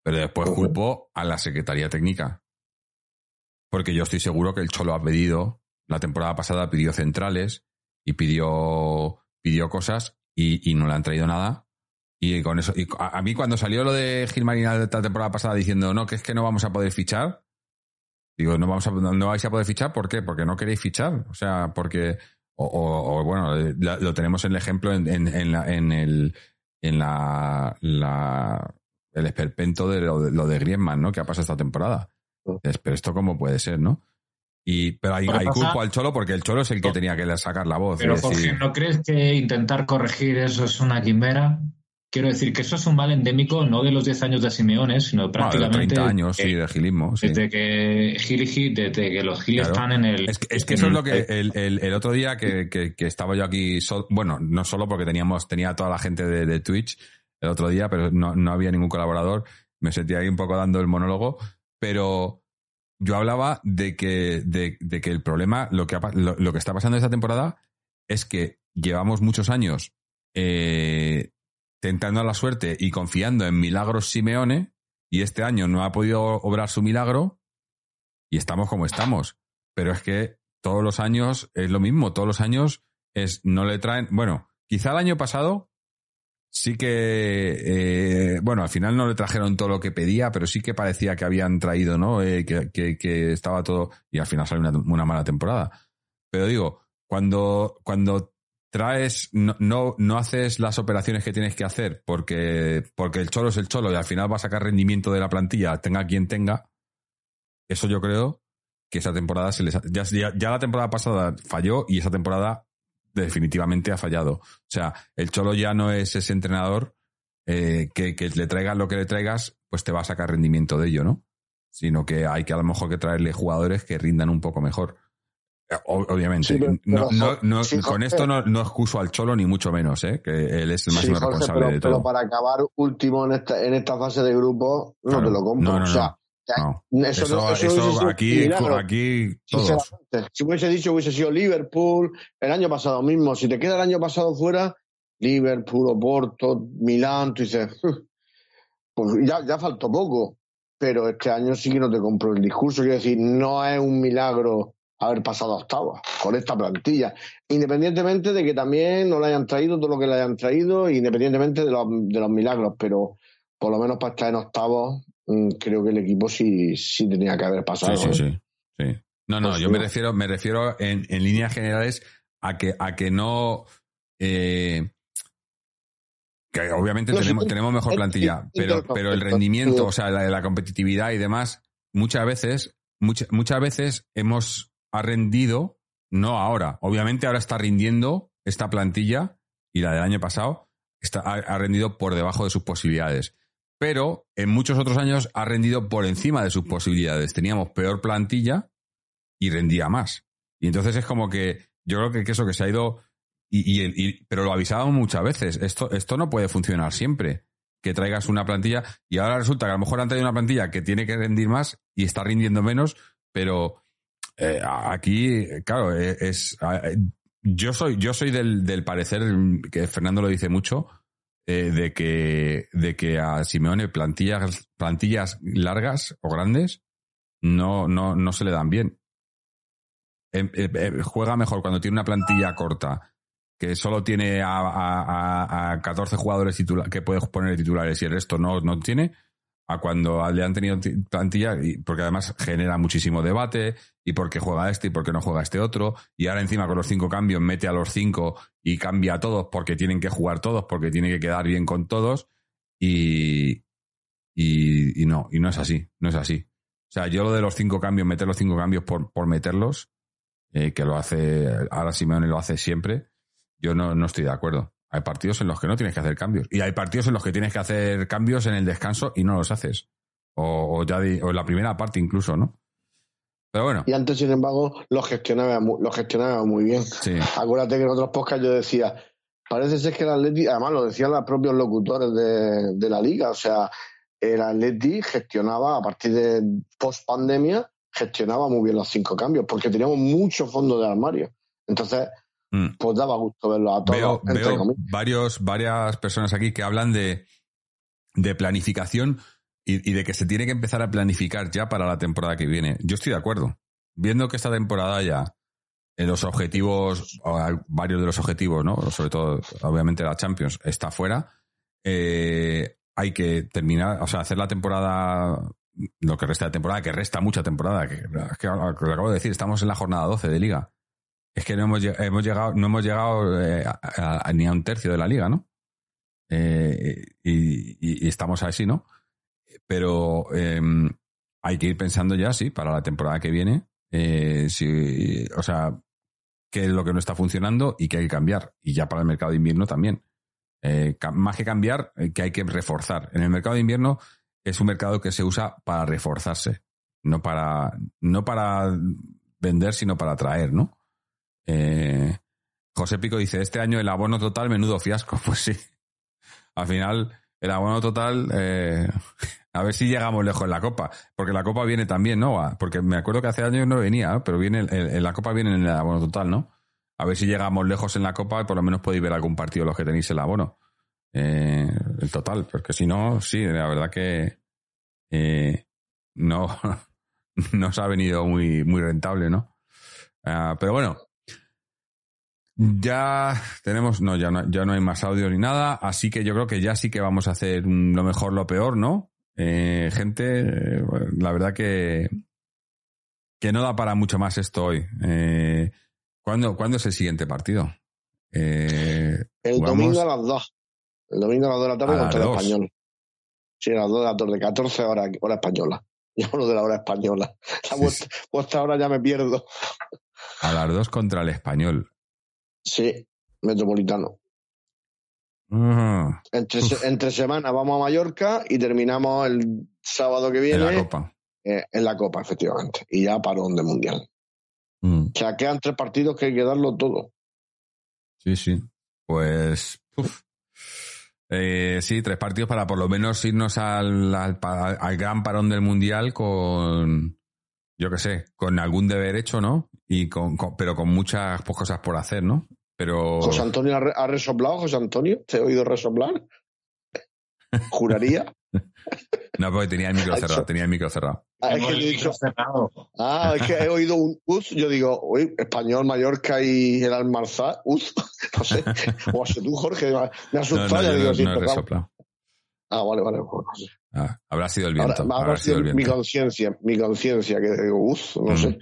pero después culpo a la Secretaría Técnica. Porque yo estoy seguro que el Cholo ha pedido, la temporada pasada pidió centrales y pidió, pidió cosas y, y no le han traído nada. Y con eso, y a, a mí cuando salió lo de Gil Marina de la temporada pasada diciendo no, que es que no vamos a poder fichar, digo, no vamos a, no vais a poder fichar, ¿por qué? Porque no queréis fichar. O sea, porque, o, o- o, bueno, eh, la- lo tenemos en el ejemplo en, en, en la, en el, en la, la- el esperpento de lo, de lo de Griezmann, ¿no? Que ha pasado esta temporada. Dices, Pero esto cómo puede ser, ¿no? Y, pero hay,
Pero
hay
pasa-
culpo al Cholo porque el Cholo es el que tenía que sacar la voz.
Pero
decir-
Jorge, ¿no crees que intentar corregir eso es una quimera? Quiero decir que eso es un mal endémico no de los 10 años de Simeone, sino
de
prácticamente
30 años,
eh,
sí, de gilismo. sí.
desde que Gil y Gil, desde que los Gil
Claro.
están en el.
Es que, es que eso es lo que el, el- el otro día que, que- que estaba yo aquí, bueno, no solo porque teníamos, tenía toda la gente de, de Twitch el otro día, pero no, no había ningún colaborador, me sentía ahí un poco dando el monólogo, pero yo hablaba de que, de, de que el problema, lo que, ha pa- lo, lo que está pasando esta temporada es que llevamos muchos años eh, tentando la suerte y confiando en milagros Simeone, y este año no ha podido obrar su milagro, y estamos como estamos. Pero es que todos los años es lo mismo, todos los años es no le traen, bueno, quizá el año pasado sí que, eh, bueno, al final no le trajeron todo lo que pedía, pero sí que parecía que habían traído, ¿no? Eh, que, que- que estaba todo, y al final salió una, una mala temporada. Pero digo, cuando, cuando traes, no, no, no haces las operaciones que tienes que hacer porque, porque el cholo es el cholo y al final va a sacar rendimiento de la plantilla, tenga quien tenga, eso yo creo que esa temporada se les ha- ya, ya, la temporada pasada falló y esa temporada definitivamente ha fallado. O sea, el Cholo ya no es ese entrenador eh, que, que le traigas lo que le traigas, pues te va a sacar rendimiento de ello, ¿no? Sino que hay que a lo mejor que traerle jugadores que rindan un poco mejor. Obviamente,
Sí, pero-
no,
pero,
no, no-
sí,
con esto no, excuso al Cholo ni mucho menos, ¿eh? que él es el
Sí,
máximo
Jorge,
responsable
pero,
de
pero
todo.
para acabar último en esta, en esta fase de grupo, no
Claro.
te lo compro.
No, no,
o sea,
no.
eso,
Eso,
eso
eso aquí,
milagro.
aquí todos.
Si hubiese dicho hubiese sido Liverpool, el año pasado mismo, si te queda el año pasado fuera, Liverpool, Oporto, Milán, tú dices, "Uf, pues ya, ya faltó poco, pero este año sí que no te compro el discurso, quiero decir, no es un milagro haber pasado a octavos con esta plantilla, independientemente de que también no le hayan traído todo lo que le hayan traído, independientemente de los, de los milagros, pero por lo menos para estar en octavos, mm, creo que el equipo sí, sí tenía que haber pasado.
Sí, sí,
¿eh?
sí, sí. No, no,
Pues
yo
sí.
me refiero, me refiero en, en líneas generales a que, a que no, eh, que obviamente
No,
tenemos,
sí,
tenemos mejor plantilla, pero, pero el rendimiento, o sea, la, la competitividad y demás, muchas veces, muchas, muchas veces hemos ha rendido, no ahora, obviamente ahora está rindiendo esta plantilla y la del año pasado está, ha, rendido por debajo de sus posibilidades. Pero en muchos otros años ha rendido por encima de sus posibilidades. Teníamos peor plantilla y rendía más. Y entonces es como que yo creo que, eso que se ha ido y- y- pero lo avisábamos muchas veces. Esto, esto no puede funcionar siempre. Que traigas una plantilla y ahora resulta que a lo mejor han traído una plantilla que tiene que rendir más y está rindiendo menos, pero eh, aquí, claro, eh, es, eh, yo soy, yo soy del, del parecer que Fernando lo dice mucho, eh, de que, de que a Simeone plantillas, plantillas largas o grandes no, no, no se le dan bien. Eh, juega mejor cuando tiene una plantilla corta que solo tiene a, a- a- a 14 jugadores que puede poner titulares y el resto no, no tiene, a cuando le han tenido ti- plantilla, y porque además genera muchísimo debate, y porque juega este y porque no juega este otro, y ahora encima con los cinco cambios mete a los cinco y cambia a todos porque tienen que jugar todos, porque tiene que quedar bien con todos, y, y, y no, y no es así, no es así. O sea, yo lo de los cinco cambios, meter los cinco cambios por, por meterlos, eh, que lo hace, ahora Simeone lo hace siempre, yo no, no estoy de acuerdo. Hay partidos en los que no tienes que hacer cambios. Y hay partidos en los que tienes que hacer cambios en el descanso y no los haces. O, o ya di- o en la primera parte incluso, ¿no? Pero bueno.
Y antes, sin embargo, lo gestionaba, lo gestionaba muy bien. Acuérdate que en otros podcasts yo decía, parece ser que el Atleti, además lo decían los propios locutores de, de la liga, o sea, el Atleti gestionaba, a partir de post pandemia, gestionaba muy bien los cinco cambios, porque teníamos mucho fondo de armario. Entonces,
Mm.
pues daba gusto verlos a todos.
Veo, veo varios, varias personas aquí que hablan de, de planificación y, y de que se tiene que empezar a planificar ya para la temporada que viene. Yo estoy de acuerdo. Viendo que esta temporada ya, en los objetivos, varios de los objetivos, ¿no? Sobre todo, obviamente, la Champions está fuera. eh, hay que terminar, o sea, hacer la temporada, lo que resta de temporada, que resta mucha temporada, que, que lo acabo de decir, estamos en la jornada 12 de liga. Es que no hemos, lleg- hemos llegado, no hemos llegado eh, ni a un tercio de la liga, ¿no? Eh, y, y- estamos así, ¿no? Pero eh, hay que ir pensando ya, sí, para la temporada que viene, eh, si, o sea, qué es lo que no está funcionando y qué hay que cambiar. Y ya para el mercado de invierno también. Más que cambiar, que hay que reforzar. En el mercado de invierno es un mercado que se usa para reforzarse, no para, no para vender, sino para atraer, ¿no? Eh, José Pico dice, este año el abono total, menudo fiasco. Pues sí. Al final, el abono total, eh, a ver si llegamos lejos en la Copa. Porque la Copa viene también, ¿no? Porque me acuerdo que hace años no venía, pero viene el- la Copa viene en el abono total, ¿no? A ver si llegamos lejos en la Copa y por lo menos podéis ver algún partido los que tenéis el abono. Eh, el total, porque si no, sí, la verdad que eh, no, no os ha venido muy, muy rentable, ¿no? Ah, pero bueno, ya tenemos, no, ya no, ya no hay más audio ni nada, así que yo creo que ya sí que vamos a hacer lo mejor, lo peor, ¿no? Eh, gente, eh, la verdad que, que no da para mucho más esto hoy. Eh, ¿cuándo, cuándo es el siguiente partido? Eh,
El domingo a las 2. El domingo a las 2 de la tarde contra el español. Sí, a las 2 de la tarde, 14 horas, hora española. Yo hablo de la hora española. La vuestra, vuestra hora ya me pierdo.
A las dos contra el español.
Sí, metropolitano. Entre, entre semana vamos a Mallorca y terminamos el sábado que viene
en la Copa.
eh, en la Copa, efectivamente. Y ya parón de Mundial.
Mm.
O sea, quedan tres partidos que hay que darlo todo.
Sí, sí. Pues. uf. Eh, sí, tres partidos para por lo menos irnos al, al, al gran parón del mundial con. Yo qué sé, con algún deber hecho, ¿no? Y con, con- pero con muchas pues, cosas por hacer, ¿no? Pero.
José Antonio ha, re- ha resoplado, José Antonio. ¿Te he oído resoplar? Juraría.
No, porque tenía el micro cerrado, tenía el micro cerrado.
Ah, es que yo he dicho- Ah, es que he oído un uz, yo digo, uy, español, Mallorca y el Almarzá, uz, no sé, o has tú, Jorge, me
No,
asustado,
no,
ya
yo
digo,
no,
sí,
no he
pero-
resoplado.
Ah, vale, vale, sé.
Ah, habrá sido el viento.
habrá
habrá sido el
mi
viento.
conciencia, mi conciencia, que digo, uz, no
Mm.
sé.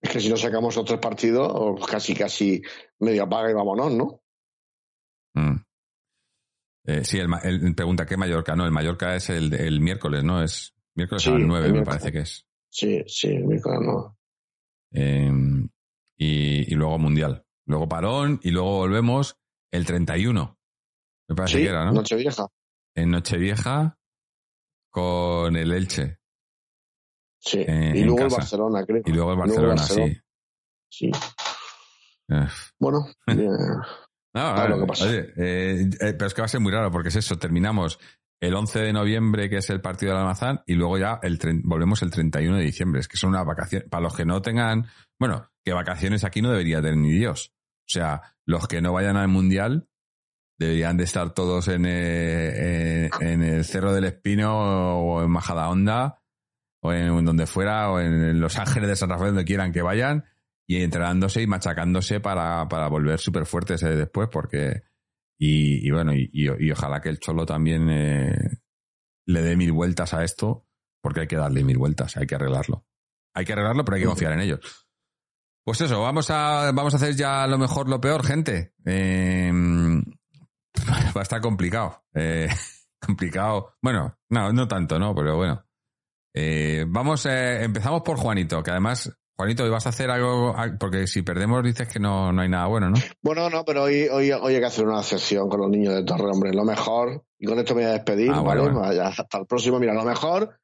Es que si no sacamos otros partidos, casi, casi medio apaga y vámonos, ¿no?
Mm. Eh, sí, el, el- pregunta qué Mallorca. No, el Mallorca es el, el miércoles, ¿no? Es miércoles
Sí,
a las
el
9, me parece que es.
Sí, sí, miércoles no.
Eh, y, y luego Mundial. Luego Parón y luego volvemos el 31. Me parece
Sí,
que era, ¿no?
Nochevieja.
En Nochevieja con el Elche.
Sí.
Eh,
y luego el. Barcelona, creo.
Y luego el
Luego
Barcelona, sí.
Sí.
Eh.
Bueno, bien.
No,
ver lo que pasa.
oye, eh, eh, pero es que va a ser muy raro porque es eso, terminamos el 11 de noviembre, que es el partido del Almazán, y luego ya el volvemos el 31 de diciembre. Es que son unas vacaciones. Para los que no tengan, bueno, que vacaciones aquí no debería tener ni Dios. O sea, los que no vayan al Mundial deberían de estar todos en, eh, eh, en el Cerro del Espino o en Majadahonda o en donde fuera o en Los Ángeles de San Rafael, donde quieran que vayan y entrenándose y machacándose para, para volver súper fuertes eh, después porque y, bueno y ojalá que el Cholo también eh, le dé mil vueltas a esto porque hay que darle mil vueltas hay que arreglarlo. Hay que arreglarlo pero hay que confiar en ellos. Pues eso vamos a vamos a hacer ya lo mejor lo peor gente. Eh, va a estar complicado Eh, complicado bueno no no tanto no pero bueno eh, vamos, eh, empezamos por Juanito, que además, Juanito, hoy vas a hacer algo, al- porque si perdemos dices que no, no hay nada bueno, ¿no?
Bueno, no, pero hoy, hoy, hoy hay que hacer una sesión con los niños de Torre, hombre, lo mejor. Y con esto me voy a despedir,
Ah,
¿vale?
bueno,
Hasta el próximo. Mira, lo mejor,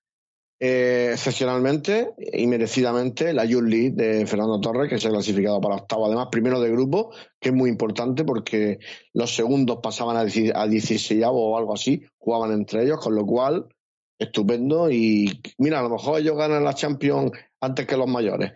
eh, excepcionalmente y merecidamente, la Youth League de Fernando Torres, que se ha clasificado para octavo, además, primero de grupo, que es muy importante porque los segundos pasaban a, a 16 o algo así, jugaban entre ellos, con lo cual, estupendo. Y mira, a lo mejor ellos ganan la Champions antes que los mayores.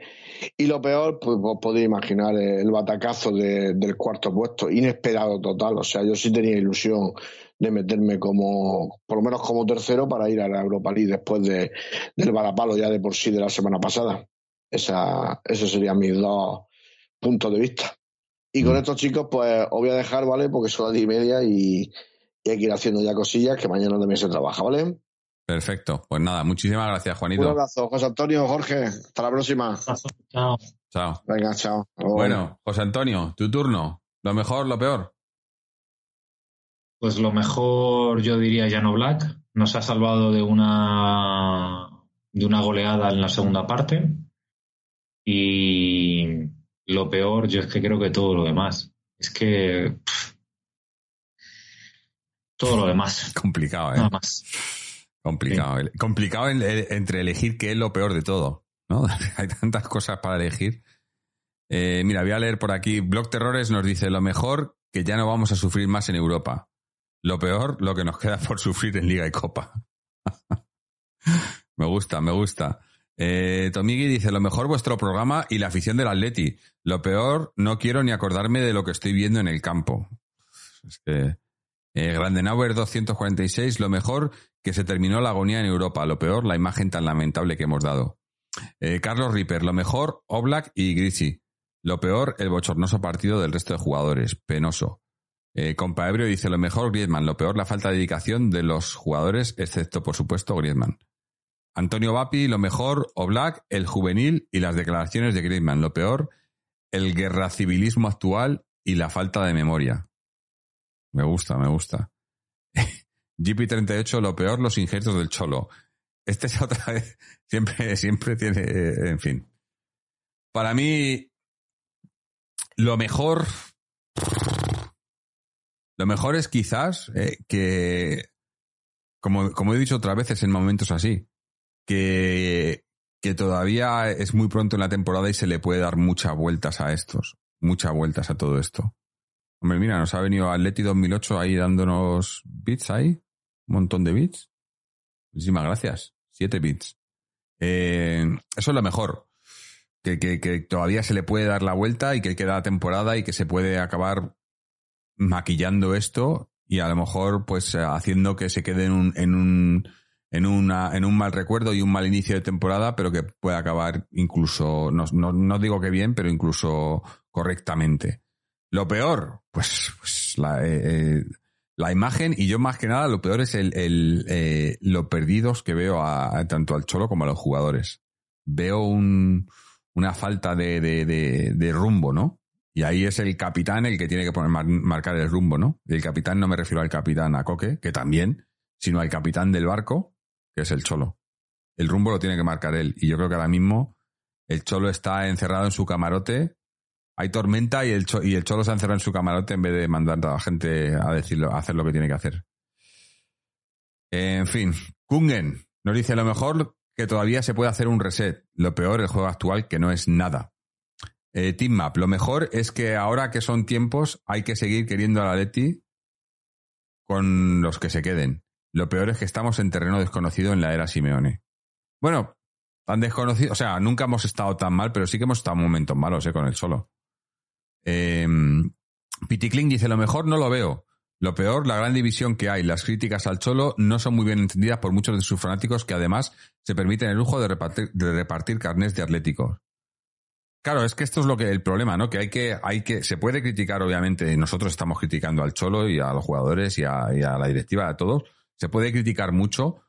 Y lo peor, pues os podéis imaginar el batacazo de- del cuarto puesto, inesperado total. O sea, yo sí tenía ilusión de meterme como, por lo menos como tercero para ir a la Europa League después de, del varapalo ya de por sí de la semana pasada. Esa, esos serían mis dos puntos de vista. Y con estos chicos, pues os voy a dejar, ¿vale? Porque son las diez y media y, y hay que ir haciendo ya cosillas que mañana también se trabaja, ¿vale?
Perfecto. Pues nada, muchísimas gracias,
Un
Juanito.
abrazo, José Antonio, Jorge. Hasta la próxima.
Chao.
Chao.
Venga, chao.
Bueno, José Antonio, tu turno. Lo mejor, lo peor.
Pues lo mejor yo diría Llano Black. Nos ha salvado de una de una goleada en la segunda parte. Y lo peor, yo es que creo que todo lo demás. Es que pff, todo lo demás.
Complicado, ¿eh?
Nada más.
Complicado. Complicado en- en- entre elegir qué es lo peor de todo, ¿no? Hay tantas cosas para elegir. Eh, mira, voy a leer por aquí. Blog Terrores nos dice lo mejor que ya no vamos a sufrir más en Europa. Lo peor, lo que nos queda por sufrir en Liga y Copa. me gusta, me gusta. Eh, Tomigui dice lo mejor vuestro programa y la afición del Atleti. Lo peor, no quiero ni acordarme de lo que estoy viendo en el campo. Es que eh, Grandenauer 246, lo mejor que se terminó la agonía en Europa, lo peor la imagen tan lamentable que hemos dado. Eh, Carlos Ripper, lo mejor Oblak y Grisi, lo peor el bochornoso partido del resto de jugadores, penoso. Eh, Compa Ebrio dice lo mejor Griezmann, lo peor la falta de dedicación de los jugadores, excepto por supuesto Griezmann. Antonio Vapi, lo mejor Oblak, el juvenil y las declaraciones de Griezmann, lo peor el guerra civilismo actual y la falta de memoria. Me gusta, me gusta. GP38, lo peor, los injertos del cholo. Este es otra vez, siempre, siempre tiene, eh, en fin. Para mí, lo mejor, lo mejor es quizás eh, que, como, como he dicho otras veces en momentos así, que, que todavía es muy pronto en la temporada y se le puede dar muchas vueltas a estos, muchas vueltas a todo esto. Hombre, mira, nos ha venido Atleti 2008 ahí dándonos bits ahí, un montón de bits. Muchísimas gracias, siete bits. Eh, eso es lo mejor, que, que, que todavía se le puede dar la vuelta y que queda temporada y que se puede acabar maquillando esto y a lo mejor pues eh, haciendo que se quede en un, en un en una en un mal recuerdo y un mal inicio de temporada pero que pueda acabar incluso no, no, no digo que bien pero incluso correctamente. Lo peor pues, pues la, eh, eh, la imagen y yo más que nada lo peor es el, el eh, lo perdidos que veo a, tanto al cholo como a los jugadores. Veo un, una falta de, de rumbo no Y ahí es el capitán el que tiene que poner, mar- marcar el rumbo, ¿no? Y el capitán no me refiero al capitán a Coque, que también, sino al capitán del barco, que es el Cholo. El rumbo lo tiene que marcar él. Y yo creo que ahora mismo el Cholo está encerrado en su camarote. Hay tormenta y el, Cho- y el Cholo se ha encerrado en su camarote en vez de mandar a la gente a decirlo, a hacer lo que tiene que hacer. En fin, Kungen nos dice lo mejor que todavía se puede hacer un reset. Lo peor, el juego actual, que no es nada. Eh, Team Map, lo mejor es que ahora que son tiempos hay que seguir queriendo a la Leti con los que se queden. Lo peor es que estamos en terreno desconocido en la era Simeone. Bueno, tan desconocido, o sea, nunca hemos estado tan mal, pero sí que hemos estado en momentos malos, eh, con el solo. Eh, Piticlin dice, lo mejor no lo veo. Lo peor, la gran división que hay. Las críticas al Cholo no son muy bien entendidas por muchos de sus fanáticos que además se permiten el lujo de repartir, de repartir carnés de atléticos. Claro, es que esto es lo que el problema, ¿no? Que hay que, hay que, se puede criticar, obviamente, nosotros estamos criticando al Cholo y a los jugadores y a, la directiva, a todos. Se puede criticar mucho,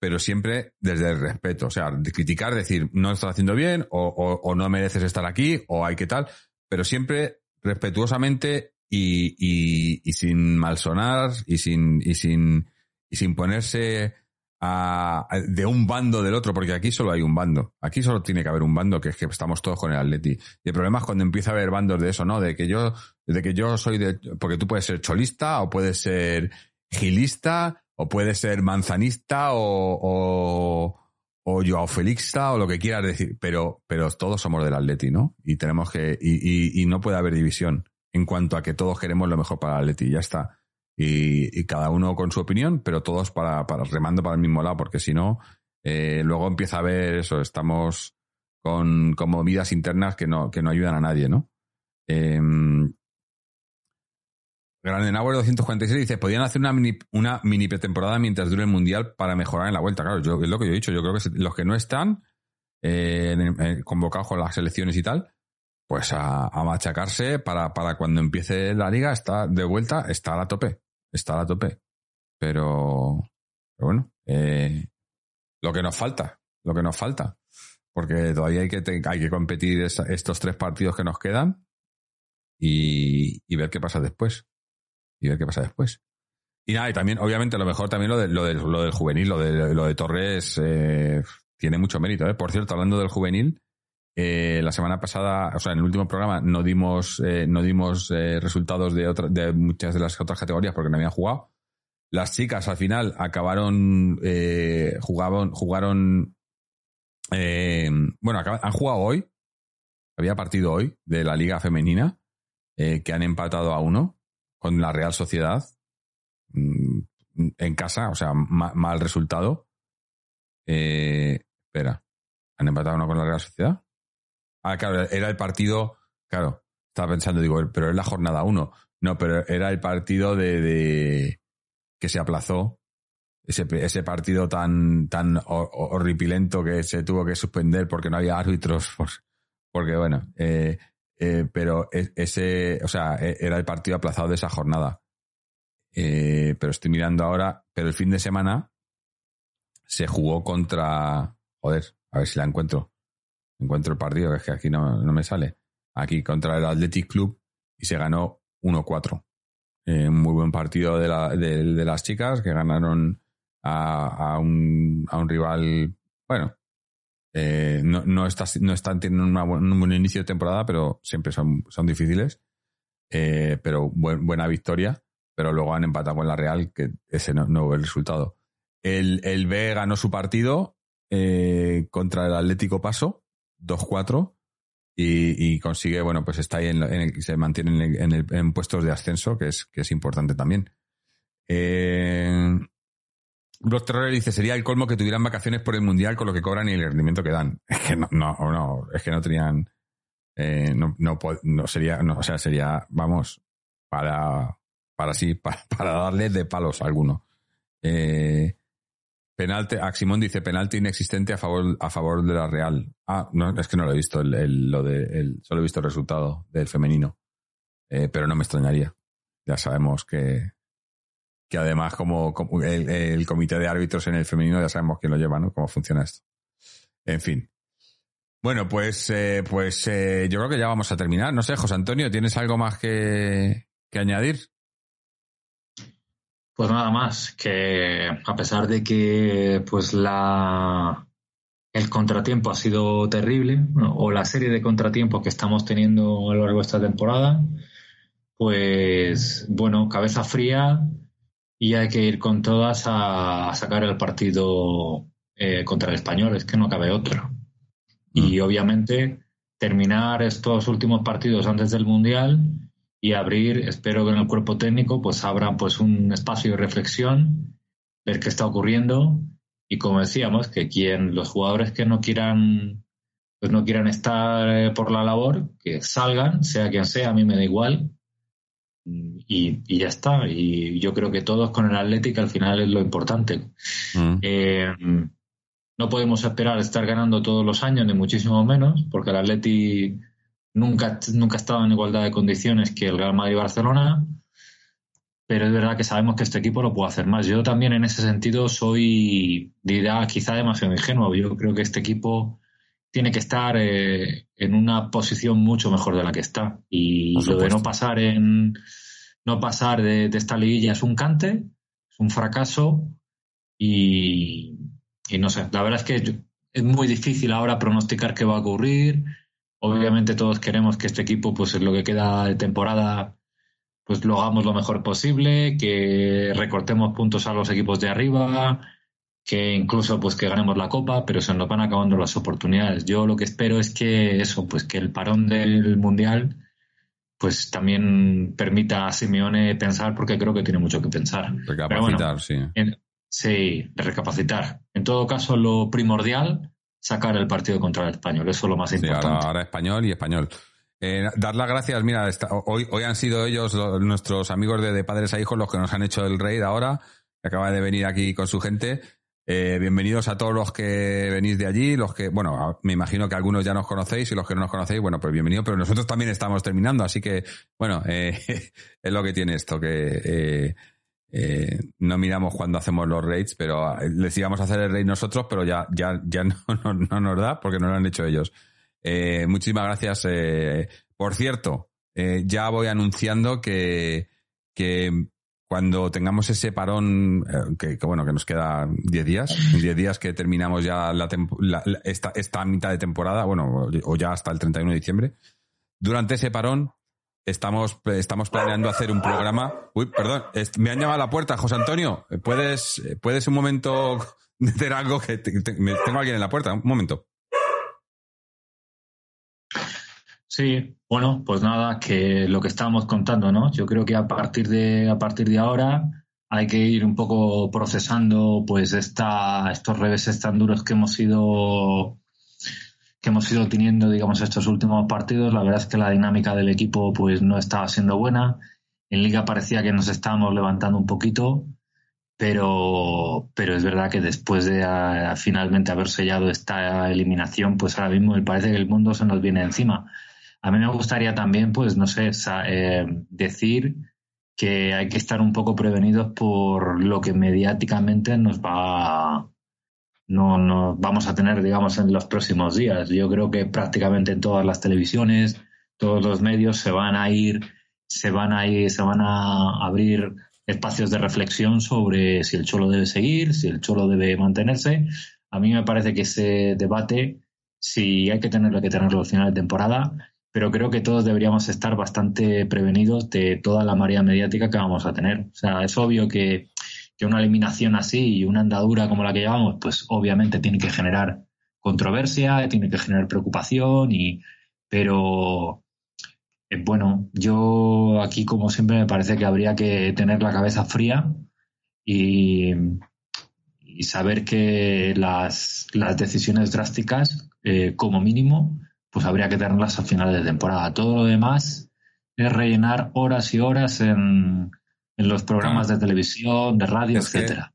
pero siempre desde el respeto. O sea, de criticar, decir, no estás haciendo bien, o, o- o no mereces estar aquí, o hay que tal, pero siempre respetuosamente y, y- y sin malsonar y sin, y sin, y sin ponerse de un bando del otro, porque aquí solo hay un bando. Aquí solo tiene que haber un bando, que es que estamos todos con el Atleti. Y el problema es cuando empieza a haber bandos de eso, ¿no? De que yo, de que yo soy de, porque tú puedes ser cholista, o puedes ser gilista, o puedes ser manzanista, o, o, o Joao Felixta, o lo que quieras decir, pero, pero todos somos del Atleti, ¿no? Y tenemos que, y, y, y no puede haber división en cuanto a que todos queremos lo mejor para el Atleti, ya está. Y, cada uno con su opinión, pero todos para, remando para el mismo lado, porque si no, eh, luego empieza a haber eso, estamos con, con movidas internas que no, que no ayudan a nadie, ¿no? Eh, Grandenauer 246 dice, podían hacer una mini, una mini pretemporada mientras dure el Mundial para mejorar en la vuelta. Claro, yo, es lo que yo he dicho, yo creo que los que no están eh, en- convocados con las selecciones y tal, pues a, a machacarse para, para cuando empiece la liga, está de vuelta, está a la tope, está a tope. Pero, bueno, eh, lo que nos falta, lo que nos falta, porque todavía hay que, hay que competir estos tres partidos que nos quedan y, ver qué pasa después. Y ver qué pasa después. Y nada, y también, obviamente, lo mejor también lo, de, lo, del, lo del juvenil, lo de, lo de Torres eh, tiene mucho mérito. ¿eh? Por cierto, hablando del juvenil, eh, la semana pasada, o sea, en el último programa no dimos, eh, no dimos eh, resultados de, otra- de muchas de las otras categorías porque no habían jugado. Las chicas al final acabaron, eh, jugaban, jugaron, bueno, acab- han jugado hoy, había partido hoy de la liga femenina, que han empatado a uno con la Real Sociedad mm, en casa, o sea, ma- mal resultado. Espera, ¿han empatado uno con la Real Sociedad? Ah, claro, era el partido, claro, estaba pensando, digo, pero es la jornada uno. No, pero era el partido de, que se aplazó. Ese, partido tan, tan ho- ho- horripilento que se tuvo que suspender porque no había árbitros. por- porque, bueno, eh, eh, pero e- ese, o sea, e- era el partido aplazado de esa jornada. Eh, pero estoy mirando ahora, pero el fin de semana se jugó contra, joder, a ver si la encuentro. Encuentro el partido, que es que aquí no, no me sale. Aquí contra el Athletic Club y se ganó 1-4. Eh, un muy buen partido de, la- de- las chicas que ganaron a, un, a un rival, bueno, eh, no, no, está- no están teniendo una un buen inicio de temporada, pero siempre son, son difíciles. Eh, pero buen- buena victoria. Pero luego han empatado con la Real, que ese no, no hubo el resultado. El, el B ganó su partido contra el Atlético Paso, 2-4, y, y consigue, bueno, pues está ahí, en, en el- se mantiene en, el- en, el- en puestos de ascenso, que es, que es importante también. Eh, Block Terror dice, sería el colmo que tuvieran vacaciones por el Mundial con lo que cobran y el rendimiento que dan. Es que no, no, no es que no tenían, eh, no, no, no sería, no, o sea, sería, vamos, para, para sí, para, para darle de palos a alguno. Eh, penalti, Aximón dice penalti inexistente a favor, a favor de la Real. Ah, no, es que no lo he visto, el, el- lo de, el- solo he visto el resultado del femenino. Eh, pero no me extrañaría. Ya sabemos que, que además como, el comité de árbitros en el femenino ya sabemos quién lo lleva, ¿no? Cómo funciona esto. En fin. Bueno, pues, eh, pues eh, yo creo que ya vamos a terminar. No sé, José Antonio, ¿tienes algo más que, que añadir?
Pues nada más, que a pesar de que pues la el contratiempo ha sido terrible, ¿no? o la serie de contratiempos que estamos teniendo a lo largo de esta temporada, pues bueno, cabeza fría y hay que ir con todas a, a sacar el partido eh, contra el español, es que no cabe otro. Y obviamente terminar estos últimos partidos antes del Mundial y abrir, espero que en el cuerpo técnico pues abran pues un espacio de reflexión, ver qué está ocurriendo y como decíamos, que quien los jugadores que no quieran pues no quieran estar eh, por la labor, que salgan, sea quien sea, a mí me da igual. Y, y ya está. Y yo creo que todos con el Atlético al final es lo importante.
Mm.
Eh, no podemos esperar estar ganando todos los años, ni muchísimo menos, porque el Atleti nunca, nunca ha estado en igualdad de condiciones que el Real Madrid y Barcelona. Pero es verdad que sabemos que este equipo lo puede hacer más. Yo también en ese sentido soy, dirá, quizá demasiado ingenuo. Yo creo que este equipo tiene que estar eh, en una posición mucho mejor de la que está. Y lo de no pasar en no pasar de, de esta liguilla es un cante, es un fracaso y, y no sé, la verdad es que es muy difícil ahora pronosticar qué va a ocurrir. Obviamente todos queremos que este equipo, pues en lo que queda de temporada, pues lo hagamos lo mejor posible, que recortemos puntos a los equipos de arriba, que incluso pues que ganemos la copa, pero se nos van acabando las oportunidades. Yo lo que espero es que eso, pues que el parón del mundial pues también permita a Simeone pensar porque creo que tiene mucho que pensar. Bueno,
Recapacitar, sí.
en- sí, recapacitar. En todo caso, lo primordial, sacar el partido contra el español. Eso es lo más
Sí,
importante.
ahora, ahora español y español. Eh, dar las gracias, mira, esta- hoy, hoy han sido ellos, lo- nuestros amigos de, de Padres a Hijos, los que nos han hecho el raid ahora, que acaba de venir aquí con su gente. Eh, bienvenidos a todos los que venís de allí, los que, bueno, me imagino que algunos ya nos conocéis y los que no nos conocéis, bueno, pues bienvenidos, pero nosotros también estamos terminando, así que, bueno, eh, es lo que tiene esto, que eh, no miramos cuando hacemos los raids, pero eh, les íbamos a hacer el raid nosotros, pero ya, ya, ya no, no, no nos da porque no lo han hecho ellos. Eh, muchísimas gracias. eh, por cierto, ya voy anunciando que, que cuando tengamos ese parón, que, bueno, que nos queda 10 días, 10 días que terminamos ya la, la- esta, esta mitad de temporada, bueno, o ya hasta el 31 de diciembre, durante ese parón estamos, estamos planeando hacer un programa. Uy, perdón, me han llamado a la puerta, José Antonio. ¿Puedes, puedes un momento hacer algo que te- tengo a alguien en la puerta? Un momento.
Sí, bueno, pues nada, que lo que estábamos contando, ¿no? Yo creo que a partir de, a partir de ahora hay que ir un poco procesando pues esta, estos reveses tan duros que hemos ido que hemos ido teniendo, digamos, estos últimos partidos. La verdad es que la dinámica del equipo pues no estaba siendo buena. En Liga parecía que nos estábamos levantando un poquito, pero, pero es verdad que después de finalmente haber sellado esta eliminación, pues ahora mismo me parece que el mundo se nos viene encima. A mí me gustaría también, pues, no sé, eh, decir que hay que estar un poco prevenidos por lo que mediáticamente nos va no, no vamos a tener, digamos, en los próximos días. Yo creo que prácticamente en todas las televisiones, todos los medios se van a ir, se van a ir, se van a abrir espacios de reflexión sobre si el Cholo debe seguir, si el Cholo debe mantenerse. A mí me parece que ese debate, si hay que tenerlo, hay que tenerlo al final de temporada, pero creo que todos deberíamos estar bastante prevenidos de toda la marea mediática que vamos a tener. O sea, es obvio que, que una eliminación así y una andadura como la que llevamos, pues obviamente tiene que generar controversia, tiene que generar preocupación, y, pero eh, bueno, yo aquí como siempre me parece que habría que tener la cabeza fría y, saber que las, las decisiones drásticas, eh, como mínimo, pues habría que tenerlas a finales de temporada. Todo lo demás es rellenar horas y horas en, en los programas de televisión, de radio,
Es
etcétera.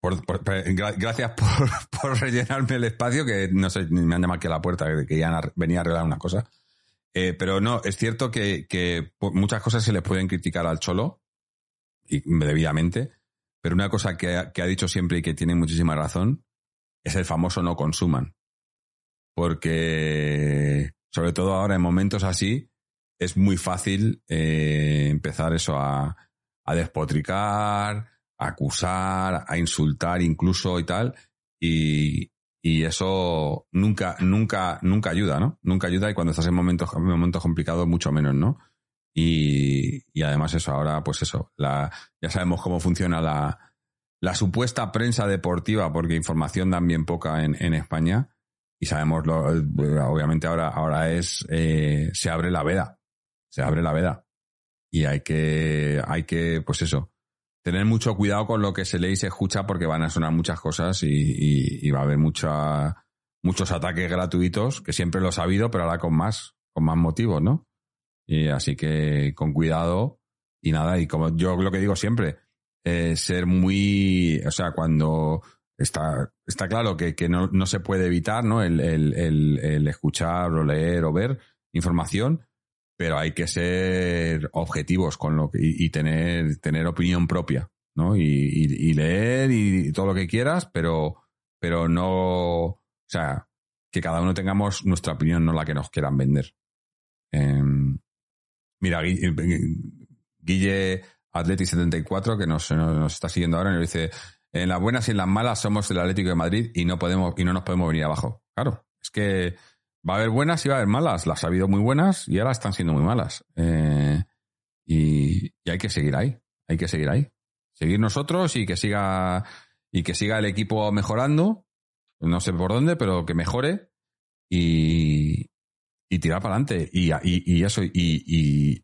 Por- por- por- gra- gracias por, por rellenarme el espacio, que no sé, me han llamado aquí a la puerta, que ar- venir a arreglar una cosa. Eh, pero no, es cierto que, muchas cosas se les pueden criticar al Cholo, y debidamente, pero una cosa que ha, que ha dicho siempre y que tiene muchísima razón, es el famoso no consuman. porque sobre todo ahora en momentos así es muy fácil eh, empezar eso a, a despotricar, a acusar, a insultar incluso y tal. Y, y eso nunca, nunca, nunca ayuda, ¿no? Nunca ayuda y cuando estás en momentos, en momentos complicados mucho menos, ¿no? Y, y además eso, ahora pues eso, la, ya sabemos cómo funciona la, la supuesta prensa deportiva, porque información dan bien poca en, en España. Y sabemos, lo, obviamente ahora, ahora es, eh, se abre la veda, se abre la veda. Y hay que, hay que, pues eso, tener mucho cuidado con lo que se lee y se escucha porque van a sonar muchas cosas y, y, y va a haber mucha, muchos ataques gratuitos, que siempre lo ha habido, pero ahora con más, con más motivos, ¿no? Y así que con cuidado y nada, y como yo lo que digo siempre, eh, ser muy, o sea, cuando está, está claro que, que no, no, se puede evitar, ¿no? El, el, el, el, escuchar o leer o ver información, pero hay que ser objetivos con lo que, y, tener, tener opinión propia, ¿no? Y, leer y todo lo que quieras, pero, pero no, o sea, que cada uno tengamos nuestra opinión, no la que nos quieran vender. Eh, mira, Guille Atleti74, que nos, nos, está siguiendo ahora, nos dice, en las buenas y en las malas somos el Atlético de Madrid y no podemos, y no nos podemos venir abajo. Claro, es que va a haber buenas y va a haber malas. Las ha habido muy buenas y ahora están siendo muy malas. Eh, y, hay que seguir ahí. Hay que seguir ahí. Seguir nosotros y que siga, y que siga el equipo mejorando. No sé por dónde, pero que mejore. Y, y tirar para adelante. Y, y, eso, y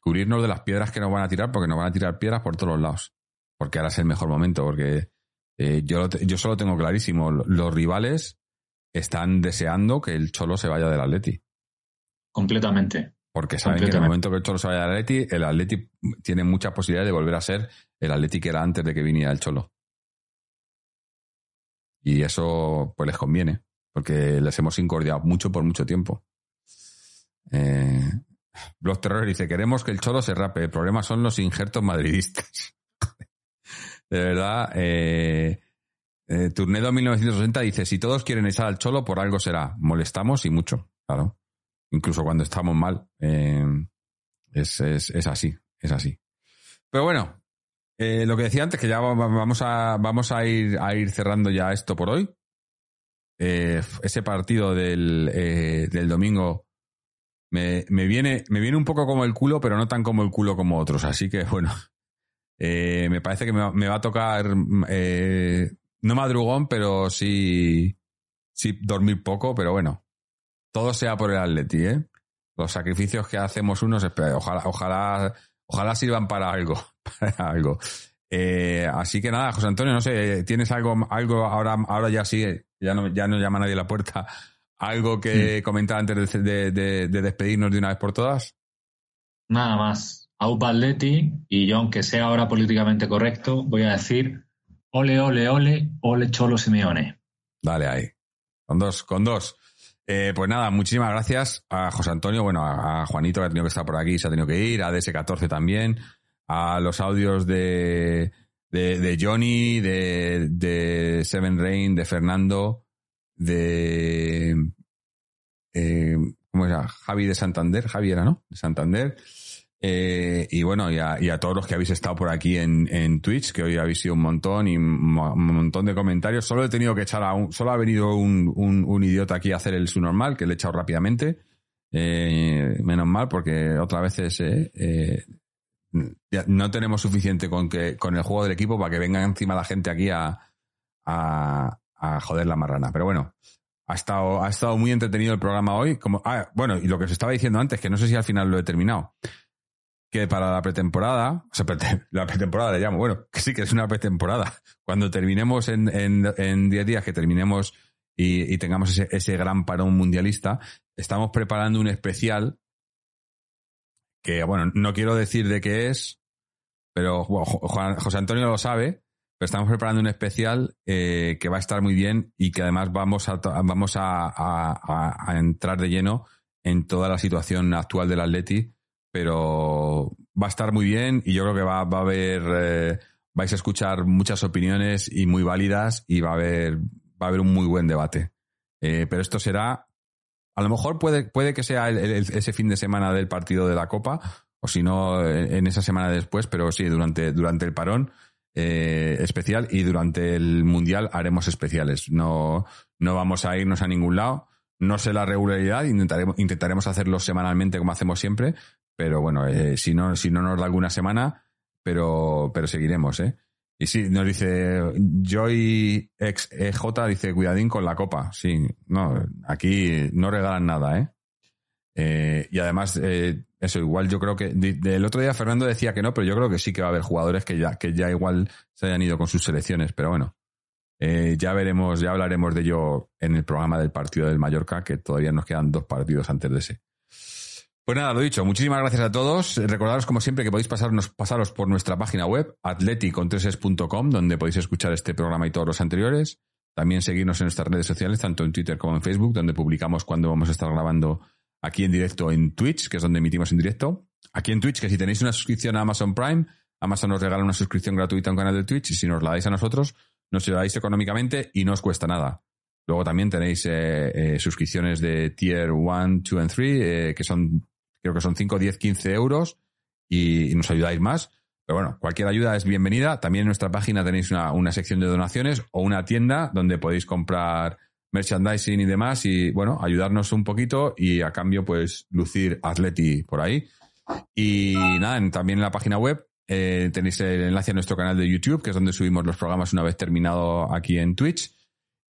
cubrirnos de las piedras que nos van a tirar, porque nos van a tirar piedras por todos los lados. Porque ahora es el mejor momento, porque eh, yo, yo solo tengo clarísimo, los rivales están deseando que el Cholo se vaya del Atleti.
Completamente.
Porque saben que en el momento que el Cholo se vaya del Atleti, el Atleti tiene muchas posibilidades de volver a ser el Atleti que era antes de que viniera el Cholo. Y eso pues les conviene, porque les hemos incordiado mucho por mucho tiempo. Eh, Blog Terror dice, queremos que el Cholo se rape, el problema son los injertos madridistas. de verdad, eh, eh, Turnedo 1960 dice, si todos quieren echar al Cholo, por algo será. Molestamos y mucho, claro. Incluso cuando estamos mal. Eh, es, es, es, así, es así. Pero bueno, eh, lo que decía antes, que ya vamos a, vamos a, ir, a ir cerrando ya esto por hoy. Eh, ese partido del, eh, del domingo me, me, viene, me viene un poco como el culo, pero no tan como el culo como otros. Así que bueno, me parece que me, va a tocar, no madrugón, pero sí, sí dormir poco, pero bueno, todo sea por el Atleti, ¿eh? Los sacrificios que hacemos unos, ojalá, ojalá, ojalá sirvan para algo, para algo. Eh, así que nada, José Antonio, no sé, ¿tienes algo, algo ahora, ahora ya sí, ya no, ya no llama nadie a la puerta? ¿Algo que comentar antes de, de, de, despedirnos de una vez por todas?
Nada más. Aupa Atleti, y yo, aunque sea ahora políticamente correcto, voy a decir ole, ole, ole, ole Cholo Simeone.
Dale ahí. Con dos, con dos. Eh, pues nada, muchísimas gracias a José Antonio, bueno, a, Juanito que ha tenido que estar por aquí, se ha tenido que ir, a DS14 también, a los audios de, de, de Johnny, de, de Seven Rain, de Fernando, de eh, ¿cómo era? Javi de Santander, Javi era, ¿no? De Santander. Eh, y bueno, y a, y a, todos los que habéis estado por aquí en, en Twitch, que hoy habéis sido un montón y un montón de comentarios. Solo he tenido que echar a un, solo ha venido un, un, un idiota aquí a hacer el su normal, que le he echado rápidamente. Eh, menos mal, porque otras veces eh, eh, no tenemos suficiente con que con el juego del equipo para que venga encima la gente aquí a, a, a joder la marrana. Pero bueno, ha estado, ha estado muy entretenido el programa hoy. Como, ah, bueno, y lo que os estaba diciendo antes, que no sé si al final lo he terminado. Que para la pretemporada, o sea, la pretemporada le llamo, bueno, que sí que es una pretemporada. Cuando terminemos en 10 en, días, que terminemos y, tengamos ese, ese, gran parón mundialista, estamos preparando un especial que, bueno, no quiero decir de qué es, pero Juan, José Antonio lo sabe, pero estamos preparando un especial eh, que va a estar muy bien y que además vamos a, vamos a, entrar de lleno en toda la situación actual del Atleti, pero va a estar muy bien y yo creo que va, va a haber, eh, vais a escuchar muchas opiniones y muy válidas y va a haber, va a haber un muy buen debate. Eh, pero esto será, a lo mejor puede, puede que sea el- ese fin de semana del partido de la Copa, o si no, en en esa semana después, pero sí, durante, durante el parón eh, especial y durante el Mundial haremos especiales. No, no vamos a irnos a ningún lado. No sé la regularidad, intentaremos, intentaremos hacerlo semanalmente como hacemos siempre, pero bueno, eh, si, no, si no nos da alguna semana, pero, pero seguiremos, ¿eh? Y sí, nos dice Joy ex EJ, dice cuidadín con la copa. Sí, no, aquí no regalan nada, ¿eh? Eh, y además, eh, eso, igual yo creo que. di- Del otro día Fernando decía que no, pero yo creo que sí que va a haber jugadores que ya, que ya igual se hayan ido con sus selecciones, pero bueno. Eh, ya veremos, ya hablaremos de ello en el programa del partido del Mallorca, que todavía nos quedan dos partidos antes de ese. Pues nada, lo dicho, muchísimas gracias a todos. Recordaros como siempre que podéis pasarnos, pasaros por nuestra página web, atleticontreses.com, donde podéis escuchar este programa y todos los anteriores. También seguirnos en nuestras redes sociales, tanto en Twitter como en Facebook, donde publicamos cuando vamos a estar grabando aquí en directo en Twitch, que es donde emitimos en directo. Aquí en Twitch, que si tenéis una suscripción a Amazon Prime, Amazon nos regala una suscripción gratuita a un canal de Twitch y si nos la dais a nosotros, nos ayudáis económicamente y no os cuesta nada. Luego también tenéis eh, eh, suscripciones de Tier 1, 2 and 3, que son, creo que son 5, 10, 15 euros y, nos ayudáis más. Pero bueno, cualquier ayuda es bienvenida. También en nuestra página tenéis una, una sección de donaciones o una tienda donde podéis comprar merchandising y demás y bueno, ayudarnos un poquito y a cambio pues lucir Atleti por ahí. Y nada, también en la página web eh, tenéis el enlace a nuestro canal de YouTube, que es donde subimos los programas una vez terminado aquí en Twitch.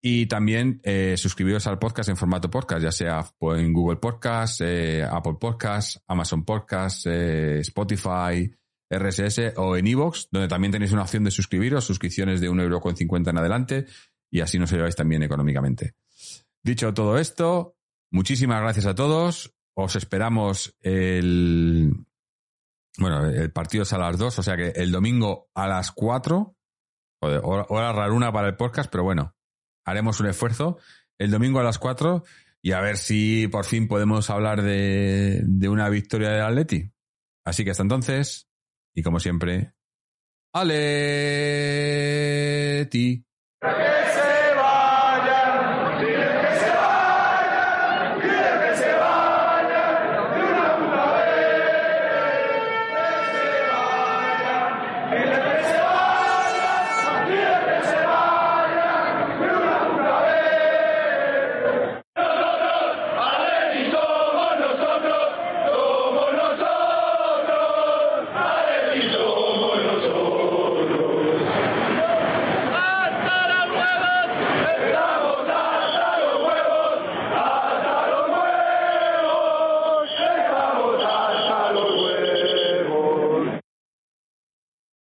Y también eh, suscribiros al podcast en formato podcast, ya sea en Google Podcast, eh, Apple Podcast, Amazon Podcast, eh, Spotify, RSS o en Evox, donde también tenéis una opción de suscribiros, suscripciones de 1,50€ en adelante, y así nos ayudáis también económicamente. Dicho todo esto, muchísimas gracias a todos. Os esperamos el. Bueno, el partido es a las 2, o sea que el domingo a las 4. Joder, hora, hora raruna para el podcast, pero bueno, haremos un esfuerzo. El domingo a las 4 y a ver si por fin podemos hablar de, de una victoria del Atleti. Así que hasta entonces, y como siempre, Aleti.